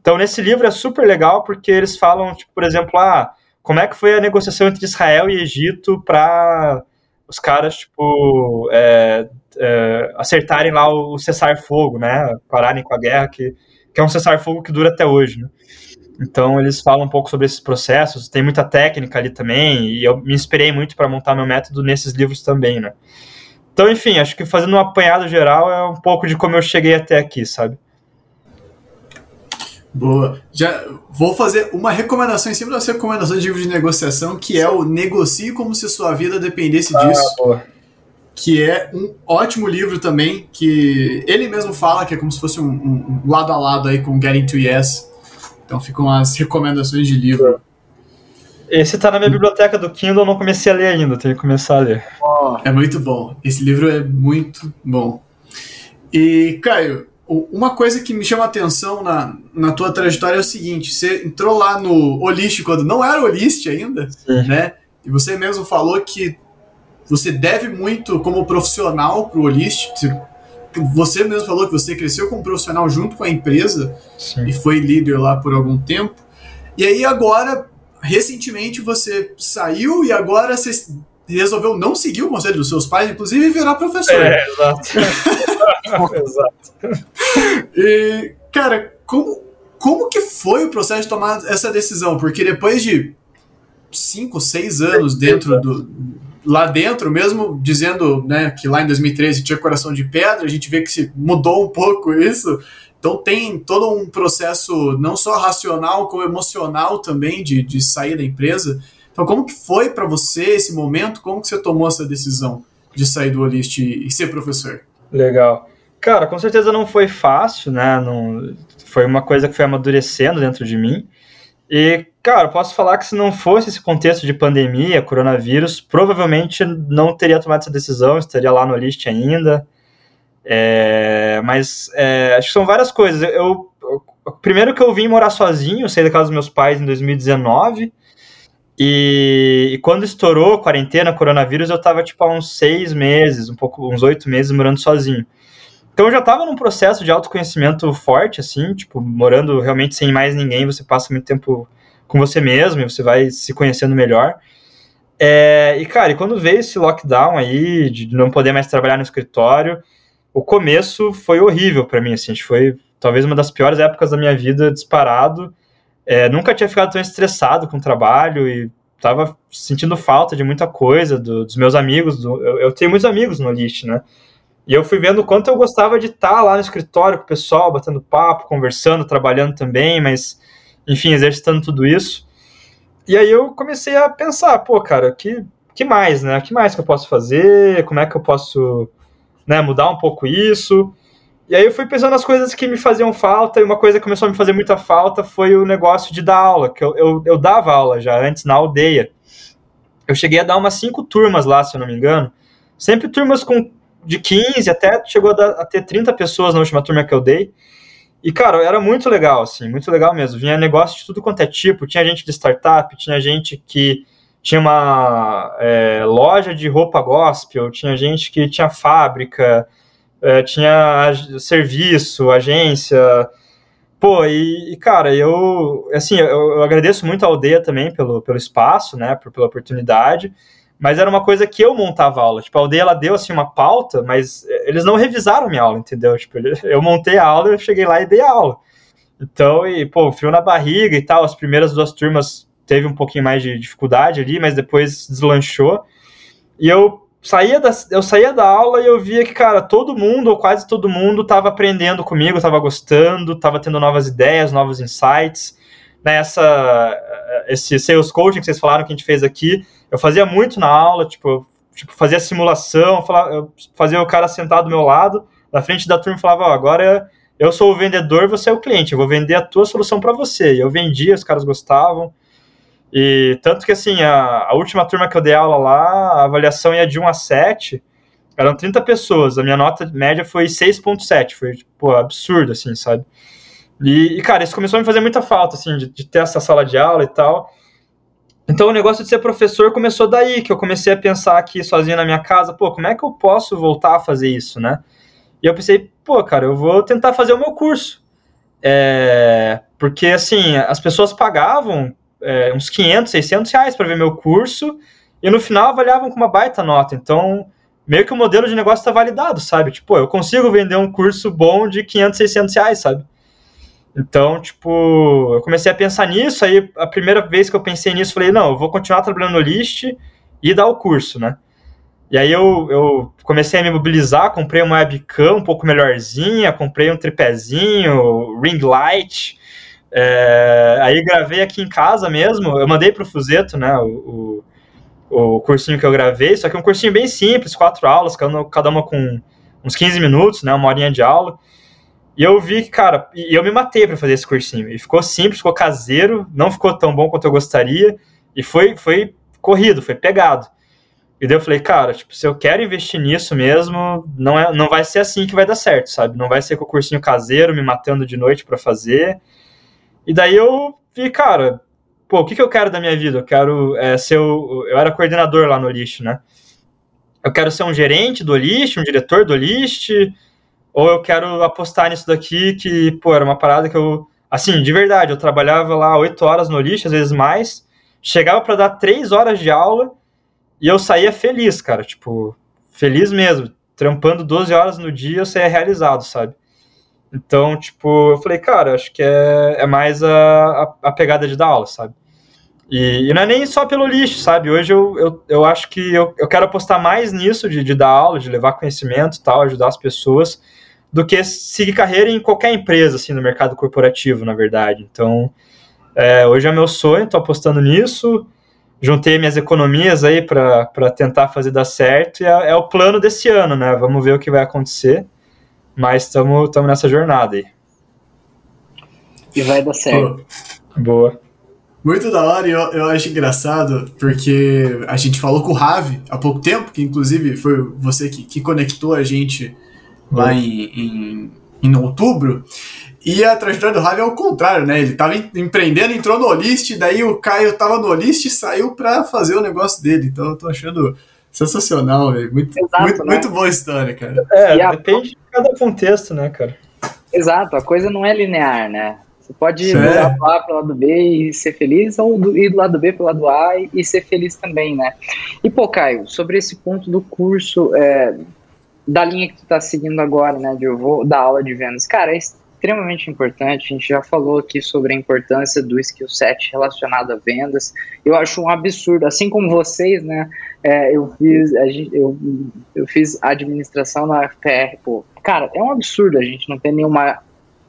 Então, nesse livro é super legal porque eles falam, tipo, por exemplo, ah, como é que foi a negociação entre Israel e Egito para os caras, tipo, é, é, acertarem lá o cessar-fogo, né? Pararem com a guerra, que, que é um cessar-fogo que dura até hoje, né? Então eles falam um pouco sobre esses processos, tem muita técnica ali também, e eu me inspirei muito para montar meu método nesses livros também, né? Então, enfim, acho que fazendo um apanhado geral é um pouco de como eu cheguei até aqui, sabe? Boa. Já vou fazer uma recomendação em cima das recomendações de livro de negociação, que é o Negocie como se sua vida dependesse ah, disso. Boa. Que é um ótimo livro também, que ele mesmo fala que é como se fosse um, um, lado a lado aí com Getting to Yes. Então ficam as recomendações de livro. Esse tá na minha biblioteca do Kindle, eu não comecei a ler ainda, tenho que começar a ler. É muito bom. Esse livro é muito bom. E, Caio, uma coisa que me chama a atenção na, na tua trajetória é o seguinte: você entrou lá no Olist quando não era Olist ainda, Sim. né? E você mesmo falou que você deve muito como profissional para o Olist. Você mesmo falou que você cresceu como profissional junto com a empresa Sim. e foi líder lá por algum tempo. E aí agora, recentemente, você saiu e agora você resolveu não seguir o conselho dos seus pais, inclusive virar professor. É, exato. [laughs] exato. [laughs] E, cara, como, como que foi o processo de tomar essa decisão? Porque depois de cinco, seis anos dentro do. Lá dentro, mesmo dizendo né, que lá em 2013 tinha coração de pedra, a gente vê que se mudou um pouco isso. Então tem todo um processo não só racional, como emocional também de, de sair da empresa. Então, como que foi para você esse momento? Como que você tomou essa decisão de sair do Olist e ser professor? Legal. Cara, com certeza não foi fácil, né? Não, foi uma coisa que foi amadurecendo dentro de mim. E, cara, posso falar que se não fosse esse contexto de pandemia, coronavírus, provavelmente não teria tomado essa decisão, estaria lá no Olist ainda. É, mas é, acho que são várias coisas. Eu, eu, primeiro que eu vim morar sozinho, saí da casa dos meus pais em 2019. E, e, quando estourou a quarentena, coronavírus, eu tava tipo há uns seis meses, um pouco, uns oito meses morando sozinho. Então eu já tava num processo de autoconhecimento forte, assim, tipo, morando realmente sem mais ninguém, você passa muito tempo com você mesmo e você vai se conhecendo melhor. É, e cara, e quando veio esse lockdown aí, de não poder mais trabalhar no escritório, o começo foi horrível para mim, assim, foi talvez uma das piores épocas da minha vida disparado é, nunca tinha ficado tão estressado com o trabalho e tava sentindo falta de muita coisa do, dos meus amigos. Do, eu, eu, tenho muitos amigos no List, né? E eu fui vendo o quanto eu gostava de estar lá no escritório com o pessoal, batendo papo, conversando, trabalhando também, mas, enfim, exercitando tudo isso. E aí eu comecei a pensar, pô, cara, que, que mais, né? Que mais que eu posso fazer? Como é que eu posso né, mudar um pouco isso? E aí eu fui pensando nas coisas que me faziam falta, e uma coisa que começou a me fazer muita falta foi o negócio de dar aula, que eu, eu, eu dava aula já antes na aldeia. Eu cheguei a dar umas cinco turmas lá, se eu não me engano. Sempre turmas com de 15 até chegou a, dar, a ter 30 pessoas na última turma que eu dei. E, cara, era muito legal, assim, muito legal mesmo. Vinha negócio de tudo quanto é tipo. Tinha gente de startup, tinha gente que tinha uma é, loja de roupa gospel, tinha gente que tinha fábrica, é, tinha serviço, agência. Pô, e, e, cara, eu, assim, eu, eu, agradeço muito a aldeia também pelo, pelo espaço, né, por, pela oportunidade, mas era uma coisa que eu montava a aula. Tipo, a aldeia, ela deu, assim, uma pauta, mas eles não revisaram minha aula, entendeu? Tipo, [laughs] eu montei a aula, eu cheguei lá e dei a aula. Então, e, pô, frio na barriga e tal, as primeiras duas turmas teve um pouquinho mais de dificuldade ali, mas depois deslanchou. E eu saía da, eu saía da aula e eu via que, cara, todo mundo, ou quase todo mundo, estava aprendendo comigo, estava gostando, estava tendo novas ideias, novos insights. Nessa, né, esse sales coaching que vocês falaram que a gente fez aqui, eu fazia muito na aula, tipo, tipo fazia simulação, falava, fazia o cara sentado do meu lado, na frente da turma, falava, ó, agora eu sou o vendedor, você é o cliente, eu vou vender a tua solução para você. E eu vendia, os caras gostavam. E tanto que, assim, a, a, última turma que eu dei aula lá, a avaliação ia de 1 a 7, eram 30 pessoas, a minha nota média foi 6.7, foi, pô, absurdo, assim, sabe? E, e, cara, isso começou a me fazer muita falta, assim, de, de ter essa sala de aula e tal. Então o negócio de ser professor começou daí, que eu comecei a pensar aqui sozinho na minha casa, pô, como é que eu posso voltar a fazer isso, né? E eu pensei, pô, cara, eu vou tentar fazer o meu curso. É, porque, assim, as pessoas pagavam é, uns 500, 600 reais para ver meu curso, e no final avaliavam com uma baita nota. Então, meio que o modelo de negócio está validado, sabe? Tipo, eu consigo vender um curso bom de 500, 600 reais, sabe? Então, tipo, eu comecei a pensar nisso, aí a primeira vez que eu pensei nisso, falei, não, eu vou continuar trabalhando no List e dar o curso, né? E aí eu, eu comecei a me mobilizar, comprei uma webcam um pouco melhorzinha, comprei um tripézinho, ring light, é, aí gravei aqui em casa mesmo, eu mandei pro Fuzeto, né, o, o, o, cursinho que eu gravei, só que é um cursinho bem simples, quatro aulas, cada, uma com uns 15 minutos, né, uma horinha de aula, e eu vi que, cara, e eu me matei para fazer esse cursinho, e ficou simples, ficou caseiro, não ficou tão bom quanto eu gostaria, e foi, foi corrido, foi pegado. E daí eu falei, cara, tipo, se eu quero investir nisso mesmo, não, é, não vai ser assim que vai dar certo, sabe? Não vai ser com o cursinho caseiro, me matando de noite para fazer. E daí eu vi, cara, pô, o que, que eu quero da minha vida? Eu quero é, ser o, Eu era coordenador lá no List, né? Eu quero ser um gerente do List, um diretor do List, ou eu quero apostar nisso daqui que, pô, era uma parada que eu... Assim, de verdade, eu trabalhava lá oito horas no List, às vezes mais, chegava para dar três horas de aula e eu saía feliz, cara, tipo, feliz mesmo. Trampando 12 horas no dia, eu saía realizado, sabe? Então, tipo, eu falei, cara, acho que é, é mais a, a, a pegada de dar aula, sabe? E, e, não é nem só pelo lixo, sabe? Hoje eu, eu, eu acho que eu, eu quero apostar mais nisso, de, de dar aula, de levar conhecimento tal, ajudar as pessoas, do que seguir carreira em qualquer empresa, assim, no mercado corporativo, na verdade. Então, é, hoje é meu sonho, tô apostando nisso, juntei minhas economias aí para tentar fazer dar certo, e é, é, o plano desse ano, né? Vamos ver o que vai acontecer, mas estamos nessa jornada aí. E vai dar certo. Boa. Muito da hora, e eu, eu acho engraçado, porque a gente falou com o Ravi há pouco tempo, que inclusive foi você que, que conectou a gente lá em, em, em outubro, e a trajetória do Ravi é o contrário, né? Ele tava empreendendo, entrou no Olist, daí o Caio tava no Olist e saiu para fazer o negócio dele. Então eu tô achando sensacional, velho. Muito, Exato, muito, né? muito boa história, cara. É, a... depende de cada contexto, né, cara? Exato, a coisa não é linear, né? Você pode ir do lado A pro lado B e ser feliz, ou do, ir do lado B pro lado A e, ser feliz também, né? E, pô, Caio, sobre esse ponto do curso, é, da linha que tu tá seguindo agora, né, de eu vou dar aula de vendas, cara, é extremamente importante. A gente já falou aqui sobre a importância do skill set relacionado a vendas. Eu acho um absurdo, assim como vocês, né? É, eu fiz a gente, eu, eu fiz administração na FPR, pô. Cara, é um absurdo a gente não ter nenhuma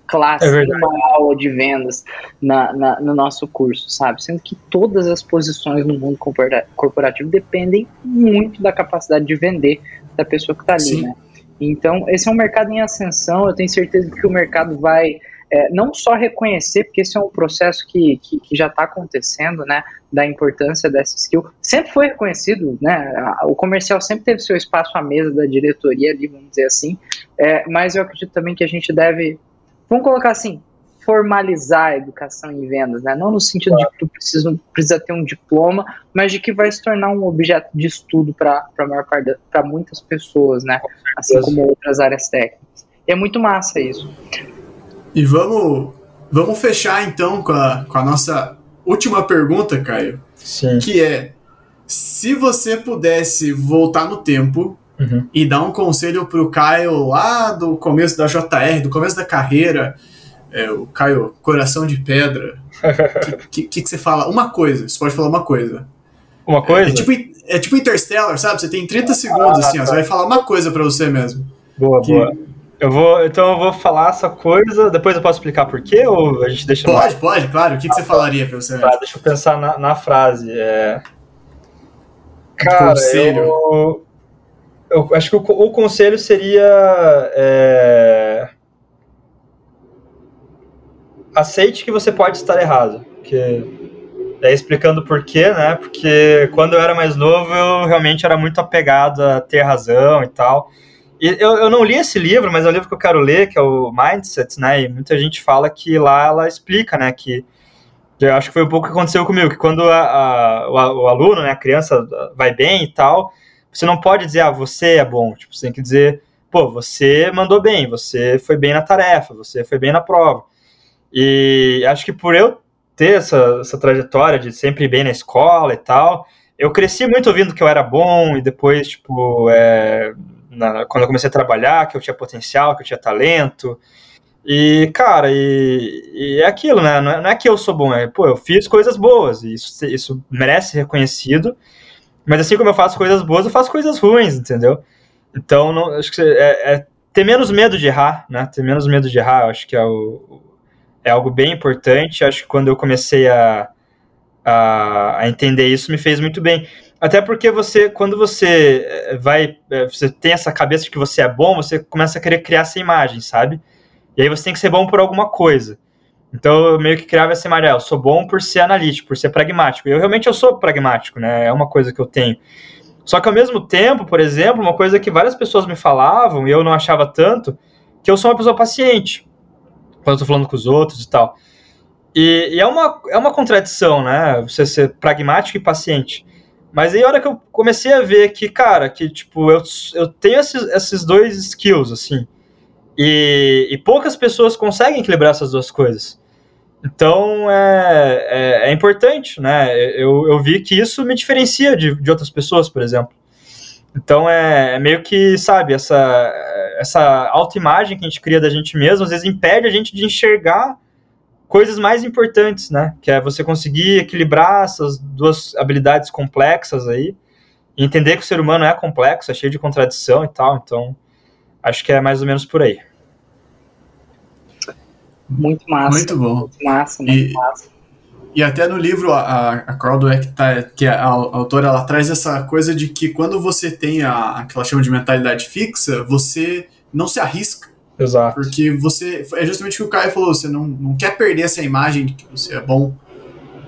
classe, é nenhuma aula de vendas na, na, no nosso curso, sabe? Sendo que todas as posições no mundo corporativo dependem muito da capacidade de vender da pessoa que está ali, Sim. né? Então, esse é um mercado em ascensão. Eu tenho certeza que o mercado vai é, não só reconhecer, porque esse é um processo que, que, que já está acontecendo, né, da importância dessa skill. Sempre foi reconhecido, né, o comercial sempre teve seu espaço à mesa da diretoria ali, vamos dizer assim, é, mas eu acredito também que a gente deve, vamos colocar assim, formalizar a educação em vendas, né? Não no sentido de que tu precisa, precisa ter um diploma, mas de que vai se tornar um objeto de estudo para para muitas pessoas, né? Assim como outras áreas técnicas. E é muito massa isso. E vamos, vamos fechar então com a, com a nossa última pergunta, Caio. Sim. Que é: se você pudesse voltar no tempo uhum. e dar um conselho para o Caio lá do começo da JR, do começo da carreira, é, o Caio, coração de pedra. O [laughs] que, que, que, você fala? Uma coisa, você pode falar uma coisa. Uma coisa? É, é tipo, é tipo Interstellar, sabe? Você tem 30 segundos, ah, assim, ó, você vai falar uma coisa para você mesmo. Boa, que... boa. Eu vou, então eu vou falar essa coisa, depois eu posso explicar por quê, ou a gente deixa... Pode, pode, claro. O que, que você falaria para você mesmo? Tá, deixa eu pensar na, na frase. É... Cara, eu, eu acho que o, o conselho seria... É aceite que você pode estar errado. Que é explicando por quê, né? Porque quando eu era mais novo, eu realmente era muito apegado a ter razão e tal. E eu, eu não li esse livro, mas é um livro que eu quero ler, que é o Mindset, né? E muita gente fala que lá ela explica, né? Que eu acho que foi um pouco que aconteceu comigo, que quando a, a, o, o, aluno, né, a criança vai bem e tal, você não pode dizer, ah, você é bom. Tipo, você tem que dizer, pô, você mandou bem, você foi bem na tarefa, você foi bem na prova. E acho que por eu ter essa, essa trajetória de sempre ir bem na escola e tal, eu cresci muito ouvindo que eu era bom e depois, tipo, é, na, quando eu comecei a trabalhar, que eu tinha potencial, que eu tinha talento. E, cara, e, e é aquilo, né? Não é, não é, que eu sou bom, é, pô, eu fiz coisas boas, e isso, isso merece ser reconhecido. Mas assim como eu faço coisas boas, eu faço coisas ruins, entendeu? Então, não, acho que é, é ter menos medo de errar, né? Ter menos medo de errar, acho que é, o, é algo bem importante. Acho que quando eu comecei a, a, a, entender isso, me fez muito bem. Até porque você, quando você eh, vai, eh, você tem essa cabeça de que você é bom, você começa a querer criar essa imagem, sabe? E aí você tem que ser bom por alguma coisa. Então eu meio que criava essa imagem, ah, eu sou bom por ser analítico, por ser pragmático. Eu realmente eu sou pragmático, né? É uma coisa que eu tenho. Só que ao mesmo tempo, por exemplo, uma coisa que várias pessoas me falavam e eu não achava tanto, que eu sou uma pessoa paciente. Quando eu tô falando com os outros e tal. E, e, é, uma, é uma contradição, né? Você ser pragmático e paciente. Mas aí a hora que eu comecei a ver que, cara, que tipo, eu, eu tenho esses, esses dois skills, assim. E, e poucas pessoas conseguem equilibrar essas duas coisas. Então é, é, é, importante, né? Eu, eu vi que isso me diferencia de, de outras pessoas, por exemplo. Então é, é meio que, sabe, essa, essa autoimagem que a gente cria da gente mesmo, às vezes impede a gente de enxergar coisas mais importantes, né? Que é você conseguir equilibrar essas duas habilidades complexas aí, e entender que o ser humano é complexo, é cheio de contradição e tal. Então, acho que é mais ou menos por aí. Muito massa. Muito bom. Muito massa, muito e, massa. E até no livro, a, a Crowdweck, tá, que é a, a autora, ela traz essa coisa de que quando você tem a, a que ela chama de mentalidade fixa, você não se arrisca. Exato. Porque você. É justamente o que o Caio falou, você não, não quer perder essa imagem de que você é bom.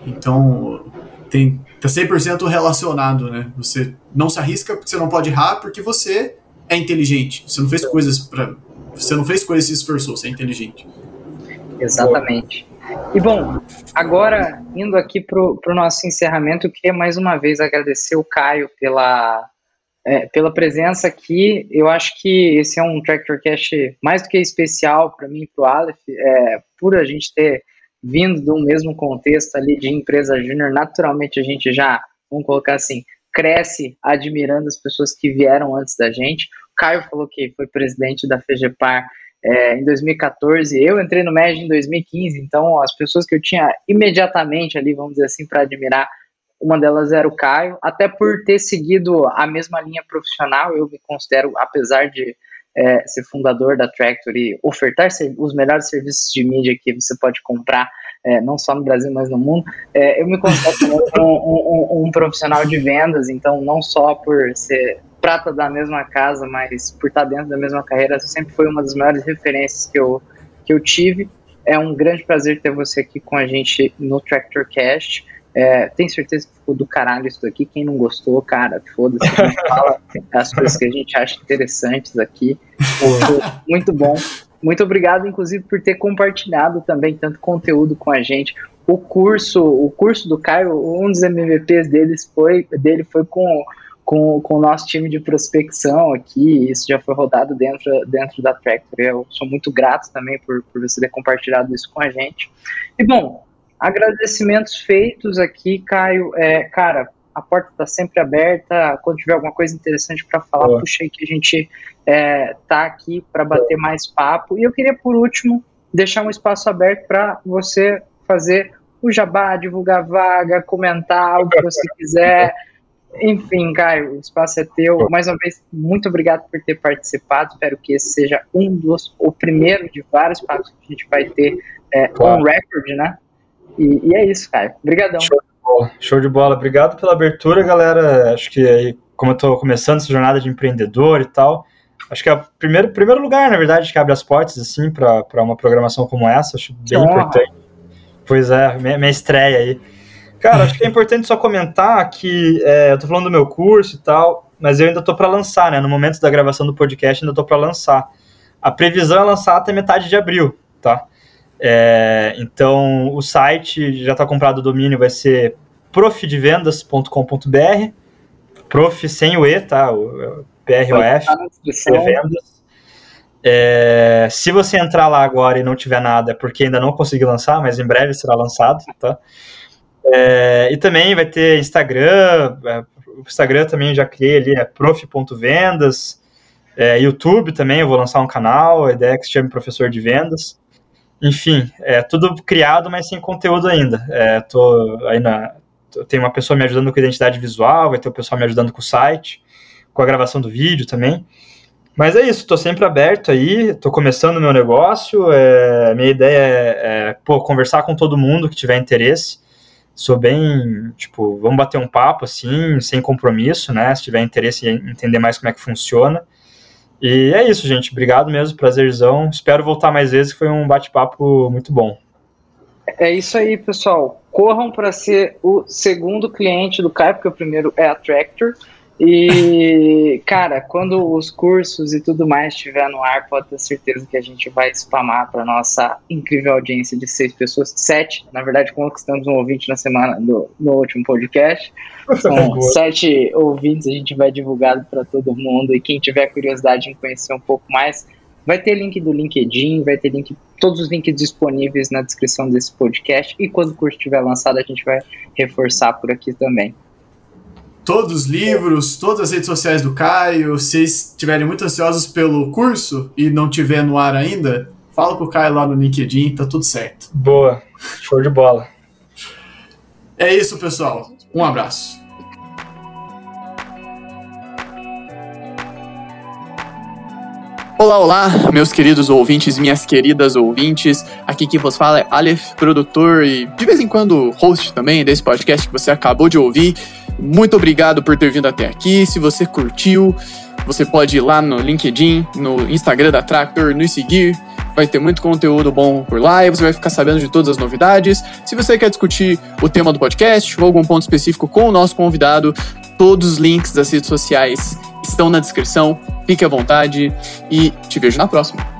Então, tem, tá 100% relacionado, né? Você não se arrisca porque você não pode errar, porque você é inteligente. Você não fez coisas para Você não fez coisas e se esforçou, você é inteligente. Exatamente. E bom, agora indo aqui para o nosso encerramento, eu queria mais uma vez agradecer o Caio pela, é, pela presença aqui. Eu acho que esse é um Tractor Cash mais do que especial para mim e para o Aleph, é, por a gente ter vindo do mesmo contexto ali de empresa júnior, naturalmente a gente já, vamos colocar assim, cresce admirando as pessoas que vieram antes da gente. O Caio falou que foi presidente da FEGEPAR é, em 2014. Eu entrei no MED em 2015, então as pessoas que eu tinha imediatamente ali, vamos dizer assim, para admirar, uma delas era o Caio, até por ter seguido a mesma linha profissional, eu me considero, apesar de é, ser fundador da Tractor e ofertar os melhores serviços de mídia que você pode comprar, é, não só no Brasil, mas no mundo, é, eu me considero um, um, um, profissional de vendas, então não só por ser prata da mesma casa, mas por estar dentro da mesma carreira, sempre foi uma das maiores referências que eu, que eu tive. É um grande prazer ter você aqui com a gente no Tractor Cast. É, tenho certeza que ficou do caralho isso daqui. Quem não gostou, cara, foda-se. Fala as coisas que a gente acha interessantes aqui. Muito bom. Muito obrigado, inclusive, por ter compartilhado também tanto conteúdo com a gente. O curso, o curso do Caio, um dos MVPs deles foi, dele foi com com, com o nosso time de prospecção aqui, isso já foi rodado dentro, dentro da Tractor. Eu sou muito grato também por, por você ter compartilhado isso com a gente. E bom, agradecimentos feitos aqui, Caio. É, cara, a porta está sempre aberta. Quando tiver alguma coisa interessante para falar, Boa. puxa aí que a gente é, tá aqui para bater Boa. mais papo. E eu queria, por último, deixar um espaço aberto para você fazer o jabá, divulgar vaga, comentar o que você quiser. Enfim, Caio, o espaço é teu. Mais uma vez, muito obrigado por ter participado. Espero que esse seja um dos, o primeiro de vários papos que a gente vai ter é, claro. on record, né? E, e, é isso, Caio. Obrigadão. Show de bola. Show de bola. Obrigado pela abertura, galera. Acho que aí, como eu estou começando essa jornada de empreendedor e tal, acho que é o primeiro, primeiro lugar, na verdade, que abre as portas, assim, para uma programação como essa. Acho bem importante. Pois é, minha, minha estreia aí. Cara, acho que é importante só comentar que é, eu tô falando do meu curso e tal, mas eu ainda tô para lançar, né? No momento da gravação do podcast, ainda tô para lançar. A previsão é lançar até metade de abril, tá? É, então, o site já está comprado o domínio, vai ser profdevendas.com.br, prof sem o E, tá? O PROF, tá vendas. É, se você entrar lá agora e não tiver nada, é porque ainda não consegui lançar, mas em breve será lançado, tá? É, e também vai ter Instagram, é, o Instagram também já criei ali, é prof.vendas, é, YouTube também, eu vou lançar um canal, a ideia é que se chame Professor de Vendas. Enfim, é tudo criado, mas sem conteúdo ainda. É, tô aí na, tem uma pessoa me ajudando com identidade visual, vai ter o pessoal me ajudando com o site, com a gravação do vídeo também. Mas é isso, estou sempre aberto aí, estou começando o meu negócio, é, minha ideia é, é pô, conversar com todo mundo que tiver interesse. Sou bem, tipo, vamos bater um papo assim, sem compromisso, né? Se tiver interesse em entender mais como é que funciona. E é isso, gente. Obrigado mesmo, prazerzão. Espero voltar mais vezes, foi um bate-papo muito bom. É isso aí, pessoal. Corram para ser o segundo cliente do Caio, porque o primeiro é a Tractor. E, cara, quando os cursos e tudo mais estiver no ar, pode ter certeza que a gente vai spamar para nossa incrível audiência de seis pessoas, sete, na verdade, conquistamos um ouvinte na semana do, no último podcast. São sete ouvintes, a gente vai divulgado para todo mundo. E quem tiver curiosidade em conhecer um pouco mais, vai ter link do LinkedIn, vai ter link, todos os links disponíveis na descrição desse podcast. E quando o curso estiver lançado, a gente vai reforçar por aqui também todos os livros, todas as redes sociais do Caio. Se vocês estiverem muito ansiosos pelo curso e não tiver no ar ainda, fala com o Caio lá no LinkedIn, tá tudo certo. Boa, show de bola. É isso, pessoal. Um abraço. Olá, olá, meus queridos ouvintes, minhas queridas ouvintes. Aqui quem vos fala é Aleph, produtor e de vez em quando host também desse podcast que você acabou de ouvir. Muito obrigado por ter vindo até aqui. Se você curtiu, você pode ir lá no LinkedIn, no Instagram da Tractor, nos seguir. Vai ter muito conteúdo bom por lá e você vai ficar sabendo de todas as novidades. Se você quer discutir o tema do podcast ou algum ponto específico com o nosso convidado, todos os links das redes sociais estão na descrição. Fique à vontade e te vejo na próxima.